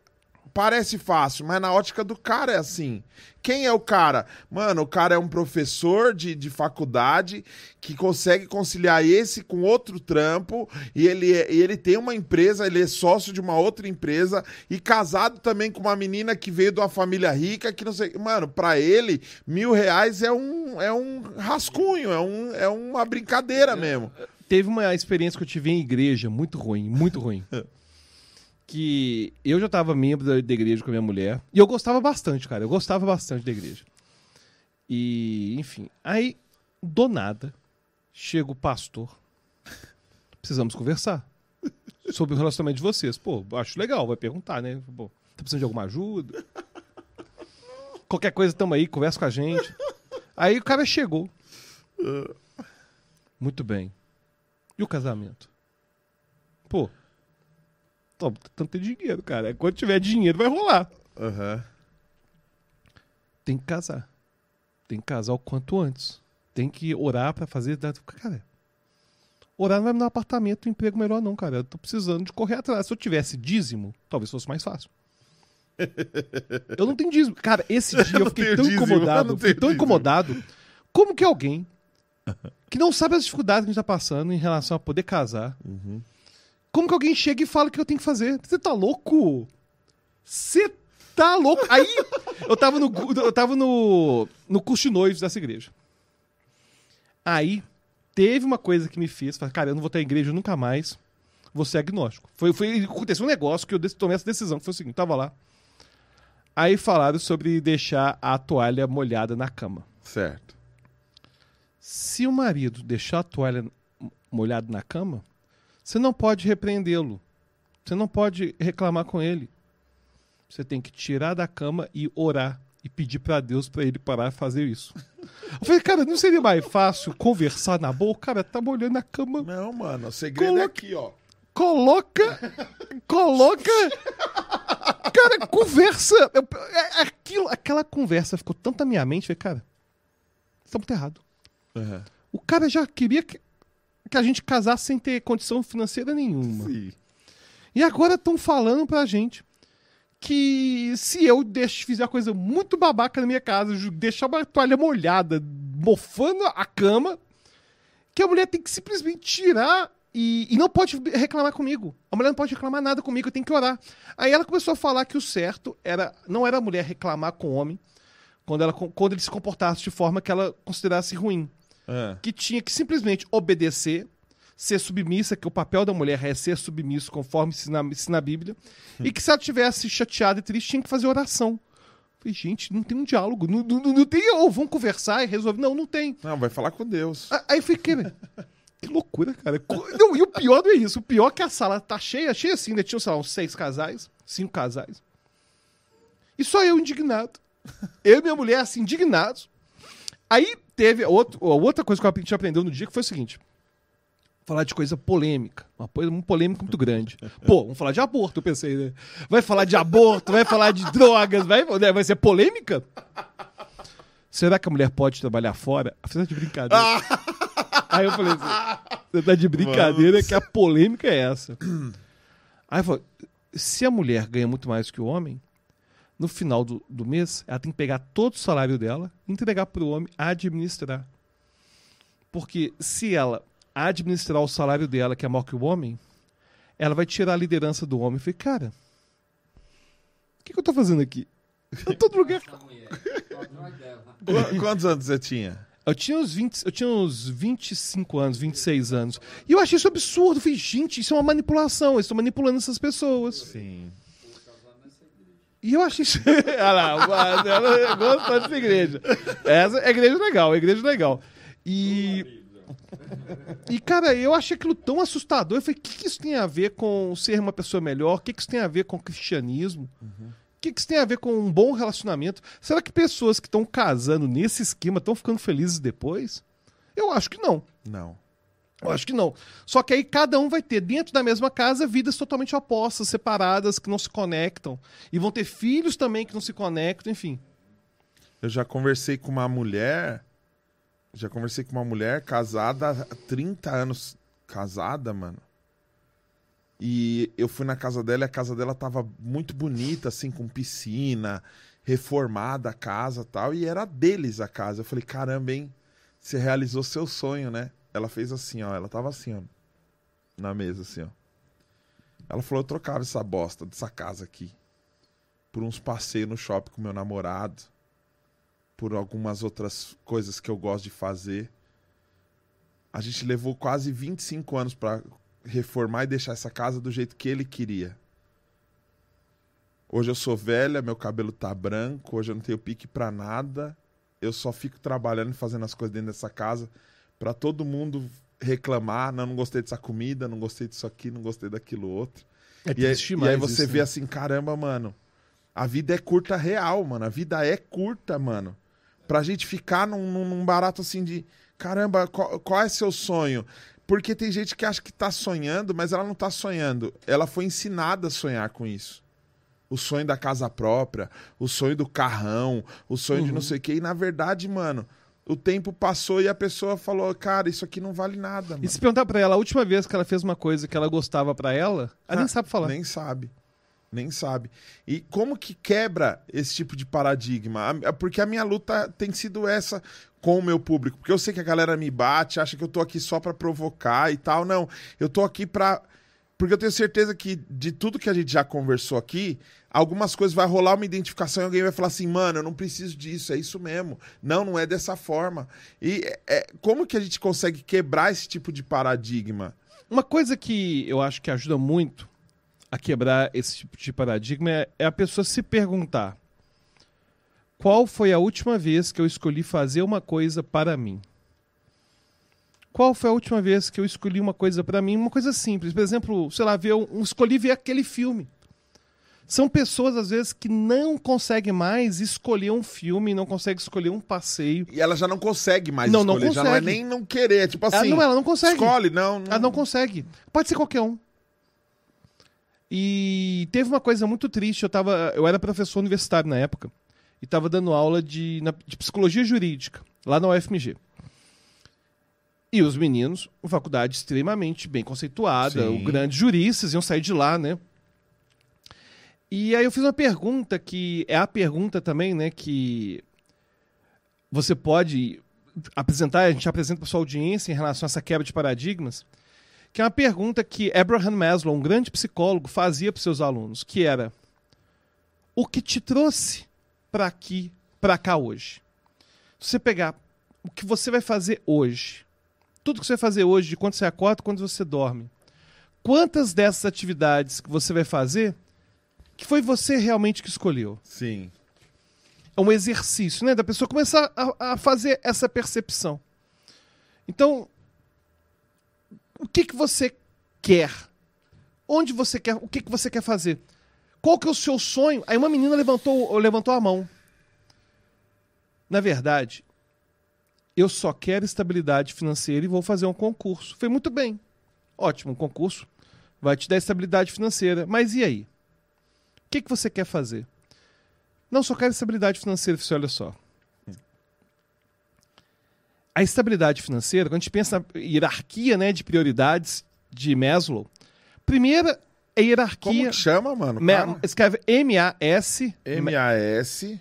parece fácil, mas na ótica do cara é assim. Quem é o cara? Mano, o cara é um professor de, de faculdade que consegue conciliar esse com outro trampo e ele, é- ele tem uma empresa, ele é sócio de uma outra empresa e casado também com uma menina que veio de uma família rica que não sei. Mano, pra ele, mil reais é um, é um rascunho, é, um, é uma brincadeira mesmo. Teve uma experiência que eu tive em igreja muito ruim, muito ruim. *laughs* que eu já tava membro da, da igreja com a minha mulher. E eu gostava bastante, cara. Eu gostava bastante da igreja. E, enfim. Aí, do nada, chega o pastor. Precisamos conversar. Sobre o relacionamento de vocês. Pô, acho legal, vai perguntar, né? Pô, tá precisando de alguma ajuda? Qualquer coisa, tamo aí, conversa com a gente. Aí o cara chegou. Muito bem. E o casamento? Pô, tô tentando ter dinheiro, cara. Quando tiver dinheiro, vai rolar. Aham. Tem que casar. tem que casar o quanto antes. Tem que orar pra fazer. Cara, orar não vai me dar um apartamento, um emprego melhor, não, cara. Eu tô precisando de correr atrás. Se eu tivesse dízimo, talvez fosse mais fácil. *laughs* eu não tenho dízimo. Cara, esse dia eu, não fiquei tão dízimo, eu incomodado. eu Fiquei tão dízimo. incomodado. Como que alguém *laughs* que não sabe as dificuldades que a gente tá passando em relação a poder casar. Uhum. Como que alguém chega e fala o que eu tenho que fazer? Você tá louco? Você tá louco? Aí eu tava no eu tava no no curso de noivos dessa igreja. Aí teve uma coisa que me fez, falar, cara, eu não vou ter igreja nunca mais. Vou ser agnóstico. Foi, foi aconteceu um negócio que eu tomei essa decisão, que foi o seguinte, tava lá. Aí falaram sobre deixar a toalha molhada na cama. Certo. Se o marido deixar a toalha molhada na cama, você não pode repreendê-lo. Você não pode reclamar com ele. Você tem que tirar da cama e orar e pedir pra Deus pra ele parar de fazer isso. *laughs* Eu falei, cara, não seria mais fácil conversar na boa? O cara tá molhando a cama. Não, mano, o segredo é Coloca- aqui, ó. Coloca. Coloca. Cara, conversa. Eu- é- aquilo, aquela conversa ficou tanto na minha mente. Eu Falei, cara, tá muito errado. Uhum. O cara já queria que, que a gente casasse sem ter condição financeira nenhuma. Sim. E agora estão falando pra gente que se eu deixo, fizer uma coisa muito babaca na minha casa, deixar uma toalha molhada, mofando a cama, que a mulher tem que simplesmente tirar e, e não pode reclamar comigo. A mulher não pode reclamar nada comigo, eu tenho que orar. Aí ela começou a falar que o certo era não era a mulher reclamar com o homem quando, ela, quando ele se comportasse de forma que ela considerasse ruim Ah, que tinha que simplesmente obedecer, ser submissa, que o papel da mulher é ser submisso conforme se na, se na Bíblia, e que se ela tivesse chateada e triste, tinha que fazer oração. Falei, gente, não tem um diálogo, não, não, não tem, ou vamos conversar e resolver. Não, não tem. Não, vai falar com Deus. Aí eu fiquei, que loucura, cara. Não, e o pior não é isso, o pior é que a sala tá cheia, cheia assim, né? Tinha, sei lá, uns seis casais, cinco casais. E só eu indignado. Eu e minha mulher, assim, indignados. Aí teve outro, outra coisa que a gente aprendeu no dia que foi o seguinte: falar de coisa polêmica. Uma coisa um polêmica muito grande. Pô, vamos falar de aborto, eu pensei, né? Vai falar de aborto, vai falar de drogas, vai, né, vai ser polêmica? Será que a mulher pode trabalhar fora? Você tá de brincadeira. *laughs* Aí eu falei assim: você tá de brincadeira Mano. que a polêmica é essa. Aí eu falei: se a mulher ganha muito mais que o homem, no final do, do mês, ela tem que pegar todo o salário dela e entregar pro homem administrar. Porque se ela administrar o salário dela, que é maior que o homem, ela vai tirar a liderança do homem. Eu falei, cara, o que, que eu tô fazendo aqui? *laughs* Eu tô no lugar. Quantos anos você tinha? Eu tinha uns 20, eu tinha uns 25 anos, 26 anos. E eu achei isso absurdo. Eu falei, gente, isso é uma manipulação. Eles estão manipulando essas pessoas. Sim. E eu achei isso. *laughs* Olha lá, ela gostou dessa igreja. Essa é igreja legal, é igreja legal. E. E, cara, eu achei aquilo tão assustador. Eu falei, o que, que isso tem a ver com ser uma pessoa melhor? O que, que isso tem a ver com o cristianismo? O que, que isso tem a ver com um bom relacionamento? Será que pessoas que estão casando nesse esquema estão ficando felizes depois? Eu acho que não. Não. Eu acho que não. Só que aí cada um vai ter, dentro da mesma casa, vidas totalmente opostas, separadas, que não se conectam. E vão ter filhos também que não se conectam, enfim. Eu já conversei com uma mulher. Já conversei com uma mulher casada há 30 anos. Casada, mano. E eu fui na casa dela e a casa dela tava muito bonita, assim, com piscina, reformada a casa tal. E era deles a casa. Eu falei, caramba, hein? Você realizou seu sonho, né? Ela fez assim, ó. Ela tava assim, ó. Na mesa, assim, ó. Ela falou, eu trocava essa bosta dessa casa aqui. Por uns passeios no shopping com meu namorado por algumas outras coisas que eu gosto de fazer. A gente levou quase 25 anos para reformar e deixar essa casa do jeito que ele queria. Hoje eu sou velha, meu cabelo tá branco, hoje eu não tenho pique pra nada. Eu só fico trabalhando e fazendo as coisas dentro dessa casa pra todo mundo reclamar, não, não gostei dessa comida, não gostei disso aqui, não gostei daquilo outro. É E aí, e aí você isso, vê né? assim, caramba, mano. A vida é curta real, mano. A vida é curta, mano. Pra gente ficar num, num- barato assim de. Caramba, qual, qual é seu sonho? Porque tem gente que acha que tá sonhando, mas ela não tá sonhando. Ela foi ensinada a sonhar com isso. o sonho da casa própria, o sonho do carrão, o sonho de não sei o quê. E na verdade, mano, o tempo passou e a pessoa falou, cara, isso aqui não vale nada, mano. E se perguntar pra ela, a última vez que ela fez uma coisa que ela gostava pra ela, ela nem Ah, sabe falar. Nem sabe. Nem sabe. E como que quebra esse tipo de paradigma? A- Porque a minha luta tem sido essa com o meu público. Porque eu sei que a galera me bate, acha que eu tô aqui só pra provocar e tal. Não, eu tô aqui pra. Porque eu tenho certeza que de tudo que a gente já conversou aqui, algumas coisas vai rolar uma identificação e alguém vai falar assim, mano, eu não preciso disso, é isso mesmo. Não, não é dessa forma. E é- é, como que a gente consegue quebrar esse tipo de paradigma? Uma coisa que eu acho que ajuda muito a quebrar esse tipo de paradigma é, é a pessoa se perguntar: qual foi a última vez que eu escolhi fazer uma coisa para mim? Qual foi a última vez que eu escolhi uma coisa para mim? Uma coisa simples. Por exemplo, sei lá, ver um, escolhi ver aquele filme. São pessoas, às vezes, que não conseguem mais escolher um filme, não conseguem escolher um passeio. E ela já não consegue mais Não, não escolher, já não é consegue. nem não querer, é tipo Ela assim, não, ela não consegue. escolhe, não, não. Ela não consegue. Pode ser qualquer um. E teve uma coisa muito triste. Eu, tava, eu era professor universitário na época e estava dando aula de, na- de psicologia jurídica lá na UFMG. E os meninos, uma faculdade extremamente bem conceituada, Sim. grandes juristas iam sair de lá, né? E aí eu fiz uma pergunta que é a pergunta também, né, que você pode apresentar, a gente apresenta para sua audiência em relação a essa quebra de paradigmas, que é uma pergunta que Abraham Maslow, um grande psicólogo, fazia para seus alunos, que era: o que te trouxe para aqui, para cá hoje? Se você pegar o que você vai fazer hoje, tudo que você vai fazer hoje, de quando você acorda, quando você dorme, quantas dessas atividades que você vai fazer que foi você realmente que escolheu? Sim. é um exercício, né? Da pessoa começar a, a fazer essa percepção. Então, o que, que você quer? Onde você quer? O que, que você quer fazer? Qual que é o seu sonho? Aí uma menina levantou, levantou a mão. Na verdade, eu só quero estabilidade financeira e vou fazer um concurso. Foi muito bem. Ótimo, um concurso vai te dar estabilidade financeira. Mas e aí? O que, que você quer fazer? Não, só quero estabilidade financeira. Falei, olha só. A estabilidade financeira, quando a gente pensa na hierarquia né, de prioridades de Maslow, primeira é Como hierarquia. que chama, mano? Ma- escreve M-A-S-L-O-W. M-A-S.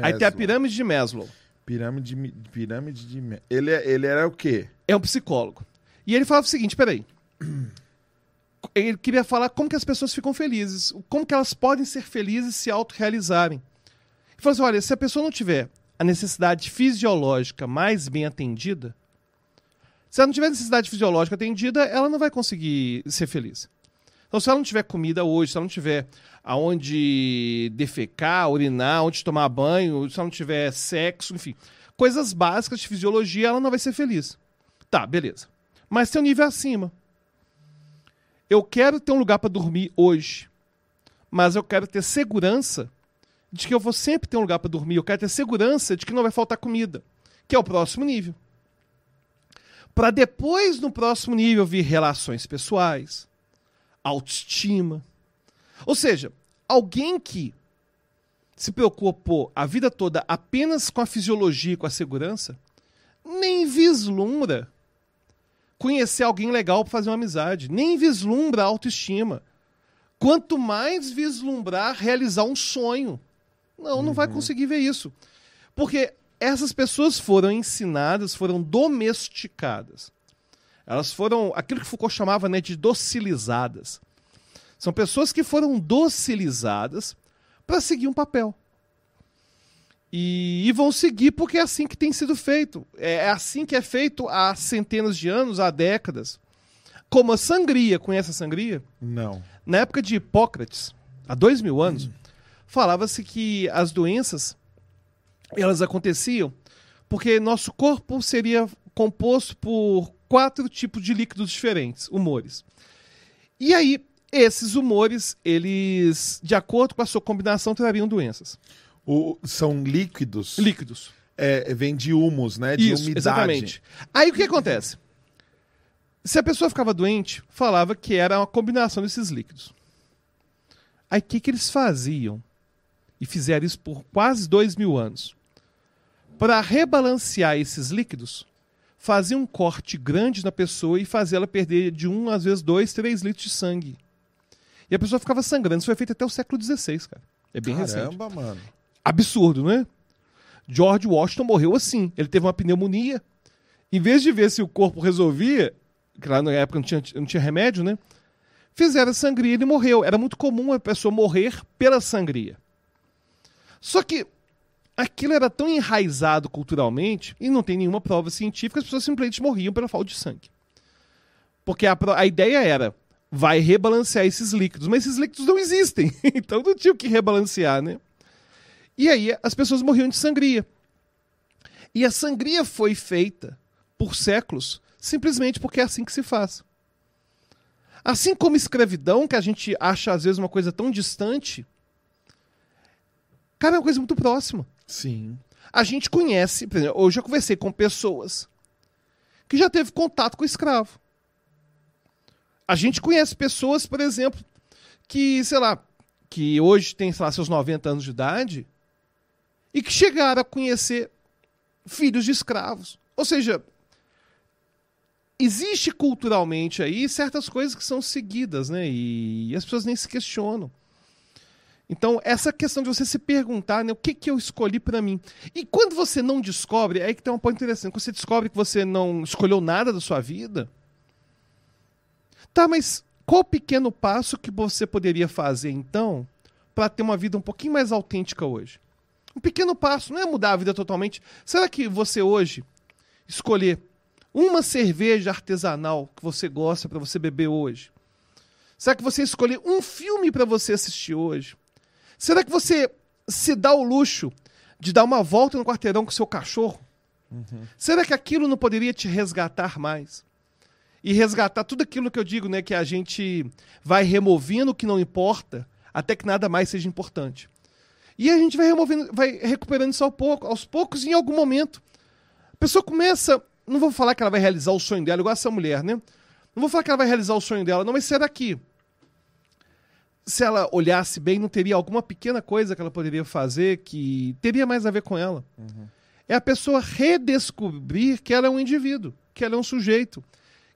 Aí tem a pirâmide de Maslow. Pirâmide, mi- pirâmide de... Ele, é- ele era o quê? É um psicólogo. E ele falava o seguinte, peraí. Ele queria falar como que as pessoas ficam felizes, como que elas podem ser felizes se autorrealizarem. Ele falou assim, olha, se a pessoa não tiver a necessidade fisiológica mais bem atendida, se ela não tiver necessidade fisiológica atendida, ela não vai conseguir ser feliz. Então, se ela não tiver comida hoje, se ela não tiver aonde defecar, urinar, onde tomar banho, se ela não tiver sexo, enfim, coisas básicas de fisiologia, ela não vai ser feliz. Tá, beleza. Mas tem um nível acima. Eu quero ter um lugar para dormir hoje, mas eu quero ter segurança de que eu vou sempre ter um lugar para dormir. Eu quero ter segurança de que não vai faltar comida, que é o próximo nível. Para depois, no próximo nível, vir relações pessoais, autoestima. Ou seja, alguém que se preocupou a vida toda apenas com a fisiologia e com a segurança, nem vislumbra conhecer alguém legal para fazer uma amizade, nem vislumbra a autoestima. Quanto mais vislumbrar realizar um sonho. Não, não vai conseguir ver isso. Porque essas pessoas foram ensinadas, foram domesticadas. Elas foram aquilo que Foucault chamava né, de docilizadas. São pessoas que foram docilizadas para seguir um papel. E, e vão seguir porque é assim que tem sido feito. É, é assim que é feito há centenas de anos, há décadas. Como a sangria, conhece a sangria? Não. Na época de Hipócrates, há dois mil anos, falava-se que as doenças elas aconteciam porque nosso corpo seria composto por quatro tipos de líquidos diferentes, humores. E aí, esses humores, eles, de acordo com a sua combinação, trariam doenças. O, são líquidos. Líquidos. É, vem de humus, né? De Isso, umidade. exatamente. Aí o que acontece? Se a pessoa ficava doente, falava que era uma combinação desses líquidos. Aí o que, que eles faziam? E fizeram isso por quase dois mil anos. Para rebalancear esses líquidos, faziam um corte grande na pessoa e fazia ela perder de um, às vezes, dois, três litros de sangue. E a pessoa ficava sangrando. Isso foi feito até o século XVI, cara. É bem recente. Caramba, mano. Absurdo, não é? George Washington morreu assim. Ele teve uma pneumonia. Em vez de ver se o corpo resolvia, que lá na época não tinha, não tinha remédio, né? Fizeram a sangria e ele morreu. Era muito comum a pessoa morrer pela sangria. Só que aquilo era tão enraizado culturalmente, e não tem nenhuma prova científica, as pessoas simplesmente morriam pela falta de sangue. Porque a, a ideia era, vai rebalancear esses líquidos, mas esses líquidos não existem, *laughs* então não tinha o que rebalancear, né? E aí as pessoas morriam de sangria. E a sangria foi feita por séculos simplesmente porque é assim que se faz. Assim como escravidão, que a gente acha às vezes uma coisa tão distante, cara, é uma coisa muito próxima. Sim. A gente conhece, por exemplo, hoje eu conversei com pessoas que já teve contato com escravo. A gente conhece pessoas, por exemplo, que, sei lá, que hoje tem, sei lá, seus 90 anos de idade e que chegaram a conhecer filhos de escravos. Ou seja, existe culturalmente aí certas coisas que são seguidas, né? E, as pessoas nem se questionam. Então, essa questão de você se perguntar, né, o que, que eu escolhi para mim? E quando você não descobre, é aí que tem um ponto interessante. Quando você descobre que você não escolheu nada da sua vida, tá, mas qual o pequeno passo que você poderia fazer então para ter uma vida um pouquinho mais autêntica hoje? Um pequeno passo, não é mudar a vida totalmente. Será que você hoje escolher uma cerveja artesanal que você gosta para você beber hoje? Será que você escolher um filme para você assistir hoje? Será que você se dá o luxo de dar uma volta no quarteirão com seu cachorro? Será que aquilo não poderia te resgatar mais? E resgatar tudo aquilo que eu digo, né? Que a gente vai removendo o que não importa até que nada mais seja importante. E a gente vai removendo, vai recuperando isso ao pouco, aos poucos, e em algum momento. A pessoa começa. Não vou falar que ela vai realizar o sonho dela, igual essa mulher, né? Não vou falar que ela vai realizar o sonho dela, não, mas será que se ela olhasse bem, não teria alguma pequena coisa que ela poderia fazer que teria mais a ver com ela? É a pessoa redescobrir que ela é um indivíduo, que ela é um sujeito,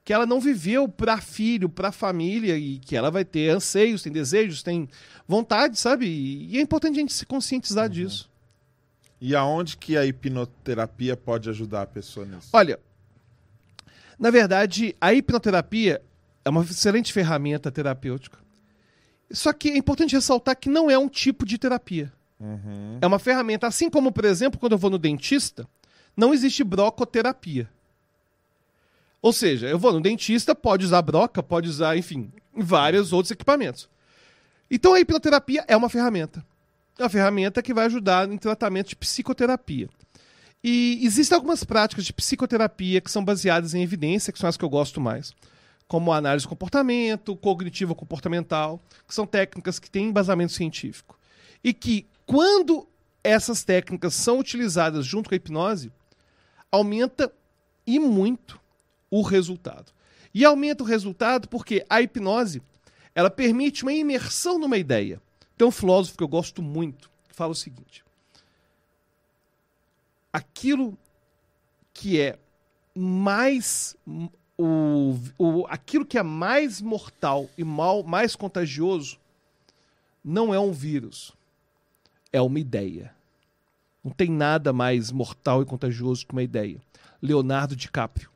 que ela não viveu para filho, para família e que ela vai ter anseios, tem desejos, tem vontade, sabe? E é importante a gente se conscientizar disso. E aonde que a hipnoterapia pode ajudar a pessoa nisso? Olha, na verdade, a hipnoterapia é uma excelente ferramenta terapêutica. Só que é importante ressaltar que não é um tipo de terapia. Uhum. É uma ferramenta, assim como, por exemplo, quando eu vou no dentista, não existe brocoterapia. Ou seja, eu vou no dentista, pode usar broca, pode usar, enfim, vários outros equipamentos. Então a hipnoterapia é uma ferramenta. É uma ferramenta que vai ajudar em tratamento de psicoterapia. E existem algumas práticas de psicoterapia que são baseadas em evidência, que são as que eu gosto mais, como análise do comportamento, cognitivo comportamental, que são técnicas que têm embasamento científico. E que, quando essas técnicas são utilizadas junto com a hipnose, aumenta e muito o resultado. E aumenta o resultado porque a hipnose ela permite uma imersão numa ideia. Tem um filósofo que eu gosto muito que fala o seguinte: aquilo que é mais o, o, aquilo que é mais mortal e mal, mais contagioso não é um vírus, é uma ideia. Não tem nada mais mortal e contagioso que uma ideia. Leonardo DiCaprio,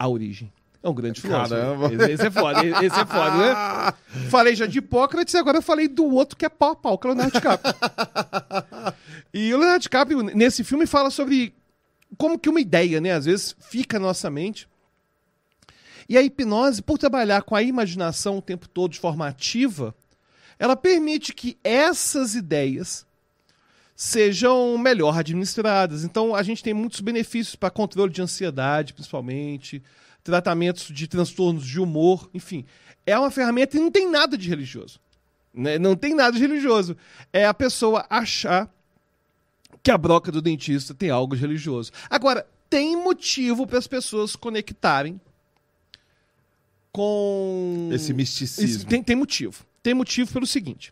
A Origem. É um grande filósofo. Caramba. Esse, esse é foda, esse é foda, né? *laughs* Falei já de Hipócrates e agora eu falei do outro que é pau a pau, que é o Leonardo DiCaprio. *laughs* e o Leonardo DiCaprio, nesse filme, fala sobre como que uma ideia, né, às vezes fica na nossa mente. E a hipnose, por trabalhar com a imaginação o tempo todo de forma ativa, ela permite que essas ideias sejam melhor administradas. Então, a gente tem muitos benefícios para controle de ansiedade, principalmente, tratamentos de transtornos de humor, enfim. É uma ferramenta e não tem nada de religioso. Né? Não tem nada de religioso. É a pessoa achar que a broca do dentista tem algo de religioso. Agora, tem motivo para as pessoas conectarem com Esse misticismo. Esse- tem, tem motivo. Tem motivo pelo seguinte.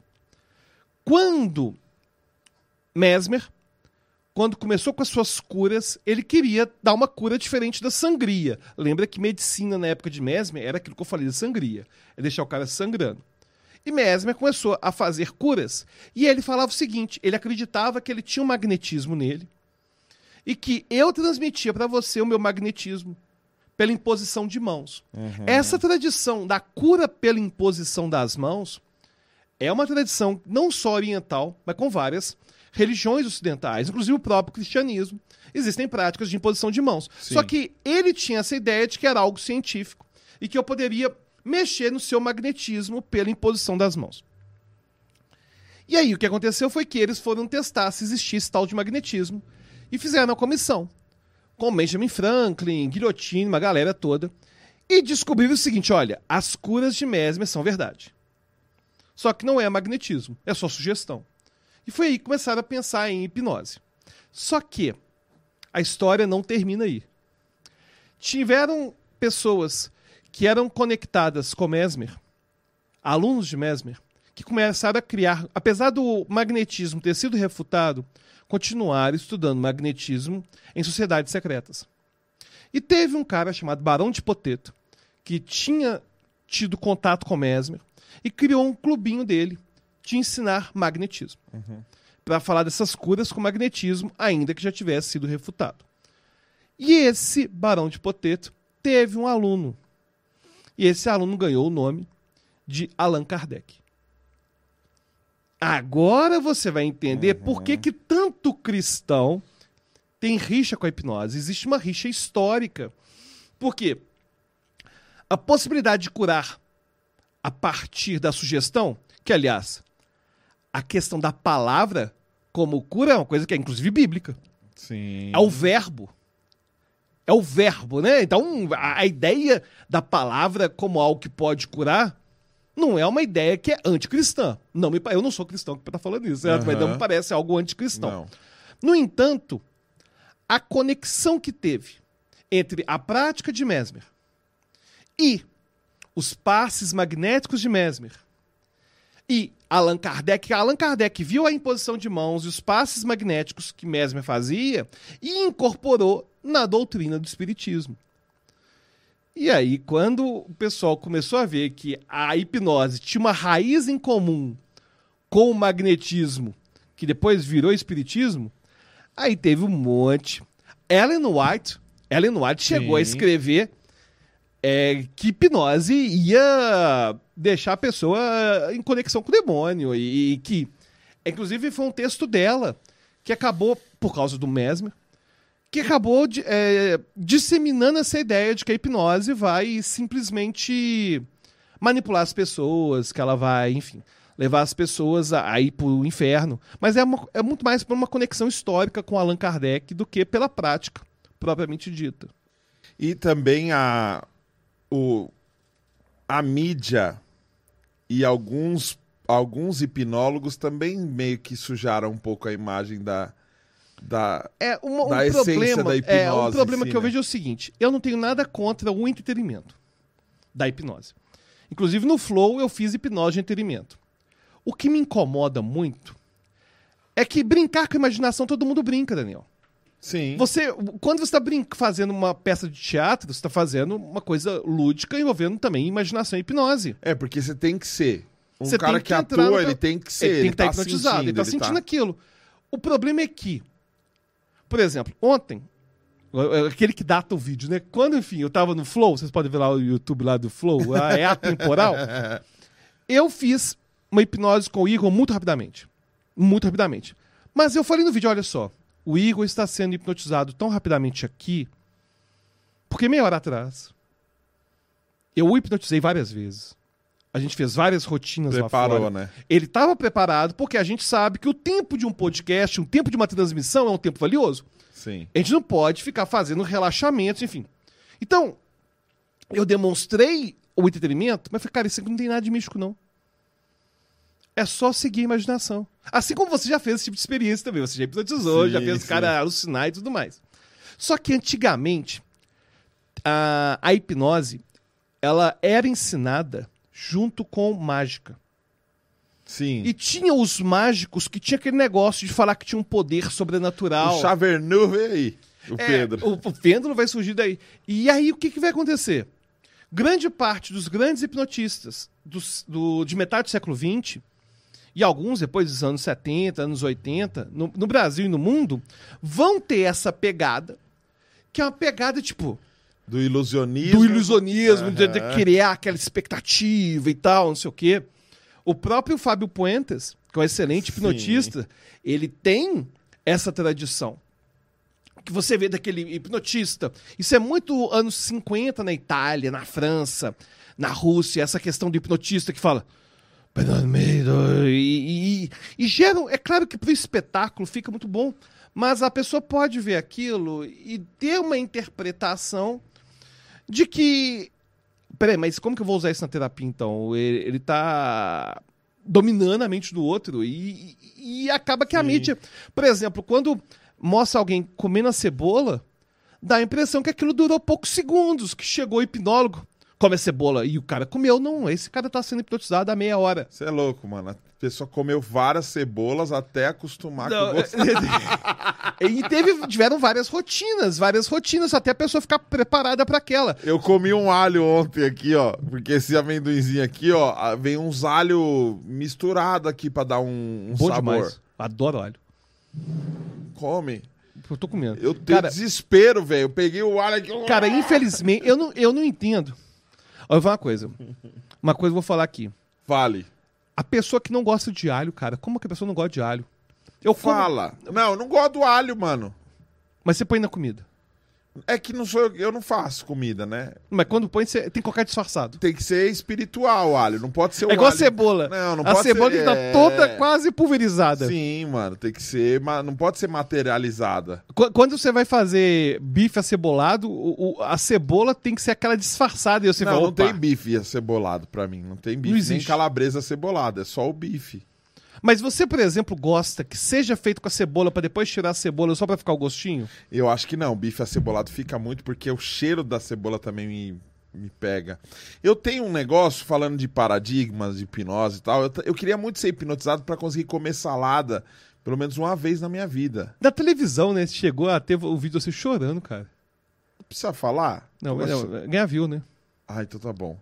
Quando Mesmer, quando começou com as suas curas, ele queria dar uma cura diferente da sangria. Lembra que medicina na época de Mesmer era aquilo que eu falei de sangria, é deixar o cara sangrando. E Mesmer começou a fazer curas, e ele falava o seguinte, ele acreditava que ele tinha um magnetismo nele, e que eu transmitia para você o meu magnetismo pela imposição de mãos. Uhum. Essa tradição da cura pela imposição das mãos é uma tradição não só oriental, mas com várias religiões ocidentais, inclusive o próprio cristianismo. Existem práticas de imposição de mãos. Sim. Só que ele tinha essa ideia de que era algo científico e que eu poderia mexer no seu magnetismo pela imposição das mãos. E aí o que aconteceu foi que eles foram testar se existisse tal de magnetismo e fizeram a comissão com Benjamin Franklin, Guilhotine, uma galera toda, e descobriram o seguinte: olha, as curas de Mesmer são verdade. Só que não é magnetismo, é só sugestão. E foi aí que começaram a pensar em hipnose. Só que a história não termina aí. Tiveram pessoas que eram conectadas com Mesmer, alunos de Mesmer, que começaram a criar, apesar do magnetismo ter sido refutado, continuaram estudando magnetismo em sociedades secretas. E teve um cara chamado Barão de Poteto, que tinha tido contato com Mesmer e criou um clubinho dele de ensinar magnetismo. Para falar dessas curas com magnetismo, ainda que já tivesse sido refutado. E esse Barão de Poteto teve um aluno. E esse aluno ganhou o nome de Allan Kardec. Agora você vai entender por que, que tanto cristão tem rixa com a hipnose. Existe uma rixa histórica. Por quê? A possibilidade de curar a partir da sugestão, que aliás, a questão da palavra como cura é uma coisa que é inclusive bíblica. Sim. É o verbo. É o verbo, né? Então, a, a ideia da palavra como algo que pode curar não é uma ideia que é anticristã. Não me, eu não sou cristão que tá falando isso, certo? Mas não me parece algo anticristão. Não. No entanto, a conexão que teve entre a prática de Mesmer e os passes magnéticos de Mesmer e Allan Kardec, Allan Kardec viu a imposição de mãos e os passes magnéticos que Mesmer fazia e incorporou na doutrina do espiritismo. E aí, quando o pessoal começou a ver que a hipnose tinha uma raiz em comum com o magnetismo, que depois virou espiritismo, aí teve um monte. Ellen White, Ellen White chegou a Sim. escrever é, que hipnose ia deixar a pessoa em conexão com o demônio e, e que, inclusive, foi um texto dela que acabou por causa do Mesmer, que acabou de- é, disseminando essa ideia de que a hipnose vai simplesmente manipular as pessoas, que ela vai, enfim, levar as pessoas a, a ir pro inferno. Mas é, uma- é muito mais por uma conexão histórica com Allan Kardec do que pela prática propriamente dita. E também a, o, a mídia e alguns, alguns hipnólogos também meio que sujaram um pouco a imagem da. da É uma, um Da essência problema, da é, hipnose um problema si, que eu né? vejo é o seguinte: eu não tenho nada contra o entretenimento da hipnose. Inclusive no Flow eu fiz hipnose de entretenimento. O que me incomoda muito é que brincar com a imaginação todo mundo brinca, Daniel. Sim. Você, quando você está fazendo uma peça de teatro, você está fazendo uma coisa lúdica envolvendo também imaginação e hipnose. É, porque você tem que ser. Um Você cara tem que, que atua, no- ele tem que ser. ele tem que estar tá hipnotizado, ele sentindo, está sentindo aquilo. O problema é que, por exemplo, ontem, aquele que data o vídeo, né? Quando, enfim, eu tava no Flow, vocês podem ver lá o YouTube lá do Flow, é atemporal. *laughs* eu fiz uma hipnose com o Igor muito rapidamente. Muito rapidamente. Mas eu falei no vídeo, olha só, o Igor está sendo hipnotizado tão rapidamente aqui, porque meia hora atrás eu o hipnotizei várias vezes. A gente fez várias rotinas lá Preparou, fora. né? Ele estava preparado porque a gente sabe que o tempo de um podcast, um tempo de uma transmissão é um tempo valioso. Sim. A gente não pode ficar fazendo relaxamentos, enfim. Então, eu demonstrei o entretenimento, mas falei, cara, isso aqui não tem nada de místico, não. É só seguir a imaginação. Assim como você já fez esse tipo de experiência também. Você já hipnotizou, Sim, já fez o cara alucinar e tudo mais. Só que antigamente, a, a hipnose, ela era ensinada junto com mágica. Sim. E tinha os mágicos que tinha aquele negócio de falar que tinha um poder sobrenatural. O Chavernu veio aí. O É, Pedro. O, o pêndulo vai surgir daí. E aí o que, que vai acontecer? Grande parte dos grandes hipnotistas dos- do- de metade do século XX, e alguns depois dos anos 70, anos 80, no, no Brasil e no mundo, vão ter essa pegada, que é uma pegada tipo Do ilusionismo. do ilusionismo, de, de Aham. criar aquela expectativa e tal, não sei o quê. O próprio Fábio Puentes, que é um excelente Sim. hipnotista, ele tem essa tradição. Que você vê daquele hipnotista. Isso é muito anos 50 na Itália, na França, na Rússia, essa questão do hipnotista que fala. "Pedro, E, e, e geram. É claro que para o espetáculo fica muito bom, mas a pessoa pode ver aquilo e ter uma interpretação de que. Peraí, mas como que eu vou usar isso na terapia então? Ele, ele tá dominando a mente do outro e, e- e acaba que a Sim. mídia. Por exemplo, quando mostra alguém comendo a cebola, dá a impressão que aquilo durou poucos segundos, que chegou o hipnólogo, come a cebola e o cara comeu. Não, esse cara tá sendo hipnotizado há meia hora. Você é louco, mano. A pessoa comeu várias cebolas até acostumar Não, com o gosto. *laughs* *laughs* e teve, tiveram várias rotinas, várias rotinas, até a pessoa ficar preparada para aquela. Eu comi um alho ontem aqui, ó. Porque esse amendoinzinho aqui, ó, vem uns alho misturado aqui pra dar um, um Bom sabor. demais. Adoro alho. Come. Eu tô comendo. Eu tenho Cara, desespero, velho. Eu peguei o alho aqui. Cara, infelizmente, eu não, eu não entendo. Olha, eu vou falar uma coisa. Uma coisa eu vou falar aqui. Vale. A pessoa que não gosta de alho, cara, como que a pessoa não gosta de alho? Eu como, Fala. Não, eu não gosto do alho, mano. mas você põe na comida. É que não sou eu, eu não faço comida, né? Mas quando põe, você tem que colocar disfarçado. Tem que ser espiritual alho, não pode ser o É igual a alho. cebola. Não, não a pode cebola ser, que é. estar toda quase pulverizada. Sim, mano, tem que ser, mas não pode ser materializada. Qu- Quando você vai fazer bife acebolado, a cebola tem que ser aquela disfarçada. E você não, fala, não tem bife acebolado pra mim, não tem bife, Não nem existe. calabresa acebolada, é só o bife. Mas você, por exemplo, gosta que seja feito com a cebola pra depois tirar a cebola só pra ficar o gostinho? Eu acho que não, bife acebolado fica muito porque o cheiro da cebola também me, me pega. Eu tenho um negócio falando de paradigmas, de hipnose e tal. Eu, eu queria muito ser hipnotizado pra conseguir comer salada pelo menos uma vez na minha vida. Na televisão, né? Chegou a ter o vídeo você chorando, cara. Precisa falar? Não, não assim? ganha viu, né? Ah, então tá bom.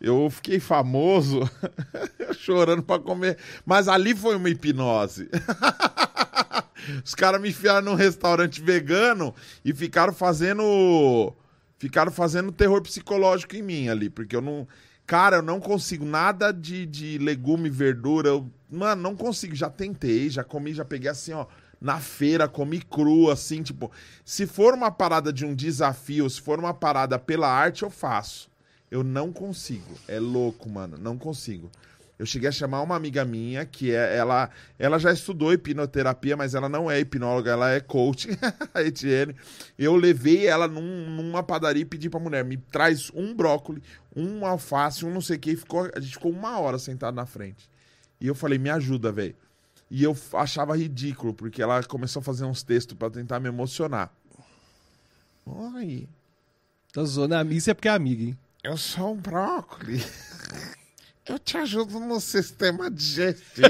Eu fiquei famoso *laughs* chorando pra comer. Mas ali foi uma hipnose. *laughs* Os caras me enfiaram num restaurante vegano e ficaram fazendo. Ficaram fazendo terror psicológico em mim ali. Porque eu não. Cara, eu não consigo nada de, de legume, verdura. Eu, mano, não consigo. Já tentei, já comi, já peguei assim, ó. Na feira, comi cru, assim, tipo. Se for uma parada de um desafio, se for uma parada pela arte, eu faço. Eu não consigo. É louco, mano. Não consigo. Eu cheguei a chamar uma amiga minha que é ela, ela já estudou hipnoterapia, mas ela não é hipnóloga, ela é coach, *laughs* a Etienne. Eu levei ela num- numa padaria e pedi pra mulher, me traz um brócolis, um alface, um não sei o que, e ficou, a gente ficou uma hora sentado na frente. E eu falei, me ajuda, velho. E eu achava ridículo, porque ela começou a fazer uns textos pra tentar me emocionar. Oi, Tá zoando a missa é porque é amiga, hein? Eu sou um brócolis. *laughs* Eu te ajudo no sistema digestivo.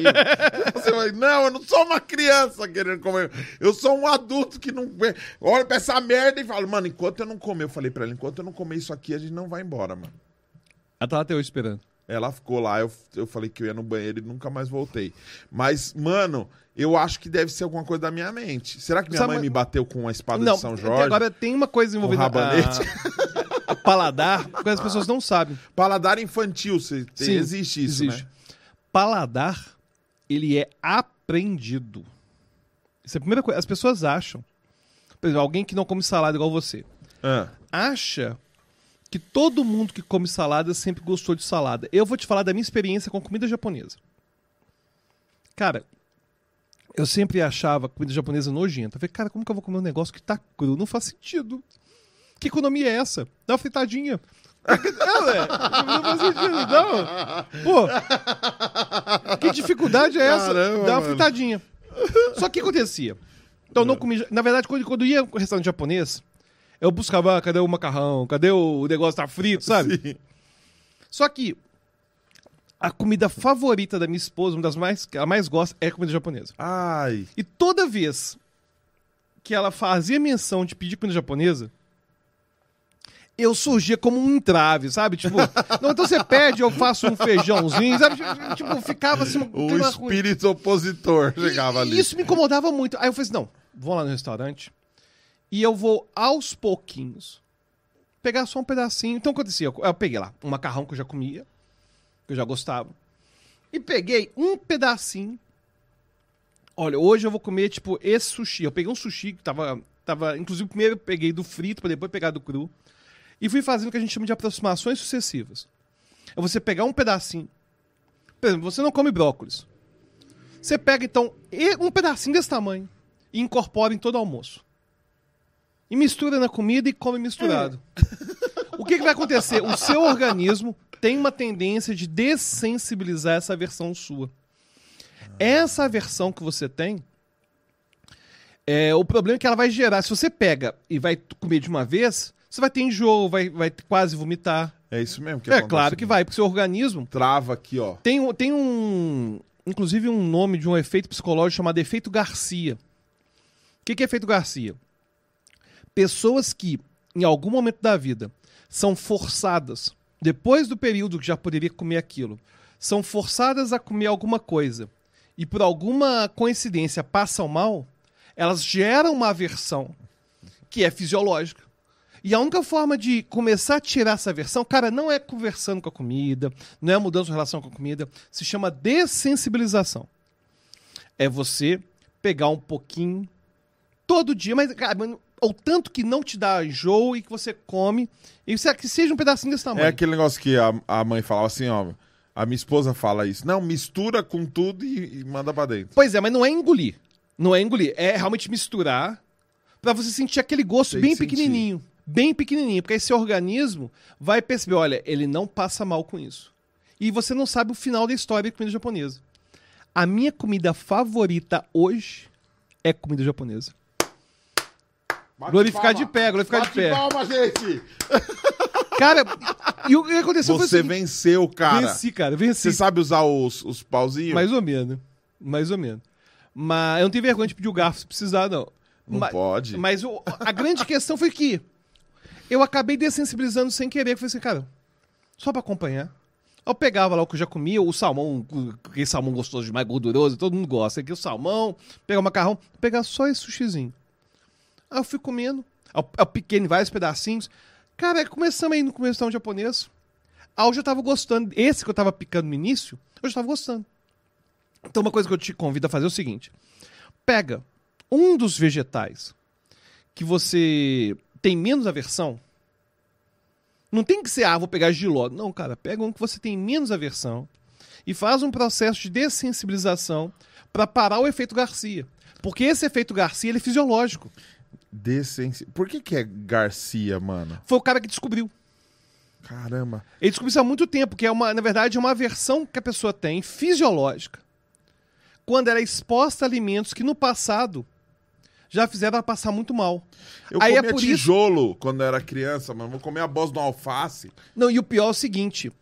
Você vai, não, eu não sou uma criança querendo comer. Eu sou um adulto que não. Olha pra essa merda e fala, mano, enquanto eu não comer, eu falei pra ela, enquanto eu não comer isso aqui, a gente não vai embora, mano. Ela tá lá até hoje esperando. Ela ficou lá, eu, eu falei que eu ia no banheiro e nunca mais voltei. Mas, mano, eu acho que deve ser alguma coisa da minha mente. Será que minha Sabe mãe me bateu com a espada Não, de São Jorge? agora tem uma coisa envolvida. rabanete? A, a *laughs* *laughs* paladar, que as pessoas não sabem. Paladar infantil, se, tem- Sim, existe isso, existe. né? Paladar, ele é aprendido. Isso é a primeira coisa. As pessoas acham. Por exemplo, alguém que não come salada igual você. Ah, Acha que todo mundo que come salada sempre gostou de salada. Eu vou te falar da minha experiência com comida japonesa. Cara, eu sempre achava comida japonesa nojenta. Eu falei, cara, como que eu vou comer um negócio que tá cru? Não faz sentido. Que economia é essa? Dá uma fritadinha. *laughs* É, ué, não faz sentido, não. Pô, que dificuldade é essa? Caramba, Dá uma mano. fritadinha. Só que acontecia? Então não comia. Na verdade, quando, quando ia no restaurante japonês, eu buscava, ah, cadê o macarrão? Cadê o negócio tá frito, sabe? sim. Só que A comida favorita da minha esposa, uma das mais que ela mais gosta, é comida japonesa. Ai. E toda vez que ela fazia menção de pedir comida japonesa, eu surgia como um entrave, sabe? Tipo, não, então você pede, eu faço um feijãozinho, sabe? Tipo, ficava assim. O espírito opositor chegava e, ali. isso me incomodava muito. Aí eu falei assim: não, vou lá no restaurante e eu vou aos pouquinhos pegar só um pedacinho. Então acontecia, eu eu peguei lá um macarrão que eu já comia, que eu já gostava, e peguei um pedacinho. Olha, hoje eu vou comer, tipo, esse sushi. Eu peguei um sushi que tava. tava inclusive, primeiro eu peguei do frito, pra depois pegar do cru. E fui fazendo o que a gente chama de aproximações sucessivas. É você pegar um pedacinho. Por exemplo, você não come brócolis. Você pega, então, um pedacinho desse tamanho e incorpora em todo almoço. E mistura na comida e come misturado. O que, que vai acontecer? O seu organismo tem uma tendência de dessensibilizar essa versão sua. Essa aversão que você tem, é, o problema é que ela vai gerar. Se você pega e vai comer de uma vez, você vai ter enjoo, vai, vai quase vomitar. É isso mesmo que é claro que vai, porque o seu organismo Trava aqui, ó. tem, um- tem um. Inclusive, um nome de um efeito psicológico chamado efeito Garcia. O que, que é efeito Garcia? Pessoas que, em algum momento da vida, são forçadas, depois do período que já poderia comer aquilo, são forçadas a comer alguma coisa e por alguma coincidência passam mal, elas geram uma aversão que é fisiológica. E a única forma de começar a tirar essa aversão, cara, não é conversando com a comida, não é mudando sua relação com a comida, se chama dessensibilização. É você pegar um pouquinho todo dia, mas ou tanto que não te dá enjoo e que você come, e você- que seja um pedacinho desse tamanho. É aquele negócio que a, a mãe falava assim, ó. A minha esposa fala isso. Não, mistura com tudo e, e manda pra dentro. Pois é, mas não é engolir. Não é engolir, é realmente misturar pra você sentir aquele gosto Tem bem que sentir. Bem pequenininho, porque seu organismo vai perceber, olha, ele não passa mal com isso. E você não sabe o final da história da comida japonesa. A minha comida favorita hoje é comida japonesa. Bate Glorificar palma. de pé, glorificar de Bate pé. palma, gente! *laughs* Cara, e o que aconteceu Você seguinte, venceu, cara. Venci, cara, venci. Você sabe usar os, os pauzinhos? Mais ou menos. Mais ou menos. Mas eu não tenho vergonha de pedir o garfo se precisar, não. Não Ma- pode. Mas o- a grande questão foi que eu acabei dessensibilizando sem querer. Eu falei assim, cara, só pra acompanhar. Eu pegava lá o que eu já comia, o salmão, aquele salmão gostoso demais, gorduroso, todo mundo gosta. Aqui o salmão, pegar o macarrão, pegar só esse sushizinho. Aí eu fui comendo, eu, eu piquei em vários pedacinhos. Cara, começamos aí no começo restaurante japonês. Aí eu já tava gostando. Esse que eu tava picando no início, eu já tava gostando. Então uma coisa que eu te convido a fazer é o seguinte. Pega um dos vegetais que você tem menos aversão. Não tem que ser, ah, vou pegar giló. Não, cara, pega um que você tem menos aversão e faz um processo de dessensibilização para parar o efeito Garcia. Porque esse efeito Garcia ele é fisiológico. Dessensi... Por que que é Garcia, mano? Foi o cara que descobriu. Caramba. Ele descobriu isso há muito tempo, que é uma, na verdade, é uma aversão que a pessoa tem fisiológica quando ela é exposta a alimentos que no passado já fizeram ela passar muito mal. Eu Aí é comia isso- tijolo quando eu era criança, mano. Vou comer a bosta de um alface. Não, e o pior é o seguinte: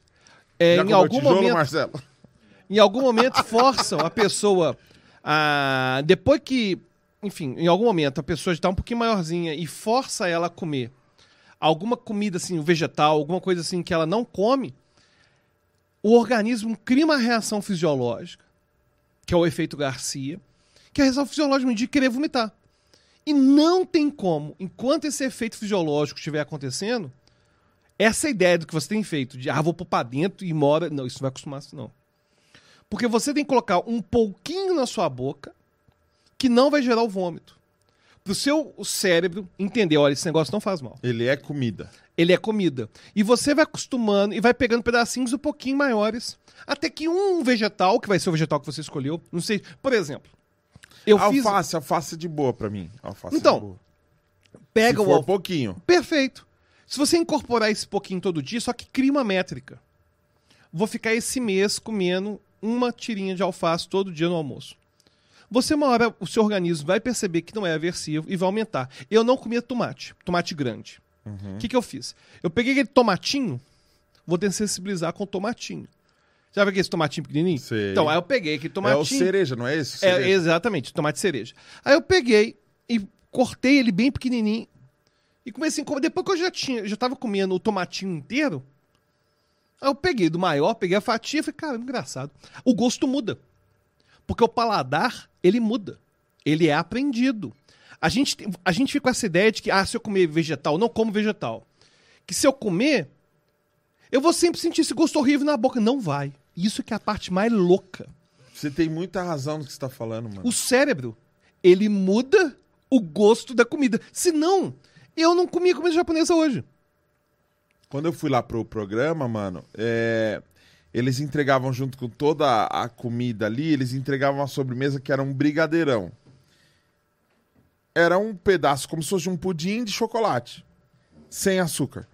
é, Já em algum tijolo, momento, Marcelo? em algum momento forçam a pessoa a depois que, enfim, em algum momento a pessoa já está um pouquinho maiorzinha e força ela a comer alguma comida assim, vegetal, alguma coisa assim que ela não come, o organismo cria uma reação fisiológica, que é o efeito Garcia, que é a reação fisiológica de querer vomitar. E não tem como, enquanto esse efeito fisiológico estiver acontecendo, essa ideia do que você tem feito, de ah, vou pôr pra dentro e mora. Não, isso não vai acostumar assim, não. Porque você tem que colocar um pouquinho na sua boca que não vai gerar o vômito. Pro seu cérebro entender, olha, esse negócio não faz mal. Ele é comida. Ele é comida. E você vai acostumando e vai pegando pedacinhos um pouquinho maiores. Até que um vegetal, que vai ser o vegetal que você escolheu, não sei. Por exemplo, eu fiz. alface, alface é de boa pra mim. Alface Então, de boa. Pega Se o for alface. pouquinho. Perfeito. Se você incorporar esse pouquinho todo dia, só que cria uma métrica. Vou ficar esse mês comendo uma tirinha de alface todo dia no almoço. Você, uma hora, o seu organismo vai perceber que não é aversivo e vai aumentar. Eu não comia tomate, tomate grande. O que, que eu fiz? Eu peguei aquele tomatinho, vou dessensibilizar com o tomatinho. Já viu aquele tomatinho pequenininho? Sei. Então, aí eu peguei aquele É tomatinho. o cereja, não é esse? É, exatamente, tomate cereja. Aí eu peguei e cortei ele bem pequenininho e comecei a comer. Depois que eu já tinha, já tava comendo o tomatinho inteiro, aí eu peguei do maior, peguei a fatia e falei, cara, engraçado. O gosto muda. Porque o paladar, ele muda. Ele é aprendido. A gente, a gente fica com essa ideia de que, ah, se eu comer vegetal, não como vegetal. Que se eu comer, eu vou sempre sentir esse gosto horrível na boca. Não vai. Isso que é a parte mais louca. Você tem muita razão no que você tá falando, mano. O cérebro, ele muda o gosto da comida. Senão, eu não comia comida japonesa hoje. Quando eu fui lá pro programa, mano, é, eles entregavam junto com toda a comida ali, eles entregavam uma sobremesa que era um brigadeirão. Era um pedaço como se fosse um pudim de chocolate, sem açúcar.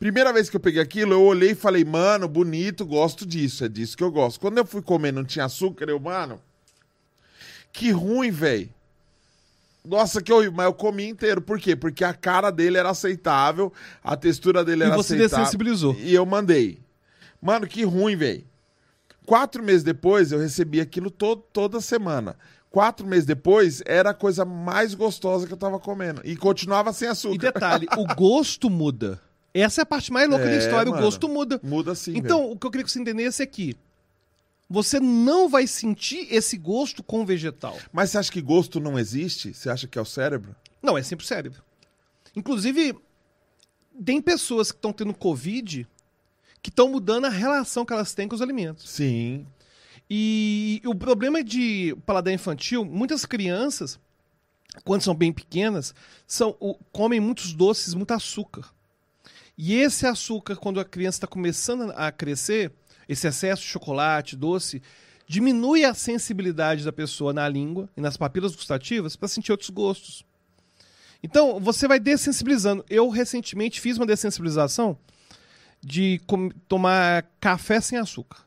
Primeira vez que eu peguei aquilo, eu olhei e falei, mano, bonito, gosto disso, é disso que eu gosto. Quando eu fui comer e não tinha açúcar, eu, mano, que ruim, velho. Nossa, que horrível, mas eu comi inteiro. Por quê? Porque a cara dele era aceitável, a textura dele E era você aceitável. dessensibilizou. E eu mandei. Mano, que ruim, velho. Quatro meses depois, eu recebi aquilo to toda semana. Quatro meses depois, era a coisa mais gostosa que eu tava comendo. E continuava sem açúcar. E detalhe, o gosto muda. Essa é a parte mais louca da É, história, mano. o gosto muda. Muda sim, então, o que eu queria que você entendesse é que você não vai sentir esse gosto com vegetal. Mas você acha que gosto não existe? Você acha que é o cérebro? Não, é sempre o cérebro. Inclusive, tem pessoas que estão tendo Covid que estão mudando a relação que elas têm com os alimentos. Sim. E o problema de paladar infantil, muitas crianças, quando são bem pequenas, são, comem muitos doces, muito açúcar. E esse açúcar, quando a criança está começando a crescer, esse excesso de chocolate, doce, diminui a sensibilidade da pessoa na língua e nas papilas gustativas para sentir outros gostos. Então, você vai dessensibilizando. Eu recentemente fiz uma dessensibilização de tomar café sem açúcar.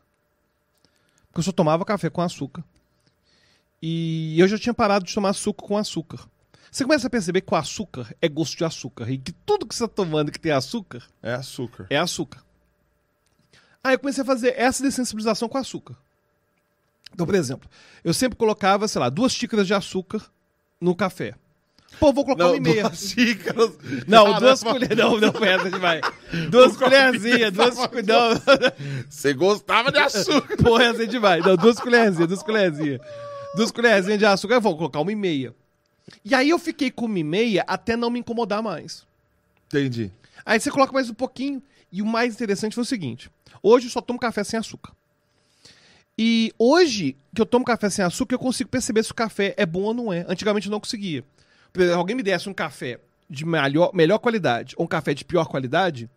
Porque eu só tomava café com açúcar. E eu já tinha parado de tomar suco com açúcar. Você começa a perceber que o açúcar é gosto de açúcar. E que tudo que você está tomando que tem açúcar É açúcar. é açúcar. Aí eu comecei a fazer essa dessensibilização com açúcar. Então, por exemplo, eu sempre colocava, sei lá, duas xícaras de açúcar no café. Pô, vou colocar uma e meia. duas *laughs* xícaras. Não, duas colheres. Não, não foi essa demais. *laughs* Duas colherzinhas, duas colheres. Não, *laughs* Você gostava de açúcar. porra, essa é demais. Não, duas colherzinhas, duas colherzinhas. Duas colherzinhas de açúcar, eu vou colocar uma e meia. E aí eu fiquei com uma e meia até não me incomodar mais. Entendi. Aí você coloca mais um pouquinho. E o mais interessante foi o seguinte: hoje eu só tomo café sem açúcar. E hoje que eu tomo café sem açúcar, eu consigo perceber se o café é bom ou não é. Antigamente eu não conseguia. Exemplo, alguém me desse um café de melhor, melhor qualidade ou um café de pior qualidade,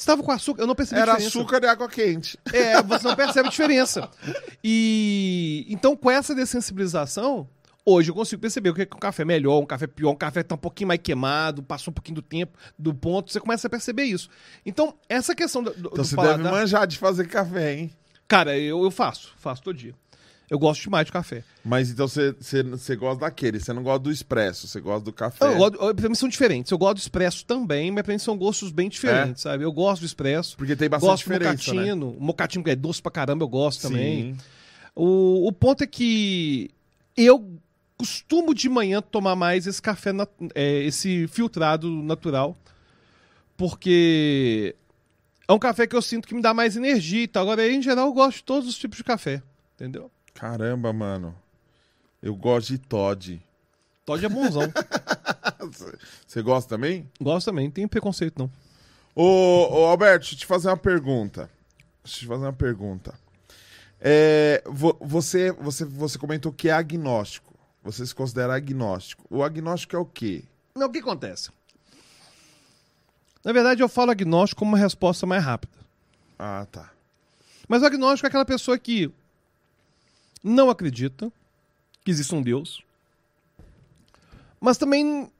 se estava com açúcar, eu não percebi Era açúcar e água quente. É, você não percebe a diferença. E então, com essa dessensibilização, hoje eu consigo perceber o que é um café melhor, um café pior, um café tá um pouquinho mais queimado, passou um pouquinho do tempo, do ponto, você começa a perceber isso. Então, essa questão do, do, Então do você paladar- deve manjar de fazer café, hein? Cara, eu, eu faço, faço todo dia. Eu gosto demais de café. Mas então você, gosta daquele, você não gosta do expresso, você gosta do café. Eu gosto, eu- pra mim são diferentes. Eu gosto do expresso também, mas pra mim são gostos bem diferentes, sabe? Eu gosto do expresso. Porque tem bastante Gosto do diferença, né? mocatino. O mocatino que é doce pra caramba, eu gosto também. Sim. O, o ponto é que eu costumo de manhã tomar mais esse café, é, esse filtrado natural, porque é um café que eu sinto que me dá mais energia e tal. Agora, em geral, eu gosto de todos os tipos de café, entendeu? Caramba, mano. Eu gosto de Todd. Todd é bonzão. *laughs* Você gosta também? gosto também, não tem preconceito não. Ô, ô, Alberto, deixa eu te fazer uma pergunta. Deixa eu te fazer uma pergunta. É, vo- você, você, você comentou que é agnóstico. Você se considera agnóstico. O agnóstico é o quê? Não, o que acontece? Na verdade, eu falo agnóstico como uma resposta mais rápida. Ah, tá. Mas o agnóstico é aquela pessoa que não acredita que existe um Deus, mas também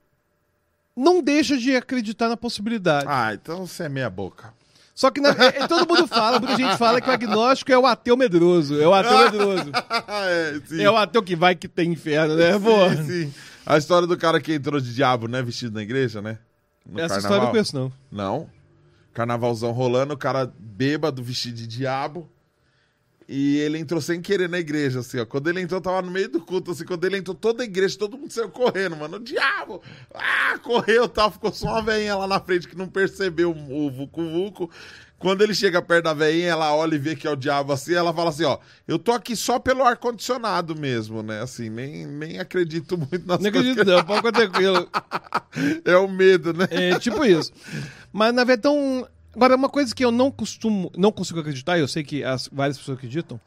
não deixa de acreditar na possibilidade. Ah, então você é meia boca. Só que na- é- é- todo mundo fala, muita gente fala que o agnóstico é o ateu medroso. É o ateu *laughs* medroso. é. É o ateu que vai que tem inferno, né? Sim, sim. A história do cara que entrou de diabo, né? Vestido na igreja, né? No essa carnaval. história eu não conheço, não. Não? carnavalzão rolando, o cara bêbado, vestido de diabo. E ele entrou sem querer na igreja, assim, ó. Quando ele entrou, tava no meio do culto, assim. Quando ele entrou, toda a igreja, todo mundo saiu correndo, mano. O diabo! Ah, correu tal. Ficou só uma veinha lá na frente que não percebeu o Vucu Vucu. Quando ele chega perto da veinha, ela olha e vê que é o diabo assim. Ela fala assim: ó, eu tô aqui só pelo ar-condicionado mesmo, né? Assim, nem, nem acredito muito nas Não acredito, não, pode ficar tranquilo. *laughs* É o medo, né? É tipo isso. Mas na verdade, então. Agora, uma coisa que eu não costumo, não consigo acreditar, eu sei que as, várias pessoas acreditam,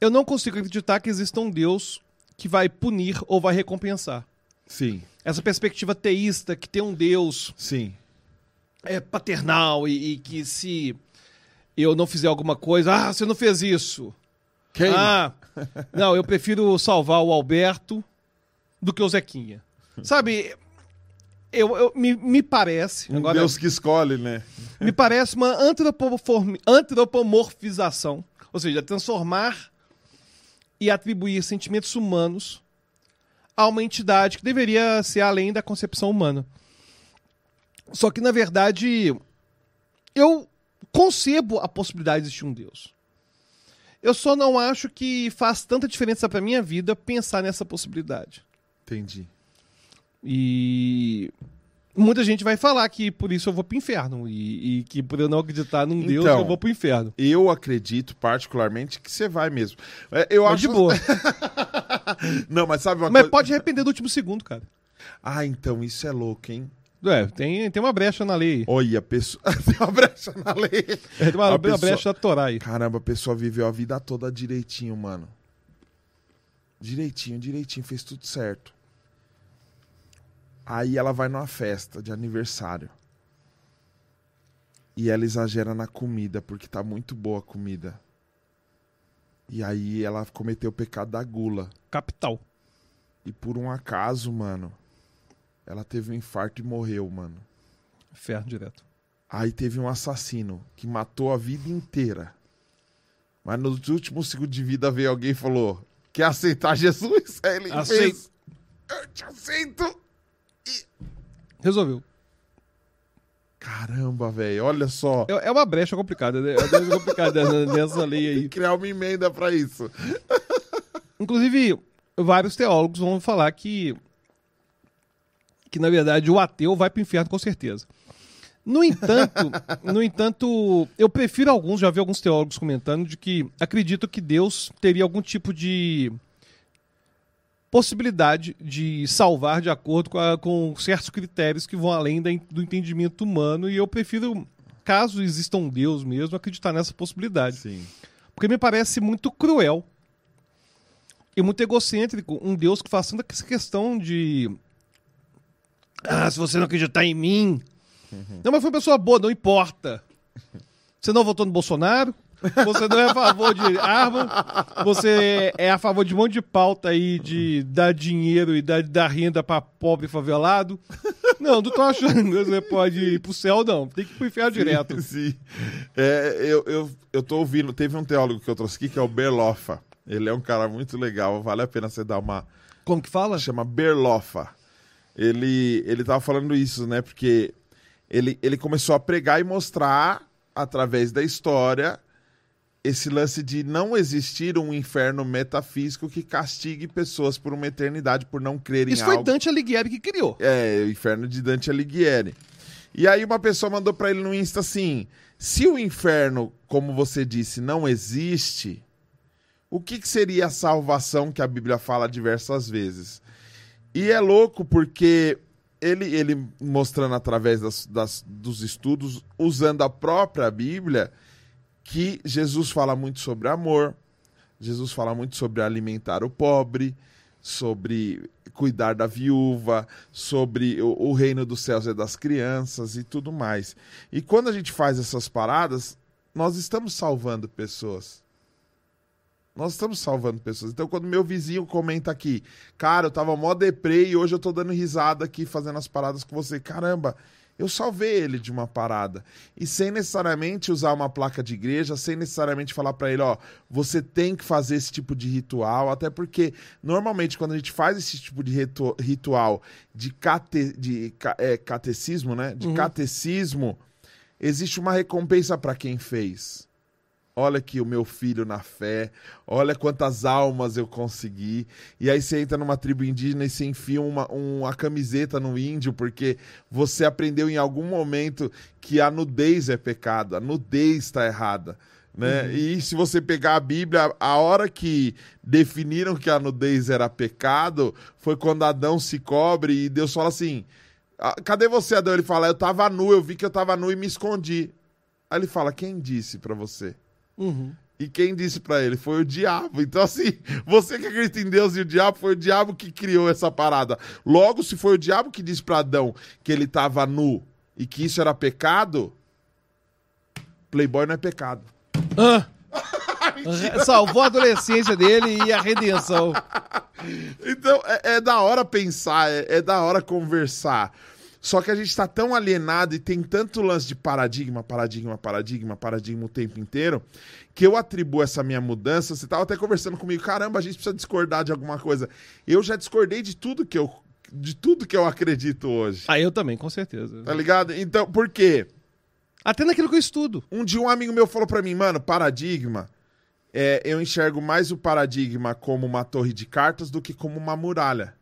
eu não consigo acreditar que exista um Deus que vai punir ou vai recompensar. Sim, Essa perspectiva teísta, que tem um Deus sim. é, paternal e, e que se eu não fizer alguma coisa, ah, você não fez isso. Queima. Ah, não, eu prefiro salvar o Alberto do que o Zequinha. *laughs* Sabe, eu, eu- me, me parece. um agora, Deus que escolhe, né? Me parece uma antropomorfização, ou seja, transformar e atribuir sentimentos humanos a uma entidade que deveria ser além da concepção humana. Só que, na verdade, eu concebo a possibilidade de existir um Deus. Eu só não acho que faz tanta diferença para minha vida pensar nessa possibilidade. Entendi. E muita gente vai falar que por isso eu vou pro inferno. E, e que por eu não acreditar num Deus, Então, eu vou pro inferno. Eu acredito particularmente que você vai mesmo. É, Eu Mas acho de boa. *laughs* Não, mas sabe uma Mas coisa? pode arrepender do último segundo, cara. Ah, então isso é louco, hein? É, tem, tem uma brecha na lei. Olha, a pessoa. *laughs* Tem uma brecha na lei. É, tem uma, a uma pessoa- brecha da Torá aí. Caramba, a pessoa viveu a vida toda direitinho, mano. Direitinho, direitinho, fez tudo certo. Aí ela vai numa festa de aniversário. E ela exagera na comida, porque tá muito boa a comida. E aí ela cometeu o pecado da gula. Capital. E por um acaso, mano, ela teve um infarto e morreu, mano. Inferno direto. Aí teve um assassino que matou a vida inteira. Mas nos últimos segundos de vida veio alguém e falou: Quer aceitar Jesus? Aí ele Aceito. fez. Eu te aceito. Resolveu. Caramba, velho, olha só. É, é uma brecha complicada, né? É uma brecha complicada *laughs* nessa lei aí. Criar uma emenda pra isso. *laughs* Inclusive, vários teólogos vão falar que que na verdade o ateu vai pro inferno com certeza. No entanto, *laughs* no entanto, eu prefiro alguns, já vi alguns teólogos comentando de que acredito que Deus teria algum tipo de possibilidade de salvar de acordo com, a- com certos critérios que vão além da- do entendimento humano e eu prefiro, caso exista um Deus mesmo, acreditar nessa possibilidade. Sim. Porque me parece muito cruel e muito egocêntrico um Deus que faz tanta essa questão de. Ah, se você não acreditar em mim. Não, mas foi uma pessoa boa, não importa. *laughs* Você não votou no Bolsonaro? Você não é a favor de arma? Você é a favor de um monte de pauta aí de dar dinheiro e dar, dar renda pra pobre favelado? Não, não tô achando que você pode ir pro céu, não. Tem que ir pro inferno direto. Sim. É, eu, eu, eu tô ouvindo, teve um teólogo que eu trouxe aqui que é o Berloffa. Ele é um cara muito legal, vale a pena você dar uma, Como que fala? chama Berloffa. Ele, ele tava falando isso, né? Porque ele, ele começou a pregar e mostrar, através da história, esse lance de não existir um inferno metafísico que castigue pessoas por uma eternidade por não crerem Isso em foi algo. Dante Alighieri que criou. É, o inferno de Dante Alighieri. E aí uma pessoa mandou pra ele no Insta assim: se o inferno, como você disse, não existe, o que, que seria a salvação que a Bíblia fala diversas vezes? E é louco porque ele, ele mostrando através das, das- dos estudos, usando a própria Bíblia, que Jesus fala muito sobre amor, Jesus fala muito sobre alimentar o pobre, sobre cuidar da viúva, sobre o, o reino dos céus é das crianças e tudo mais. E quando a gente faz essas paradas, nós estamos salvando pessoas. Nós estamos salvando pessoas. Então, quando meu vizinho comenta aqui, cara, eu tava mó deprê e hoje eu tô dando risada aqui fazendo as paradas com você. Caramba, eu salvei ele de uma parada. E sem necessariamente usar uma placa de igreja, sem necessariamente falar pra ele, ó, você tem que fazer esse tipo de ritual, até porque normalmente quando a gente faz esse tipo de ritu- ritual de, cate, de é, catecismo, né? De catecismo, existe uma recompensa para quem fez. Olha aqui o meu filho na fé, olha quantas almas eu consegui. E aí você entra numa tribo indígena e você enfia uma, uma camiseta no índio, porque você aprendeu em algum momento que a nudez é pecado, a nudez está errada. Né? Uhum. E se você pegar a Bíblia, a hora que definiram que a nudez era pecado foi quando Adão se cobre e Deus fala assim: ah, Cadê você, Adão? Ele fala: Eu tava nu, eu vi que eu tava nu e me escondi. Aí ele fala: Quem disse para você? Uhum. E quem disse para ele? Foi o diabo. Então, assim, *laughs* você que acredita em Deus e o diabo, foi o diabo que criou essa parada. Logo, se foi o diabo que disse para Adão que ele tava nu e que isso era pecado, Playboy não é pecado. Ah. *laughs* Salvou a adolescência dele e a redenção. *laughs* Então, é, é da hora pensar, é, é da hora conversar. Só que a gente está tão alienado e tem tanto lance de paradigma, paradigma, paradigma, paradigma o tempo inteiro, que eu atribuo essa minha mudança. Você estava até conversando comigo, caramba, a gente precisa discordar de alguma coisa. Eu já discordei de tudo que eu, de tudo que eu acredito hoje. Ah, eu também, com certeza. Tá ligado? Então, por quê? Até naquilo que eu estudo. Um dia um amigo meu falou para mim, mano, paradigma. É, eu enxergo mais o paradigma como uma torre de cartas do que como uma muralha.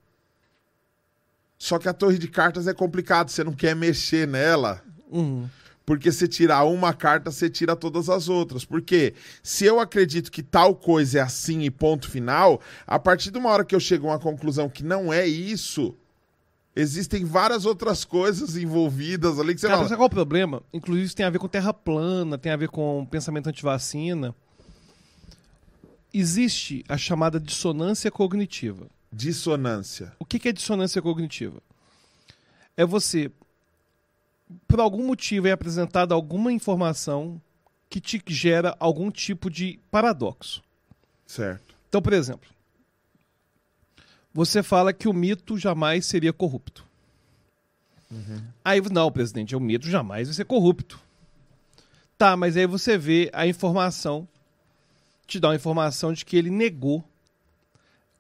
Só que a torre de cartas é complicado, você não quer mexer nela. Uhum. Porque se tirar uma carta, você tira todas as outras. Porque se eu acredito que tal coisa é assim e ponto final, a partir de uma hora que eu chego a uma conclusão que não é isso, existem várias outras coisas envolvidas ali que você Cara, fala. sabe qual é o problema? Inclusive, isso tem a ver com terra plana, tem a ver com pensamento antivacina. Existe a chamada dissonância cognitiva. Dissonância. O que é dissonância cognitiva? É você, por algum motivo, é apresentada alguma informação que te gera algum tipo de paradoxo. Certo. Então, por exemplo, você fala que o mito jamais seria corrupto. Uhum. Aí, não, presidente, o mito jamais vai ser corrupto. Tá, mas aí você vê a informação, te dá uma informação de que ele negou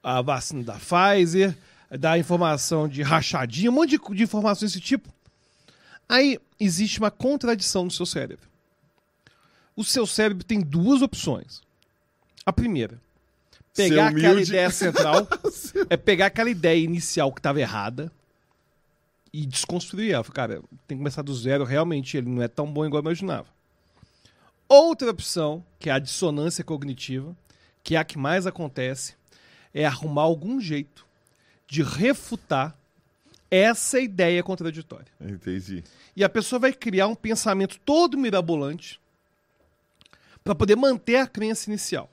a vacina da Pfizer, dá a informação de rachadinha, um monte de, de informações desse tipo. Aí existe uma contradição no seu cérebro. O seu cérebro tem duas opções. A primeira, pegar aquela ideia central, *laughs* é pegar aquela ideia inicial que estava errada e desconstruir ela. Cara, tem que começar do zero, realmente ele não é tão bom igual eu imaginava. Outra opção, que é a dissonância cognitiva, que é a que mais acontece, é arrumar algum jeito de refutar essa ideia contraditória. Entendi. E a pessoa vai criar um pensamento todo mirabolante para poder manter a crença inicial.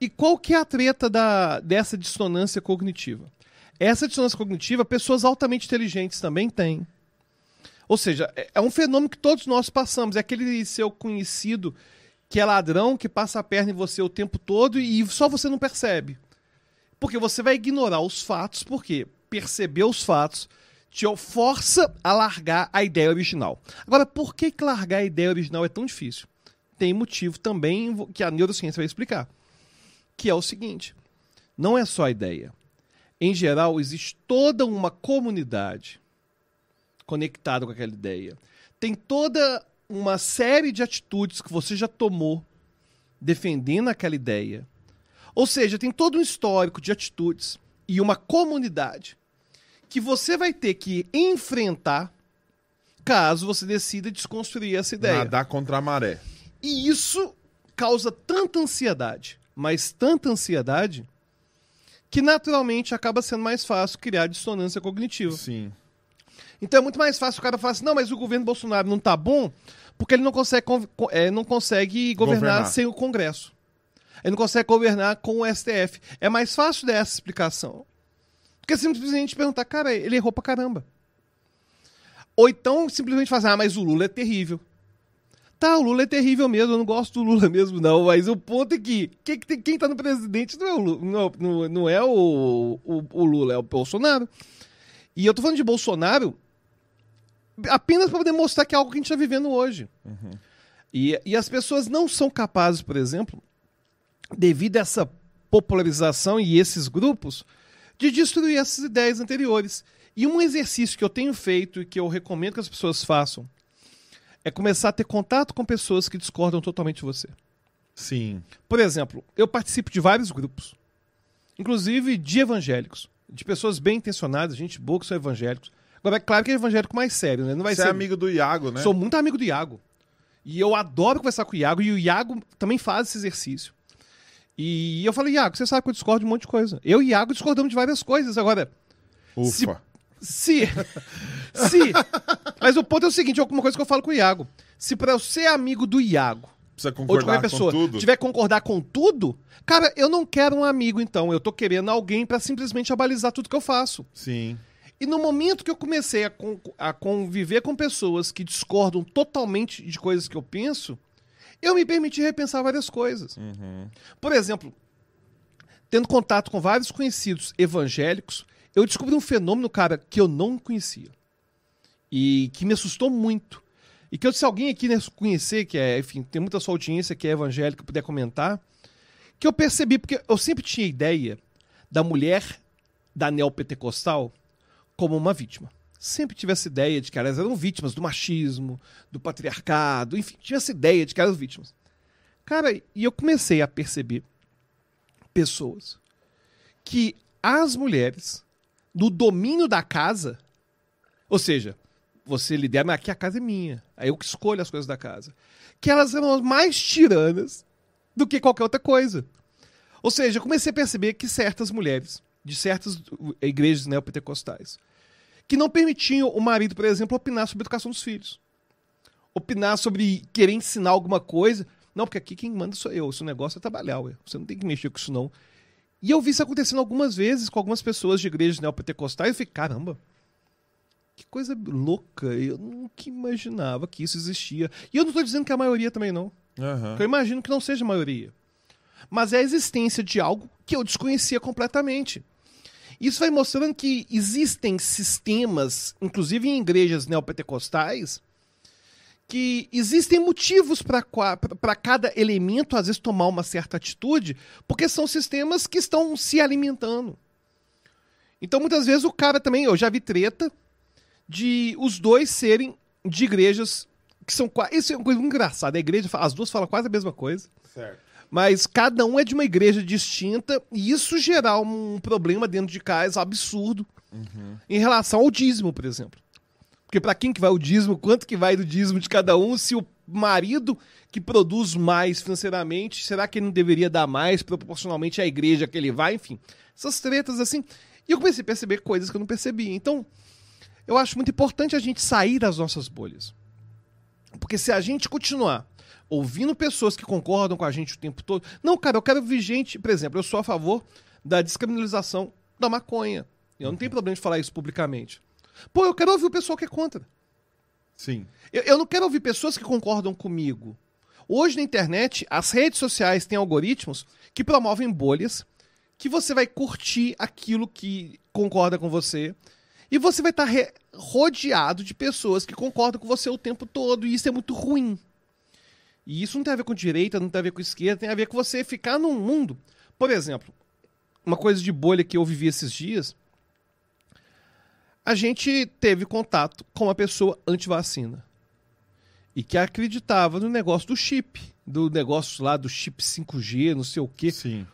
E qual que é a treta da, dessa dissonância cognitiva? Essa dissonância cognitiva, pessoas altamente inteligentes também têm. Ou seja, é- é um fenômeno que todos nós passamos. É aquele seu conhecido que é ladrão, que passa a perna em você o tempo todo e só você não percebe. Porque você vai ignorar os fatos, porque perceber os fatos te força a largar a ideia original. Agora, por que, largar a ideia original é tão difícil? Tem motivo também que a neurociência vai explicar. Que é o seguinte: não é só a ideia. Em geral, existe toda uma comunidade conectada com aquela ideia. Tem toda uma série de atitudes que você já tomou defendendo aquela ideia. Ou seja, tem todo um histórico de atitudes e uma comunidade que você vai ter que enfrentar caso você decida desconstruir essa ideia. Nadar contra a maré. E isso causa tanta ansiedade, mas tanta ansiedade, que naturalmente acaba sendo mais fácil criar dissonância cognitiva. Sim. Então é muito mais fácil o cara falar assim, não, mas o governo Bolsonaro não tá bom porque ele não consegue, con- co- é, não consegue governar, Governar. sem o Congresso. Ele não consegue governar com o STF. É mais fácil dessa explicação. Porque simplesmente perguntar, cara, ele errou pra caramba. Ou então simplesmente falar, ah, mas o Lula é terrível. Tá, o Lula é terrível mesmo, eu não gosto do Lula *laughs* mesmo, não. Mas o ponto é que quem, quem tá no presidente não é o Lula, não, não- é o, o, o Lula, é o Bolsonaro. E eu tô falando de Bolsonaro apenas para poder mostrar que é algo que a gente está vivendo hoje. E, e as pessoas não são capazes, por exemplo, devido a essa popularização e esses grupos, de destruir essas ideias anteriores. E um exercício que eu tenho feito e que eu recomendo que as pessoas façam é começar a ter contato com pessoas que discordam totalmente de você. Sim. Por exemplo, eu participo de vários grupos, inclusive de evangélicos, de pessoas bem intencionadas, gente boa que são evangélicos. Agora, é claro que é evangélico mais sério, né? Não vai Você ser é amigo do Iago, né? Sou muito amigo do Iago. E eu adoro conversar com o Iago, e o Iago também faz esse exercício. E eu falei, Iago, você sabe que eu discordo de um monte de coisa. Eu e Iago discordamos de várias coisas. Agora, Ufa. se. *laughs* Se. Mas o ponto é o seguinte: é uma coisa que eu falo com o Iago. Se pra eu ser amigo do Iago, Precisa ou de concordar qualquer com pessoa, tudo. tiver que concordar com tudo, cara, eu não quero um amigo, então. Eu tô querendo alguém pra simplesmente abalizar tudo que eu faço. Sim. E no momento que eu comecei a, con- a conviver com pessoas que discordam totalmente de coisas que eu penso, eu me permiti repensar várias coisas. Uhum. Por exemplo, tendo contato com vários conhecidos evangélicos, eu descobri um fenômeno, cara, que eu não conhecia. E que me assustou muito. E que eu, se alguém aqui né, conhecer, que é, enfim, tem muita sua audiência que é evangélica, puder comentar, que eu percebi, porque eu sempre tinha ideia da mulher da neopentecostal como uma vítima. Sempre tive essa ideia de que elas eram vítimas do machismo, do patriarcado, enfim, tinha essa ideia de que eram vítimas. Cara, e eu comecei a perceber pessoas que as mulheres, no domínio da casa, ou seja, você lidera, mas aqui a casa é minha, aí eu que escolho as coisas da casa, que elas eram mais tiranas do que qualquer outra coisa. Ou seja, eu comecei a perceber que certas mulheres, de certas igrejas neopentecostais, que não permitiam o marido, por exemplo, opinar sobre a educação dos filhos. Opinar sobre querer ensinar alguma coisa. Não, porque aqui quem manda sou eu. Esse negócio é trabalhar, ué. Você não tem que mexer com isso, não. E eu vi isso acontecendo algumas vezes com algumas pessoas de igrejas neopentecostais. E eu fiquei, caramba, que coisa louca. Eu nunca imaginava que isso existia. E eu não estou dizendo que é a maioria também, não. Que eu imagino que não seja a maioria. Mas é a existência de algo que eu desconhecia completamente. Isso vai mostrando que existem sistemas, inclusive em igrejas neopentecostais, que existem motivos para cada elemento, às vezes, tomar uma certa atitude, porque são sistemas que estão se alimentando. Então, muitas vezes, o cara também, eu já vi treta de os dois serem de igrejas que são quase. Isso é uma coisa engraçada. A igreja, as duas falam quase a mesma coisa. Certo. Mas cada um é de uma igreja distinta e isso gerar um problema dentro de casa absurdo em relação ao dízimo, por exemplo. Porque para quem que vai o dízimo, quanto que vai do dízimo de cada um, se o marido que produz mais financeiramente, será que ele não deveria dar mais proporcionalmente à igreja que ele vai, enfim. Essas tretas assim. E eu comecei a perceber coisas que eu não percebia. Então, eu acho muito importante a gente sair das nossas bolhas. Porque se a gente continuar ouvindo pessoas que concordam com a gente o tempo todo. Não, cara, eu quero ouvir gente, por exemplo, eu sou a favor da descriminalização da maconha. Eu não tenho problema de falar isso publicamente. Pô, eu quero ouvir o pessoal que é contra. Sim. Eu, eu não quero ouvir pessoas que concordam comigo. Hoje na internet, as redes sociais têm algoritmos que promovem bolhas, que você vai curtir aquilo que concorda com você, e você vai estar re- rodeado de pessoas que concordam com você o tempo todo, e isso é muito ruim. E isso não tem a ver com direita, não tem a ver com esquerda, tem a ver com você ficar num mundo. Por exemplo, uma coisa de bolha que eu vivi esses dias. A gente teve contato com uma pessoa anti-vacina. E que acreditava no negócio do chip. Do negócio lá do chip 5G, não sei o quê. Sim.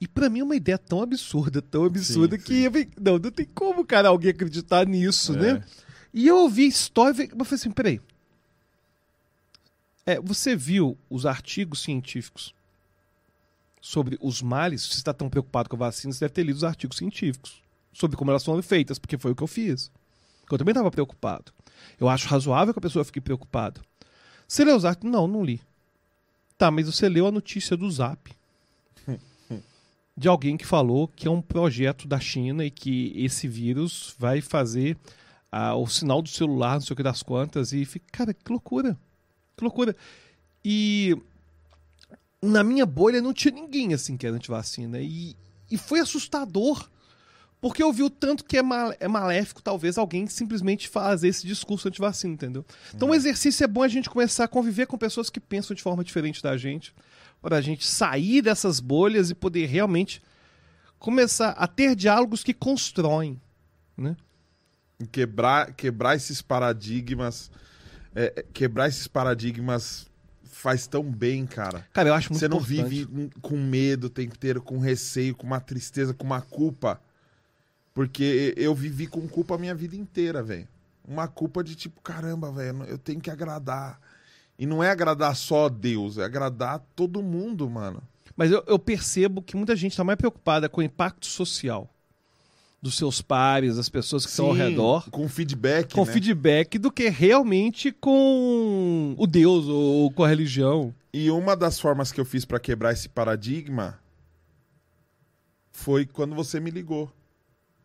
E pra mim é uma ideia tão absurda, tão absurda, Sim, que sim. não, não tem como, cara, alguém acreditar nisso, É. né? E eu ouvi história eu falei assim, peraí. É, você viu os artigos científicos sobre os males? Se você está tão preocupado com a vacina, você deve ter lido os artigos científicos sobre como elas foram feitas, porque foi o que eu fiz. Eu também estava preocupado. Eu acho razoável que a pessoa fique preocupada. Você leu os artigos? Não, não li. Tá, mas você leu a notícia do Zap de alguém que falou que é um projeto da China e que esse vírus vai fazer ah, o sinal do celular, não sei o que das quantas, e fica, cara, que loucura. Que loucura. E na minha bolha não tinha ninguém assim que era antivacina. E, e foi assustador. Porque eu vi o tanto que é, mal, é maléfico, talvez, alguém simplesmente fazer esse discurso antivacina, entendeu? Então o exercício é bom a gente começar a conviver com pessoas que pensam de forma diferente da gente, para a gente sair dessas bolhas e poder realmente começar a ter diálogos que constroem, né? Quebrar, quebrar esses paradigmas é, é, quebrar esses paradigmas faz tão bem, cara. Cara, eu acho muito Você não importante. vive com medo o tempo inteiro, com receio, com uma tristeza, com uma culpa. Porque eu vivi com culpa a minha vida inteira, velho. Uma culpa de tipo, caramba, velho, eu tenho que agradar. E não é agradar só Deus, é agradar todo mundo, mano. Mas eu, eu percebo que muita gente está mais preocupada com o impacto social dos seus pares, das pessoas que estão ao Sim, redor, Com feedback, com né? feedback, do que realmente com o Deus ou com a religião. E uma das formas que eu fiz pra quebrar esse paradigma foi quando você me ligou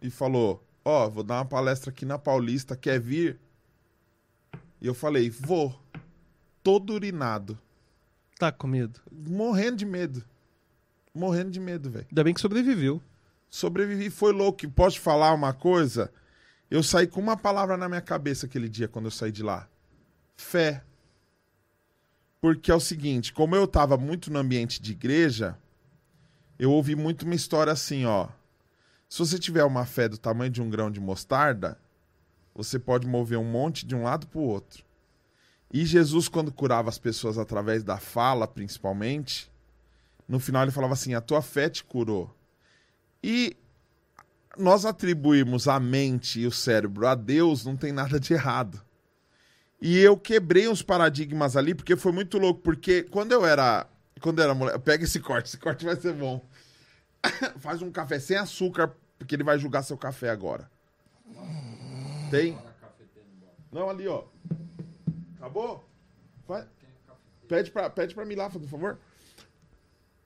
e falou: Ó, vou dar uma palestra aqui na Paulista, quer vir? E eu falei: Vou. Todo urinado. Tá com medo. Morrendo de medo. Morrendo de medo, velho. Ainda bem que sobreviveu. Sobrevivi, foi louco. Posso te falar uma coisa? Eu saí com uma palavra na minha cabeça aquele dia quando eu saí de lá: fé. Porque é o seguinte, como eu tava muito no ambiente de igreja, eu ouvi muito uma história assim, ó. Se você tiver uma fé do tamanho de um grão de mostarda, você pode mover um monte de um lado pro outro. E Jesus, quando curava as pessoas através da fala, principalmente, no final ele falava assim: a tua fé te curou. E nós atribuímos a mente e o cérebro a Deus, não tem nada de errado. E eu quebrei uns paradigmas ali, porque foi muito louco, porque quando eu era. Quando eu era mulher. Pega esse corte, esse corte vai ser bom. *coughs* Faz um café sem açúcar, porque ele vai julgar seu café agora. Tem? Não, ali, ó. Acabou? Vai. Pede pra, pede pra lá, por favor.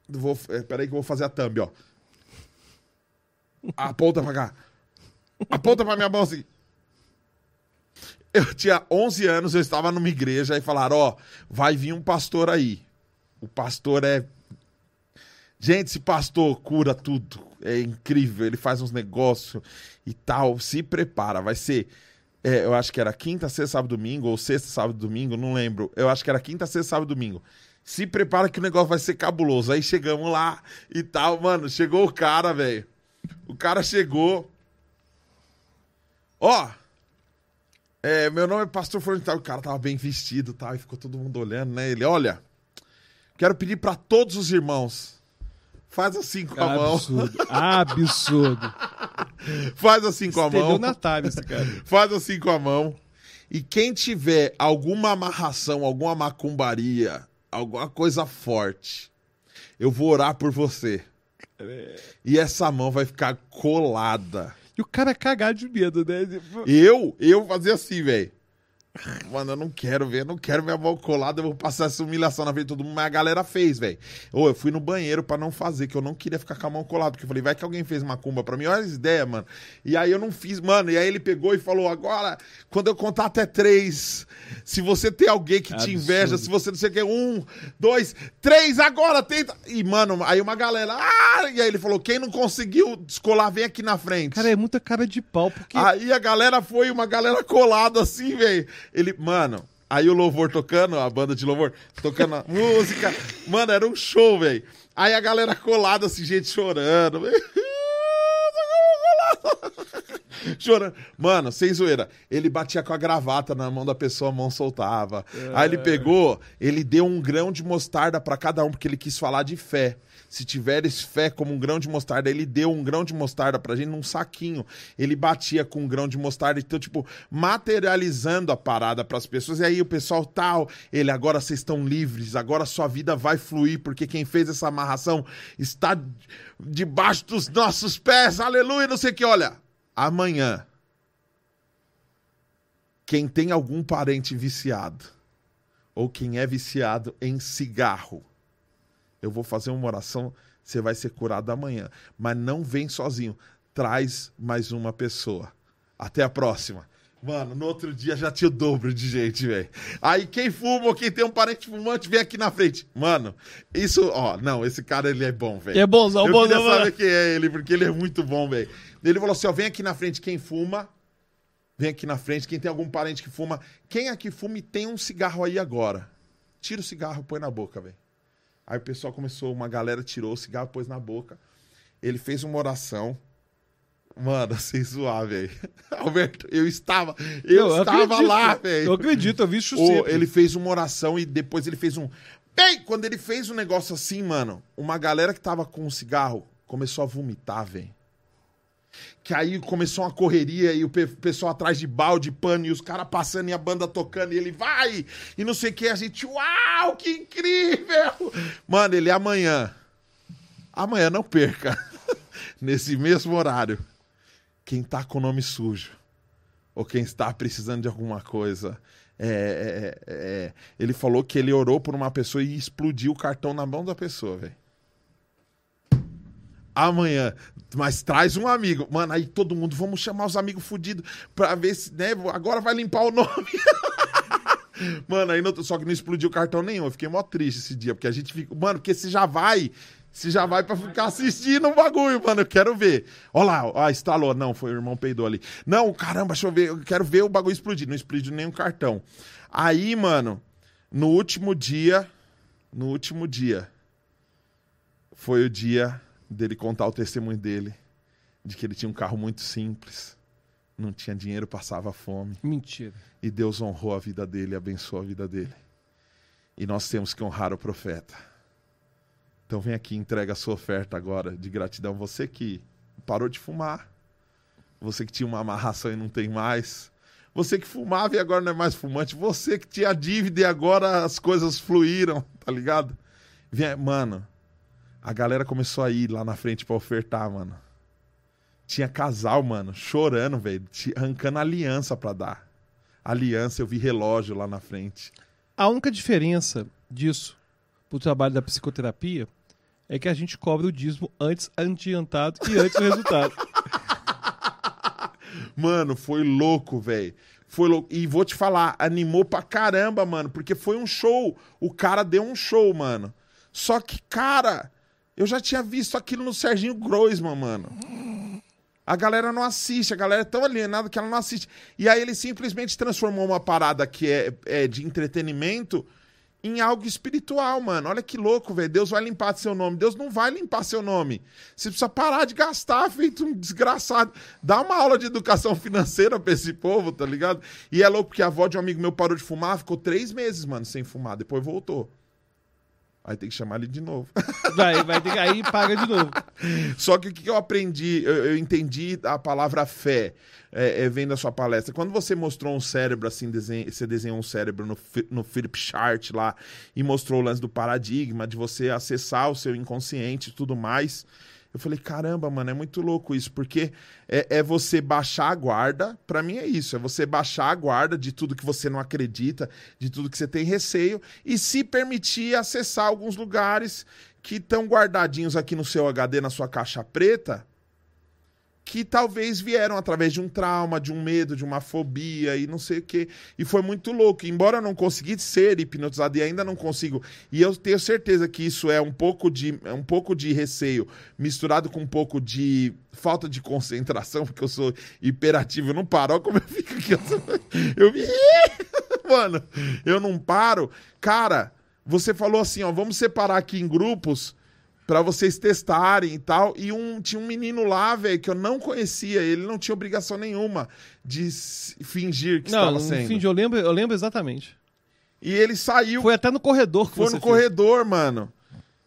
Vou, é, peraí que eu vou fazer a thumb, ó. Aponta pra cá. Aponta pra minha mão assim. Eu tinha 11 anos, eu estava numa igreja e falaram: Ó, vai vir um pastor aí. O pastor é. Gente, esse pastor cura tudo. É incrível. Ele faz uns negócios e tal. Se prepara. Vai ser. é, eu acho que era quinta, sexta, sábado, domingo, ou sexta, sábado, domingo, não lembro. Eu acho que era quinta, sexta, sábado, domingo. Se prepara que o negócio vai ser cabuloso. Aí chegamos lá e tal, mano. Chegou o cara, velho. O cara chegou. Ó, é, meu nome é Pastor tal. O cara tava bem vestido e tal, e ficou todo mundo olhando, né? Ele, olha, quero pedir pra todos os irmãos, faz assim com a mão, Absurdo. *laughs* Absurdo. faz assim com a mão, na tábua esse cara. *laughs* faz assim com a mão. E quem tiver alguma amarração, alguma macumbaria, alguma coisa forte, eu vou orar por você. E essa mão vai ficar colada. E o cara é cagado de medo, né? Eu, eu fazia assim, velho. Mano, eu não quero ver, eu não quero minha mão colada, eu vou passar essa humilhação na frente de todo mundo, mas a galera fez, velho. Ou eu fui no banheiro pra não fazer, que eu não queria ficar com a mão colada, porque eu falei, vai que alguém fez macumba pra mim, olha as ideias, mano. E aí eu não fiz, mano, e aí ele pegou e falou, agora, quando eu contar até três, se você tem alguém que te Absurdo. inveja, se você não sei o que, um, dois, três, agora, tenta. E, mano, aí uma galera, ah! E aí ele falou, quem não conseguiu descolar, vem aqui na frente. Cara, é muita cara de pau, porque. Aí a galera foi, uma galera colada assim, velho. Ele, mano, aí o louvor tocando, a banda de louvor tocando a música. Mano, era um show, velho. Aí a galera colada assim, gente chorando. *laughs* Chorando. Mano, sem zoeira. Ele batia com a gravata na mão da pessoa, a mão soltava. Aí ele pegou, ele deu um grão de mostarda pra cada um, porque ele quis falar de fé. Se tiveres fé como um grão de mostarda, ele deu um grão de mostarda pra gente num saquinho. Ele batia com um grão de mostarda, então, tipo, materializando a parada pras pessoas. E aí o pessoal tal, ele agora vocês estão livres, agora sua vida vai fluir, porque quem fez essa amarração está debaixo dos nossos pés, aleluia, não sei o que. Olha, amanhã, quem tem algum parente viciado, ou quem é viciado em cigarro, eu vou fazer uma oração, você vai ser curado amanhã. Mas não vem sozinho. Traz mais uma pessoa. Até a próxima. Mano, no outro dia já tinha o dobro de gente, velho. Aí quem fuma ou quem tem um parente fumante, vem aqui na frente. Mano, isso, ó, não, esse cara ele é bom, velho. É bonzão, Eu bonzão. queria saber quem é ele, porque ele é muito bom, velho. Ele falou assim, ó, vem aqui na frente quem fuma. Vem aqui na frente, quem tem algum parente que fuma. Quem aqui fuma e tem um cigarro aí agora? Tira o cigarro, põe na boca, velho. Aí o pessoal começou, uma galera tirou o cigarro, pôs na boca. Ele fez uma oração. Mano, *laughs* sem zoar, velho. *laughs* Alberto, eu estava. Eu, Não, estava acredito. lá, Eu velho. acredito, eu vi isso sempre. Ele fez uma oração e depois ele fez um. Bem, quando ele fez um negócio assim, mano, uma galera que tava com um cigarro começou a vomitar, velho. Que aí começou uma correria e o pe- pessoal atrás de balde, pano, e os caras passando e a banda tocando, e ele vai, e não sei o que, a gente, uau, que incrível! Mano, ele amanhã, amanhã não perca, *laughs* nesse mesmo horário, quem tá com o nome sujo, ou quem está precisando de alguma coisa, é, é, é, ele falou que ele orou por uma pessoa e explodiu o cartão na mão da pessoa, velho. Amanhã, mas traz um amigo. Mano, aí todo mundo, vamos chamar os amigos fudidos pra ver se, né, agora vai limpar o nome. *laughs* Mano, aí não, só que não explodiu cartão nenhum. Eu fiquei mó triste esse dia, porque a gente fica. Mano, porque você já vai. Você já vai pra ficar assistindo o bagulho, mano. Eu quero ver. Ó lá, ó, instalou. Não, foi o irmão peidou ali. Não, caramba, deixa eu ver. Eu quero ver o bagulho explodir. Não explodiu nenhum cartão. Aí, mano, no último dia. No último dia. Foi o dia dele contar o testemunho dele. De que ele tinha um carro muito simples. Não tinha dinheiro, passava fome. Mentira. E Deus honrou a vida dele, abençoou a vida dele. E nós temos que honrar o profeta. Então vem aqui, entrega a sua oferta agora de gratidão. Você que parou de fumar. Você que tinha uma amarração e não tem mais. Você que fumava e agora não é mais fumante. Você que tinha dívida e agora as coisas fluíram, tá ligado? Vem, mano, a galera começou a ir lá na frente pra ofertar, mano. Tinha casal, mano, chorando, velho, arrancando aliança pra dar. Aliança, eu vi relógio lá na frente. A única diferença disso pro trabalho da psicoterapia é que a gente cobra o dízimo antes adiantado e antes do resultado. *laughs* Mano, foi louco, velho. Foi louco. E vou te falar, animou pra caramba, mano, porque foi um show. O cara deu um show, mano. Só que, cara, eu já tinha visto aquilo no Serginho Groisman, mano. A galera não assiste, a galera é tão alienada que ela não assiste. E aí ele simplesmente transformou uma parada que é, é de entretenimento em algo espiritual, mano. Olha que louco, velho. Deus vai limpar seu nome. Deus não vai limpar seu nome. Você precisa parar de gastar, *laughs* feito um desgraçado. Dá uma aula de educação financeira pra esse povo, tá ligado? E é louco porque a avó de um amigo meu parou de fumar, ficou três meses, mano, sem fumar. Depois voltou. Aí tem que chamar ele de novo. *laughs* Vai, vai ter que aí paga de novo. Só que o que eu aprendi, eu, eu entendi a palavra fé é, é, vendo a sua palestra. Quando você mostrou um cérebro assim, desenha, você desenhou um cérebro no, no Philip Chart lá e mostrou o lance do paradigma, de você acessar o seu inconsciente e tudo mais. Eu falei, caramba, mano, é muito louco isso, porque é, é você baixar a guarda, pra mim é isso, é você baixar a guarda de tudo que você não acredita, de tudo que você tem receio, e se permitir acessar alguns lugares que estão guardadinhos aqui no seu HD, na sua caixa preta, que talvez vieram através de um trauma, de um medo, de uma fobia e não sei o quê. E foi muito louco. Embora eu não conseguisse ser hipnotizado e ainda não consigo, e eu tenho certeza que isso é um pouco de, é um pouco de receio misturado com um pouco de falta de concentração, *laughs* porque eu sou hiperativo, eu não paro. Olha como eu fico aqui. Eu, *laughs* eu me... *laughs* Mano, eu não paro. Cara, você falou assim, ó, vamos separar aqui em grupos Pra vocês testarem e tal. E um, tinha um menino lá, velho, que eu não conhecia. Ele não tinha obrigação nenhuma de fingir que Não, estava sendo. fim de eu lembro, eu lembro exatamente. E ele saiu, Foi até no corredor que foi no fez. corredor, mano.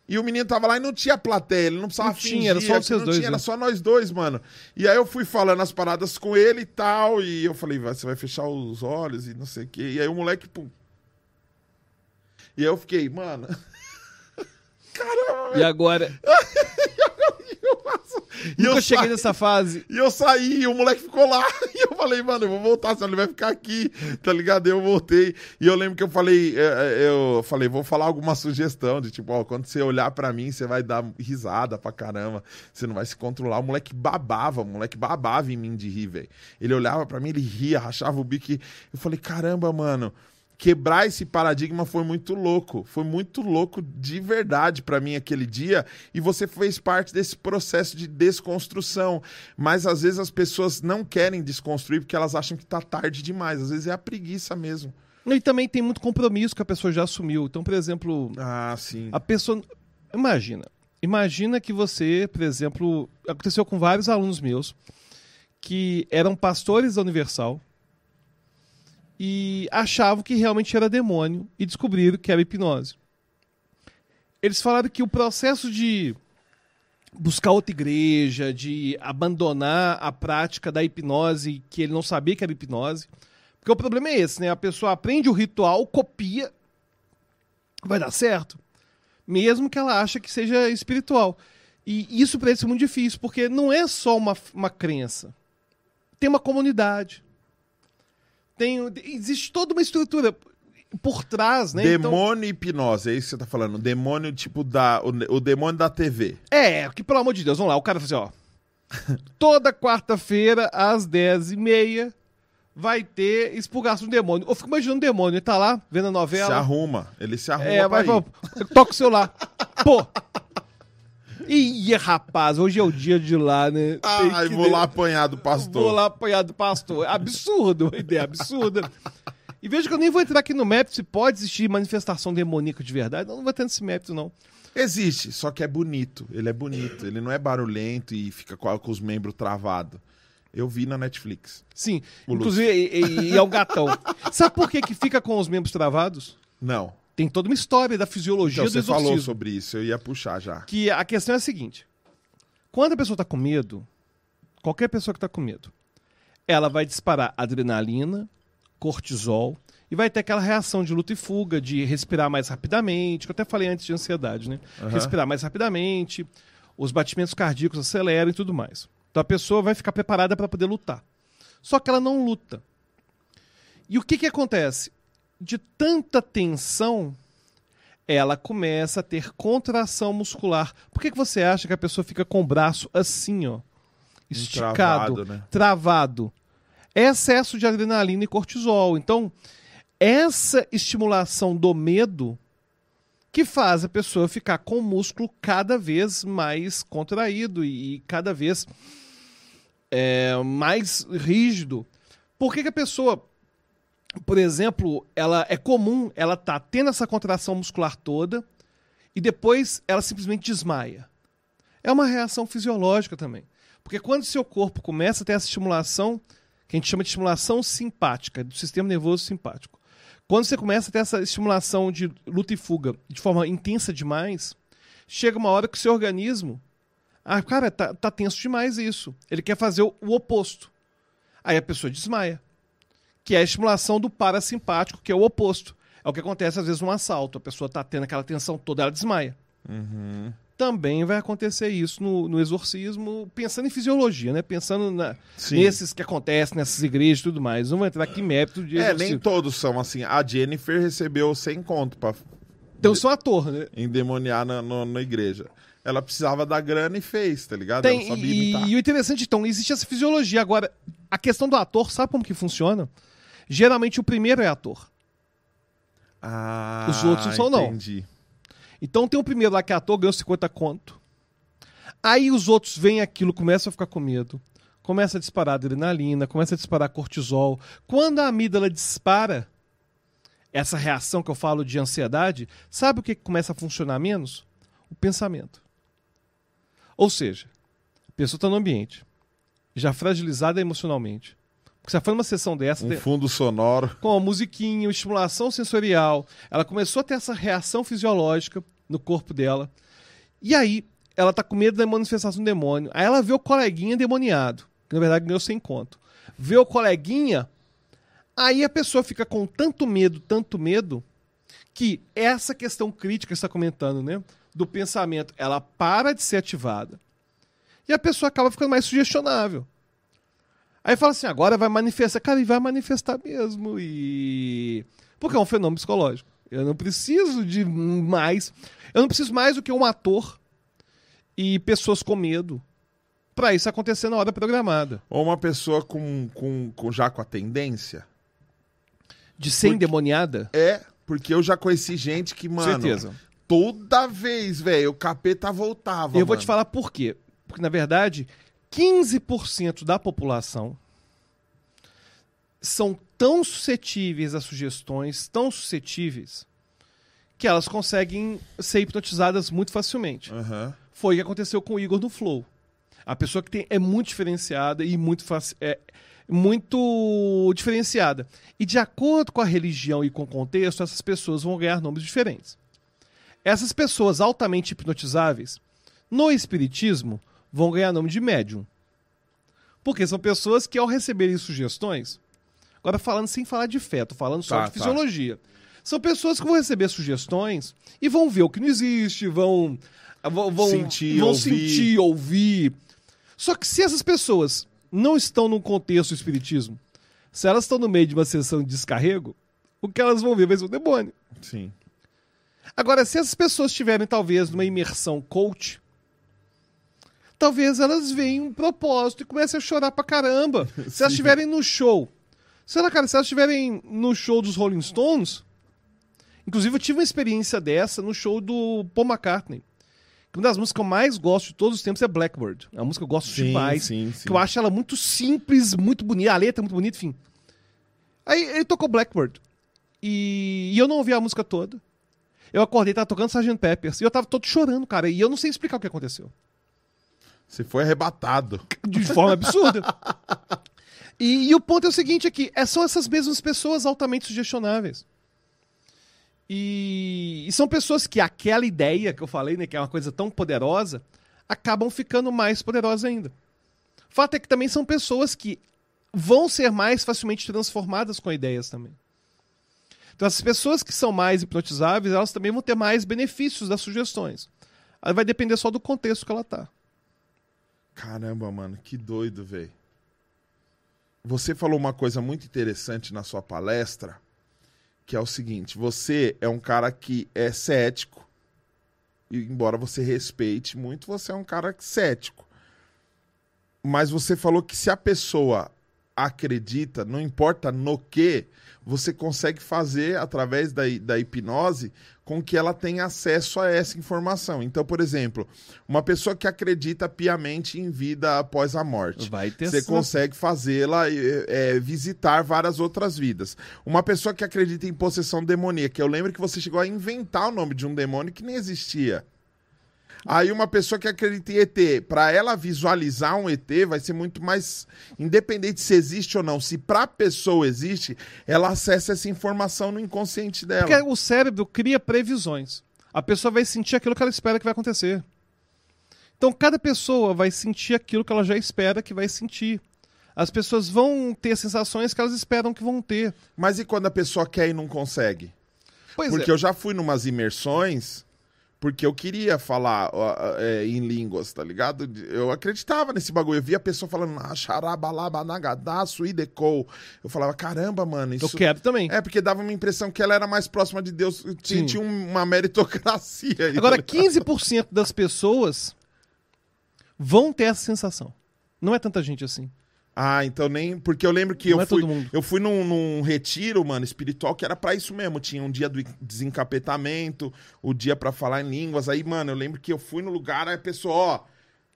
E o menino tava lá e não tinha plateia, ele não precisava Não tinha, fingir. era só vocês não dois, tinha, né? Era só nós dois, mano. E aí eu fui falando as paradas com ele e tal. E eu falei, você vai fechar os olhos e não sei o quê. E aí o moleque, pum. E aí eu fiquei, mano. *laughs* Caramba, E agora. *laughs* E nunca eu cheguei saí- nessa fase. E eu saí, e o moleque ficou lá. *laughs* E eu falei, mano, eu vou voltar, senão ele vai ficar aqui, tá ligado? Eu voltei. E eu lembro que eu falei, é, é, eu falei, vou falar alguma sugestão de tipo, ó, quando você olhar pra mim, você vai dar risada pra caramba. Você não vai se controlar. O moleque babava, o moleque babava em mim de rir, velho. Ele olhava pra mim, ele ria, rachava o bico. e Eu falei, caramba, mano. Quebrar esse paradigma foi muito louco. Foi muito louco de verdade pra mim aquele dia. E você fez parte desse processo de desconstrução. Mas às vezes as pessoas não querem desconstruir porque elas acham que tá tarde demais. Às vezes é a preguiça mesmo. E também tem muito compromisso que a pessoa já assumiu. Então, por exemplo, Ah, sim. a pessoa. Imagina. Imagina que você, por exemplo, aconteceu com vários alunos meus que eram pastores da Universal e achavam que realmente era demônio e descobriram que era hipnose. Eles falaram que o processo de buscar outra igreja, de abandonar a prática da hipnose, que ele não sabia que era hipnose. Porque o problema é esse, né? A pessoa aprende o ritual, copia, vai dar certo, mesmo que ela ache que seja espiritual. E isso para eles é muito difícil, porque não é só uma, uma crença. Tem uma comunidade. Tem, existe toda uma estrutura por trás, né? Então- Demônio e hipnose, é isso que você tá falando. Demônio, tipo, da, o, o demônio da TV. É, que pelo amor de Deus, vamos lá, o cara fala assim, ó. Toda quarta-feira, às 10h30, vai ter expurgação do demônio. Eu fico imaginando o demônio, ele tá lá, vendo a Se novela. arruma. Ele se arruma É, vai toca o celular. Pô! Ih, rapaz, hoje é o dia de ir lá, né? Que vou lá apanhar do pastor. Vou lá apanhar do pastor. Absurdo, uma ideia absurda. E veja que eu nem vou entrar aqui no mérito se pode existir manifestação demoníaca de verdade. Eu não vou ter esse mérito, não. Existe, só que é bonito. Ele é bonito. Ele não é barulhento e fica com, com os membros travados. Eu vi na Netflix. Sim, O inclusive, e, e- e é o gatão. *laughs* Sabe por que, que fica com os membros travados? Não. Tem toda uma história da fisiologia Então, do você exorcismo. falou sobre isso. Eu ia puxar já. Que a questão é a seguinte: quando a pessoa está com medo, qualquer pessoa que está com medo, ela vai disparar adrenalina, cortisol e vai ter aquela reação de luta e fuga, de respirar mais rapidamente, que eu até falei antes de ansiedade, né? Aham. Respirar mais rapidamente, os batimentos cardíacos aceleram e tudo mais. Então a pessoa vai ficar preparada para poder lutar. Só que ela não luta. E o que, que acontece? De tanta tensão, ela começa a ter contração muscular. Por que, que você acha que a pessoa fica com o braço assim, ó? Esticado, Travado, né? travado. É excesso de adrenalina e cortisol. Então, essa estimulação do medo que faz a pessoa ficar com o músculo cada vez mais contraído e cada vez é, mais rígido. Por que, que a pessoa, por exemplo, ela é comum ela tá tendo essa contração muscular toda e depois ela simplesmente desmaia? É uma reação fisiológica também. Porque quando seu corpo começa a ter essa estimulação, que a gente chama de estimulação simpática, do sistema nervoso simpático. Quando você começa a ter essa estimulação de luta e fuga de forma intensa demais, chega uma hora que o seu organismo. Ah, cara, tá, tá tenso demais isso. Ele quer fazer o, o oposto. Aí a pessoa desmaia. Que é a estimulação do parasimpático, que é o oposto. É o que acontece às vezes num assalto. A pessoa tá tendo aquela tensão toda, ela desmaia. Uhum. Também vai acontecer isso no, no exorcismo, pensando em fisiologia, né? Pensando na- nesses que acontecem nessas igrejas e tudo mais. Não vou entrar aqui em mérito de É, exorcismo. nem todos são assim. A Jennifer recebeu 100 conto pra Então sou ator, né? endemoniar na, no- na igreja. Ela precisava da grana e fez, tá ligado? Tem, Ela sabia e, e o interessante, então, existe essa fisiologia. Agora, a questão do ator, sabe como que funciona? Geralmente o primeiro é ator. Ah, Os outros não são, não. entendi. Então tem o primeiro lá que é ator, ganhou 50 conto. Aí os outros veem aquilo, começam a ficar com medo. Começa a disparar adrenalina, começa a disparar cortisol. Quando a amígdala dispara, essa reação que eu falo de ansiedade, sabe o que que começa a funcionar menos? O pensamento. Ou seja, a pessoa está no ambiente, já fragilizada emocionalmente. Porque você foi numa sessão dessa, Um tem- fundo sonoro. com a musiquinha, estimulação sensorial. Ela começou a ter essa reação fisiológica no corpo dela. E aí, ela tá com medo da manifestação do demônio. Aí ela vê o coleguinha demoniado, que na verdade ganhou sem conto. Vê o coleguinha, aí a pessoa fica com tanto medo, tanto medo, que essa questão crítica que você está comentando, né? Do pensamento, ela para de ser ativada. E a pessoa acaba ficando mais sugestionável. Aí fala assim, agora vai manifestar. Cara, e vai manifestar mesmo. E. Porque é um fenômeno psicológico. Eu não preciso de mais. Eu não preciso mais do que um ator e pessoas com medo pra isso acontecer na hora programada. Ou uma pessoa com, com, com já com a tendência. De ser Porque- endemoniada? É, porque eu já conheci gente que, mano, certeza. toda vez, velho, o capeta voltava. Eu vou mano. te falar por quê. Porque, na verdade, 15% da população são tão suscetíveis a sugestões, tão suscetíveis, que elas conseguem ser hipnotizadas muito facilmente. Aham. Foi o que aconteceu com o Igor no Flow. A pessoa que tem, é muito diferenciada e muito, é, muito diferenciada. E de acordo com a religião e com o contexto, essas pessoas vão ganhar nomes diferentes. Essas pessoas altamente hipnotizáveis, no espiritismo, vão ganhar nome de médium. Porque são pessoas que, ao receberem sugestões, agora falando sem falar de fé, tô falando só Tá, de tá. fisiologia. São pessoas que vão receber sugestões e vão ver o que não existe, vão, vão, Sentir, vão ouvir. sentir, ouvir. Só que se essas pessoas não estão num contexto do espiritismo, se elas estão no meio de uma sessão de descarrego, o que elas vão ver vai ser o demônio. Sim. Agora, se essas pessoas estiverem, talvez, numa imersão coach, talvez elas vejam um propósito e comecem a chorar pra caramba. *laughs* Se elas Sim. estiverem no show. Sei lá, cara, se elas estiverem no show dos Rolling Stones. Inclusive, eu tive uma experiência dessa no show do Paul McCartney. Que Uma das músicas que eu mais gosto de todos os tempos é Blackbird. É uma música que eu gosto Sim, demais. sim, sim. Que eu acho ela muito simples, muito bonita. A letra é muito bonita, enfim. Aí ele tocou Blackbird. E, e eu não ouvi a música toda. Eu acordei, tava tocando Sgt. Peppers. E eu tava todo chorando, cara. E eu não sei explicar o que aconteceu. Você foi arrebatado. De forma absurda. E, e o ponto é o seguinte aqui. É, são essas mesmas pessoas altamente sugestionáveis. E, e são pessoas que aquela ideia que eu falei, né, que é uma coisa tão poderosa, acabam ficando mais poderosas ainda. Fato é que também são pessoas que vão ser mais facilmente transformadas com ideias também. Então, as pessoas que são mais hipnotizáveis, elas também vão ter mais benefícios das sugestões. Vai depender só do contexto que ela tá. Caramba, mano, que doido, velho. Você falou uma coisa muito interessante na sua palestra, que é o seguinte: você é um cara que é cético, e embora você respeite muito, você é um cara cético. Mas você falou que se a pessoa acredita, não importa no que, você consegue fazer através da, da hipnose com que ela tenha acesso a essa informação. Então, por exemplo, uma pessoa que acredita piamente em vida após a morte. Você essa- consegue fazê-la é, visitar várias outras vidas. Uma pessoa que acredita em possessão demoníaca, eu lembro que você chegou a inventar o nome de um demônio que nem existia. Aí uma pessoa que acredita em ET, para ela visualizar um ET, vai ser muito mais independente se existe ou não. Se para a pessoa existe, ela acessa essa informação no inconsciente dela. Porque o cérebro cria previsões. A pessoa vai sentir aquilo que ela espera que vai acontecer. Então, cada pessoa vai sentir aquilo que ela já espera que vai sentir. As pessoas vão ter sensações que elas esperam que vão ter. Mas e quando a pessoa quer e não consegue? Pois Porque é. eu já fui numas imersões porque eu queria falar é, em línguas, tá ligado? Eu acreditava nesse bagulho. Eu via a pessoa falando "Ah, xarabalabanagadá, suidecou. Eu falava, caramba, mano, Eu isso... quero também. É, porque dava uma impressão que ela era mais próxima de Deus. Tinha, tinha uma meritocracia. aí, Agora, tá ligado? 15% das pessoas vão ter essa sensação. Não é tanta gente assim. Ah, então nem. Porque eu lembro que Não eu é fui. Eu fui num, num retiro, mano, espiritual, que era pra isso mesmo. Tinha um dia do desencapetamento, o dia pra falar em línguas. Aí, mano, eu lembro que eu fui no lugar, aí a pessoa, ó.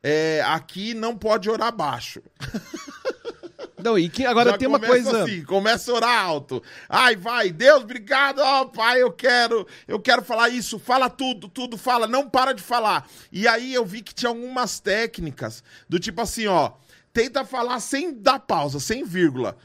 é, aqui não pode orar baixo. *laughs* Não, e que, agora Já tem uma coisa. assim, começa a orar alto. Ai, vai, Deus, obrigado, ó, pai, eu quero, eu quero falar isso, fala tudo, tudo, fala, não para de falar. E aí eu vi que tinha algumas técnicas, do tipo assim, ó, tenta falar sem dar pausa, sem vírgula.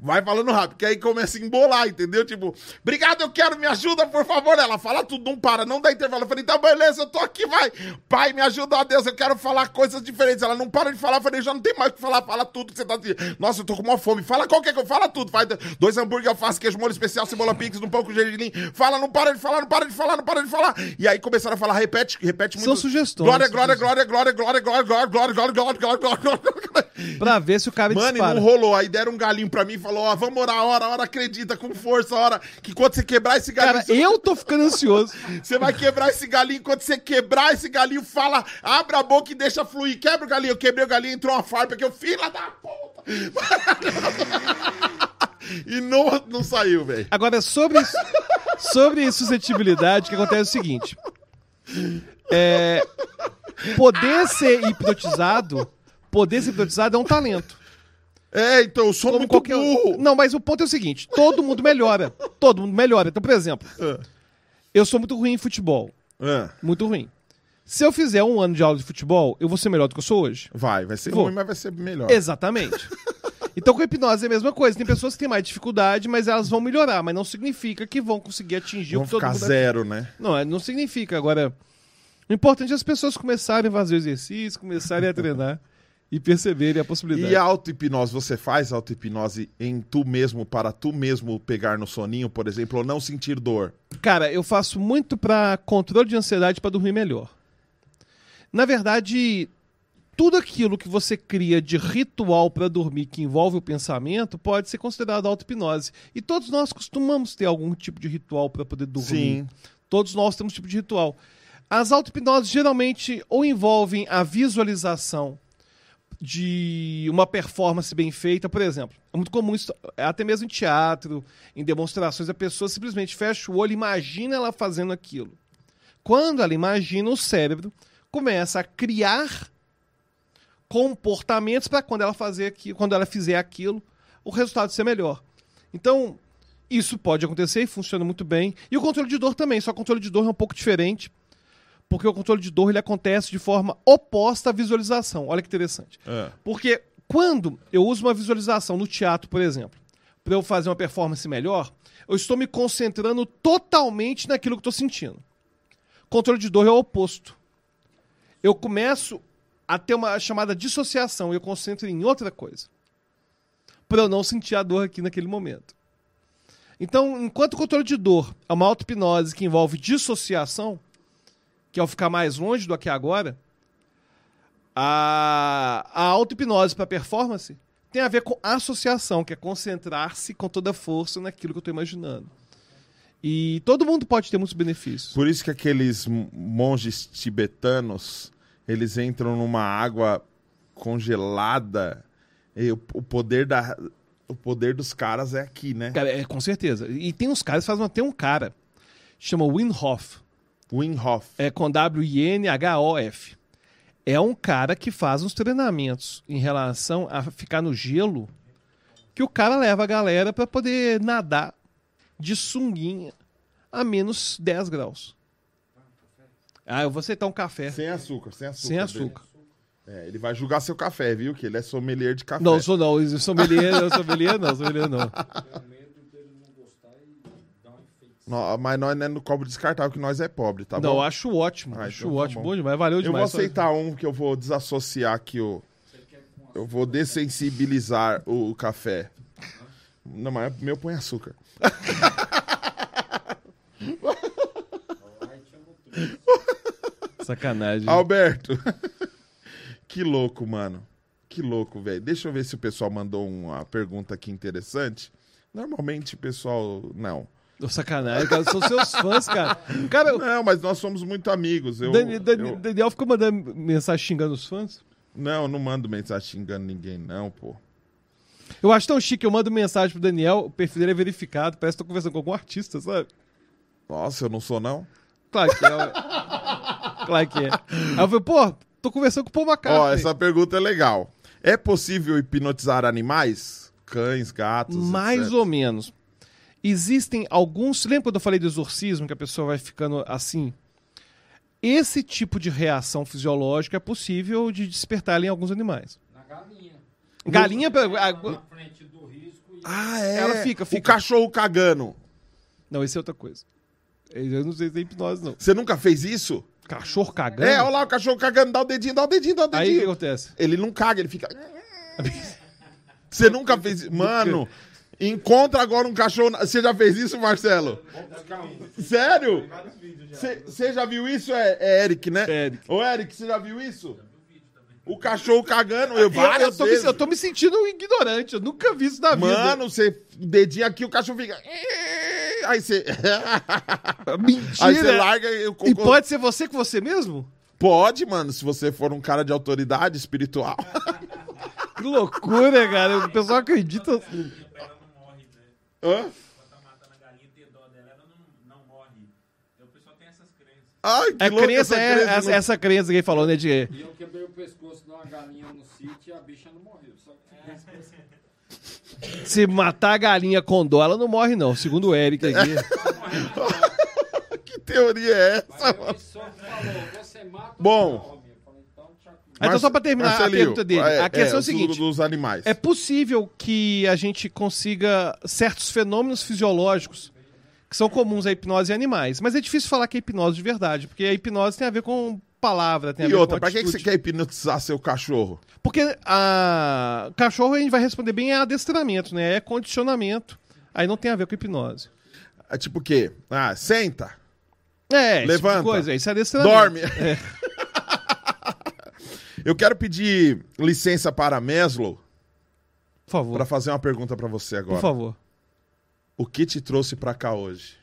Vai falando rápido, que aí começa a embolar, entendeu? Tipo, obrigado, eu quero, me ajuda, por favor. Ela fala tudo, não para, não dá intervalo. Eu falei, tá, beleza, eu tô aqui, vai. Pai, me ajuda, ó Deus, eu quero falar coisas diferentes. Ela não para de falar, eu falei, já não tem mais o que falar, fala tudo que você tá dizendo. Nossa, eu tô com uma fome. Fala qualquer coisa, fala tudo. Faz dois hambúrguer, alface, queijo, molho especial, cebola pix, um pouco de gergelim. Fala, não para de falar, não para de falar, não para de falar. E aí começaram a falar, repete, repete muito. São sugestões, Glória, glória, sugestões. glória, glória, glória, glória, glória, glória, glória, glória, glória, glória, glória, glória. Pra ver se o cara Mano, e dispara. não rolou. Aí deram um galinho pra mim e falou: Ó, vamos orar, hora, hora, acredita, com força, hora. Que quando você quebrar esse galinho. Cara, eu tô ficando ansioso. *laughs* Você vai quebrar esse galinho. Quando você quebrar esse galinho, fala, abre a boca e deixa fluir. Quebra o galinho. Eu quebrei o galinho, entrou uma farpa que eu, filha da puta. *laughs* e não, não saiu, velho. Agora, sobre, sobre suscetibilidade, o que acontece é o seguinte. É, poder ser hipnotizado, poder ser hipnotizado é um talento. É, então, eu sou Como muito qualquer burro. Não, mas o ponto é o seguinte: todo mundo melhora. Todo mundo melhora. Então, por exemplo, Ah, eu sou muito ruim em futebol. ah, Muito ruim. Se eu fizer um ano de aula de futebol, eu vou ser melhor do que eu sou hoje. Vai, vai ser Vou. ruim, mas vai ser melhor. Exatamente. Então, com a hipnose é a mesma coisa. Tem pessoas que têm mais dificuldade, mas elas vão melhorar. Mas não significa que vão conseguir atingir Vão o que todo ficar mundo zero, né? Não, é- não significa. Agora, o importante é as pessoas começarem a fazer o exercício, começarem a treinar e perceberem a possibilidade. E a auto-hipnose, você faz auto-hipnose em tu mesmo, para tu mesmo pegar no soninho, por exemplo, ou não sentir dor? Cara, eu faço muito pra controle de ansiedade pra dormir melhor. Na verdade, tudo aquilo que você cria de ritual pra dormir que envolve o pensamento pode ser considerado auto-hipnose. E todos nós costumamos ter algum tipo de ritual pra poder dormir. Sim. Todos nós temos um tipo de ritual. As auto-hipnoses geralmente ou envolvem a visualização de uma performance bem feita, por exemplo. É muito comum isso, até mesmo em teatro, em demonstrações, a pessoa simplesmente fecha o olho e imagina ela fazendo aquilo. Quando ela imagina, o cérebro começa a criar comportamentos para quando ela fazer aquilo, quando ela fizer aquilo, o resultado ser melhor. Então, isso pode acontecer e funciona muito bem. E o controle de dor também, só que o controle de dor é um pouco diferente, porque o controle de dor ele acontece de forma oposta à visualização. Olha que interessante. É. Porque quando eu uso uma visualização no teatro, por exemplo, para eu fazer uma performance melhor, eu estou me concentrando totalmente naquilo que estou sentindo. Controle de dor é o oposto. Eu começo a ter uma chamada dissociação e eu concentro em outra coisa. Para eu não sentir a dor aqui naquele momento. Então, enquanto o controle de dor é uma auto-hipnose que envolve dissociação, que é o ficar mais longe do aqui agora, a, a auto-hipnose para performance tem a ver com associação, que é concentrar-se com toda a força naquilo que eu estou imaginando. E todo mundo pode ter muitos benefícios. Por isso que aqueles monges tibetanos, eles entram numa água congelada. E o, o poder da o poder dos caras é aqui, né? Cara, é, com certeza. E tem uns caras, faz uma, tem um cara, chama Wim Hof, Wim Hof. é com W-I-N-H-O-F. É um cara que faz uns treinamentos em relação a ficar no gelo, que o cara leva a galera para poder nadar de sunguinha a menos 10 graus. Ah, eu vou aceitar um café Sem açúcar, sem açúcar. sem açúcar. É, ele vai julgar seu café, viu? Que ele é sommelier de café. Não, sou não, eu sou sommelier, eu sou sommelier não, sommelier não. *laughs* Tenho medo dele não gostar e dar Nó- mas nós não é no copo descartável, que nós é pobre, tá não, bom? eu acho ótimo, Ah, acho então tá ótimo, bom. bom demais, valeu Eu vou demais. aceitar um que eu vou desassociar aqui o. Eu vou dessensibilizar o café. Não, mas meu põe açúcar. *laughs* Sacanagem. Alberto. *laughs* que louco, mano. Que louco, velho. Deixa eu ver se o pessoal mandou uma pergunta aqui interessante. Normalmente o pessoal. Não. Ô, Sacanagem, cara, são seus fãs, cara. Cara, o Não, mas nós somos muito amigos. Eu, Dani- Dani- eu- Daniel ficou mandando mensagem xingando os fãs. Não, eu não mando mensagem xingando ninguém, não, pô. Eu acho tão chique, eu mando mensagem pro Daniel, o perfil dele é verificado, parece que tô conversando com algum artista, sabe? Nossa, eu não sou, não? Claro que é. claro que é. Aí eu falei, pô, tô conversando com o Paul McCartney. Ó, essa pergunta é legal. É possível hipnotizar animais? Cães, gatos? Mais etc. ou menos. Existem alguns. Lembra quando eu falei do exorcismo, que a pessoa vai ficando assim? Esse tipo de reação fisiológica é possível de despertar em alguns animais. Na galinha. Galinha. Na a- frente do risco e Ah, é? Ela fica, O fica. cachorro cagando. Não, isso é outra coisa. Eu não sei se é hipnose, não. Você nunca fez isso? Cachorro cagando? É, olha lá o cachorro cagando, dá o dedinho, dá o dedinho, dá o Aí o que dedinho. acontece? Ele não caga, ele fica. *laughs* Você nunca fez isso? Mano, encontra agora um cachorro. Você já fez isso, Marcelo? Sério? Você já viu isso? É, é Eric, né? É Eric. Ô, Eric, você já viu isso? O cachorro cagando, eu Eu, eu, várias tô me, vezes. eu tô me sentindo ignorante. Eu nunca vi isso na vida. Mano, você dedinho aqui, o cachorro fica. Aí você. *laughs* *laughs* mentira. Aí você larga e E pode ser você com você mesmo? Pode, mano, se você for um cara de autoridade espiritual. *laughs* Que loucura, cara. O pessoal acredita. né? Hã? Quando tá matando a galinha, tem dó dela, ela não, não morre. Então o pessoal tem essas crenças. Ai, que É louco crença, essa é, crença essa, no- essa crença que ele falou, né? De, E eu quebrei o pescoço de uma galinha no sítio e a bicha não morreu. Só que se matar a galinha com dó, ela não morre, não. Segundo o Eric aqui. *laughs* Que teoria é essa? Só falou, você mata Bom, Ah, então, só pra terminar a Marcelinho, pergunta dele. é, a questão é, o os seguinte: Dos animais. é possível que a gente consiga certos fenômenos fisiológicos que são comuns à hipnose em animais, mas é difícil falar que é hipnose de verdade, porque a hipnose tem a ver com palavra, tem a E ver outra, com pra que, que você quer hipnotizar seu cachorro? Porque a cachorro a gente vai responder bem é adestramento, né? É condicionamento. Aí não tem a ver com hipnose. É tipo o quê? Ah, senta, É, tipo Levanta. coisa, isso é adestramento. dorme. *laughs* Eu quero pedir licença para Meslow Por favor. para fazer uma pergunta para você Por agora. favor. O que te trouxe para cá hoje?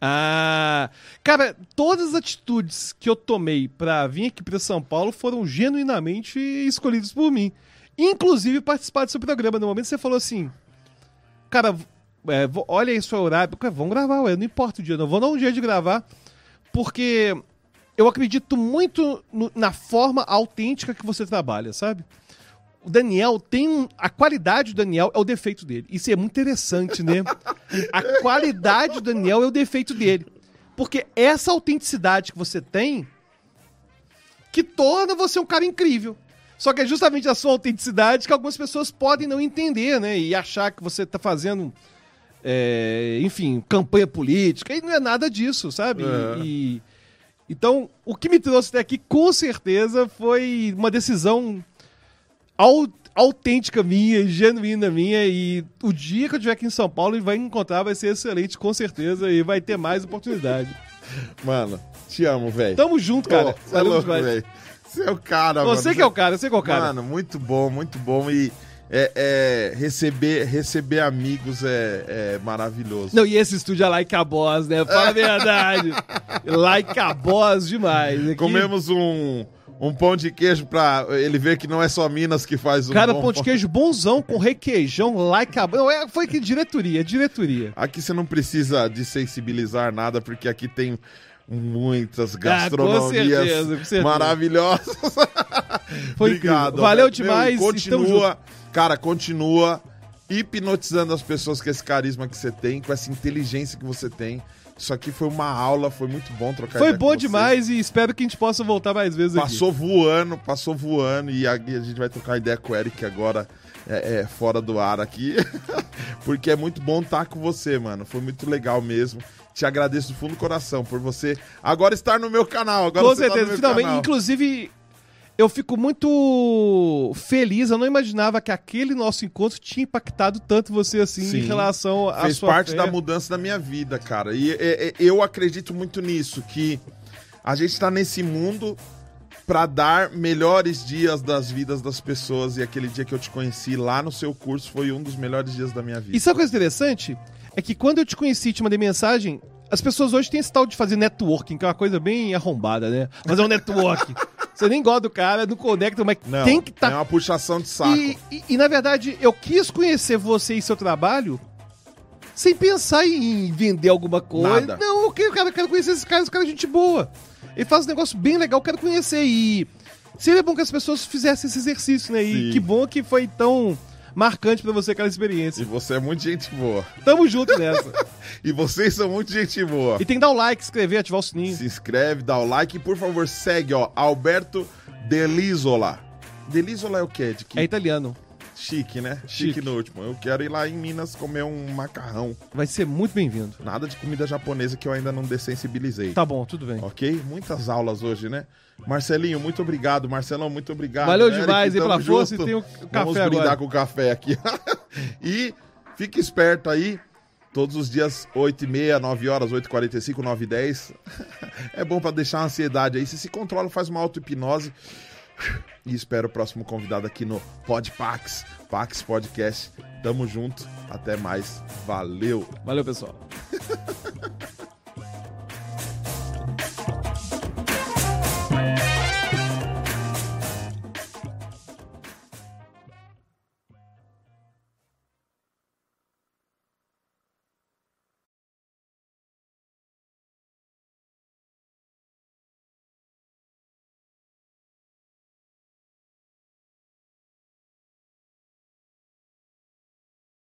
Ah, cara, todas as atitudes que eu tomei pra vir aqui pra São Paulo foram genuinamente escolhidas por mim. Inclusive participar do seu programa. No momento você falou assim, cara, é, olha aí seu horário. Cara, vamos gravar, ué, não importa o dia, não vou dar um jeito de gravar, porque eu acredito muito no- na forma autêntica que você trabalha, sabe? O Daniel tem um, a qualidade do Daniel é o defeito dele. Isso é muito interessante, né? A qualidade do Daniel é o defeito dele. Porque essa autenticidade que você tem que torna você um cara incrível. Só que é justamente a sua autenticidade que algumas pessoas podem não entender, né? E achar que você tá fazendo, é, enfim, campanha política. E não é nada disso, sabe? É. E, então, o que me trouxe até aqui, com certeza, foi uma decisão au- autêntica minha, genuína minha. E o dia que eu estiver aqui em São Paulo, ele vai encontrar, vai ser excelente, com certeza. E vai ter mais oportunidade. *laughs* Mano, te amo, velho. Tamo junto, cara. Você é louco, velho. Você é o cara, mano. Você que é o cara, você que é o cara. Mano, muito bom, muito bom. E é, é, receber, receber amigos é, é maravilhoso. Não, e esse estúdio é like a boss, né? Fala a *laughs* verdade. like a boss demais. Aqui, Comemos um, um pão de queijo pra ele ver que não é só Minas que faz um Cara, bom pão de queijo bonzão com requeijão, like a boss. É, foi que diretoria, diretoria. Aqui você não precisa de sensibilizar nada, porque aqui tem muitas Ah, com gastronomias certeza, com certeza. maravilhosas. Foi *laughs* Obrigado. incrível. Valeu demais, Meu, e e tamo continua, cara, continua hipnotizando as pessoas com esse carisma que você tem, com essa inteligência que você tem. Isso aqui foi uma aula, foi muito bom trocar Foi bom demais e espero que a gente possa voltar mais vezes aqui. Passou voando, passou voando e a, a gente vai trocar ideia com o Eric agora é, é, fora do ar aqui. *laughs* Porque é muito bom estar com você, mano. Foi muito legal mesmo. Te agradeço do fundo do coração por você agora estar no meu canal. Agora Com tá no certeza, meu finalmente. canal. Inclusive, eu fico muito feliz. Eu não imaginava que aquele nosso encontro tinha impactado tanto você assim Sim. em relação à Fez sua parte fé. da mudança da minha vida, cara. E é, é, eu acredito muito nisso, que a gente tá nesse mundo pra dar melhores dias das vidas das pessoas. E aquele dia que eu te conheci lá no seu curso foi um dos melhores dias da minha vida. E sabe uma coisa interessante? É que quando eu te conheci e te mandei mensagem, as pessoas hoje têm esse tal de fazer networking, que é uma coisa bem arrombada, né? Mas é um networking. *laughs* Você nem gosta do cara, não conecta, mas Não, tem que estar. é uma puxação de saco. E, e- e, na verdade, eu quis conhecer você e seu trabalho sem pensar em vender alguma coisa. Nada. Não, eu quero, eu quero conhecer esse cara, esse cara é gente boa. Ele faz um negócio bem legal, eu quero conhecer. E seria bom que as pessoas fizessem esse exercício, né? E Sim. que bom que foi tão marcante pra você aquela E experiência. você é muito gente boa. Tamo junto nessa. *laughs* E vocês são muito gente boa. e tem que dar o like, inscrever, ativar o sininho. Se inscreve, dá o like e, por favor, segue, ó, Alberto Delisola. Delisola é o quê? De que É italiano. Chique, né? Chique. Chique. no último. Eu quero ir lá em Minas comer um macarrão. Vai ser muito bem-vindo. Nada de comida japonesa que eu ainda não dessensibilizei. Tá bom, tudo bem. Ok? Muitas aulas hoje, né? Marcelinho, muito obrigado. Marcelão, muito obrigado. Valeu Eric, demais aí tamo pela força e tem o Vamos café brindar agora. com o café aqui. *laughs* e fique esperto aí. Todos os dias, 8h30, 9 horas, 8h45, *laughs* 9h10. É bom pra deixar a ansiedade aí. Você se controla, faz uma auto-hipnose. E espero o próximo convidado aqui no Podpax, Pax Podcast. Tamo junto. Até mais. Valeu. Valeu, pessoal. *laughs*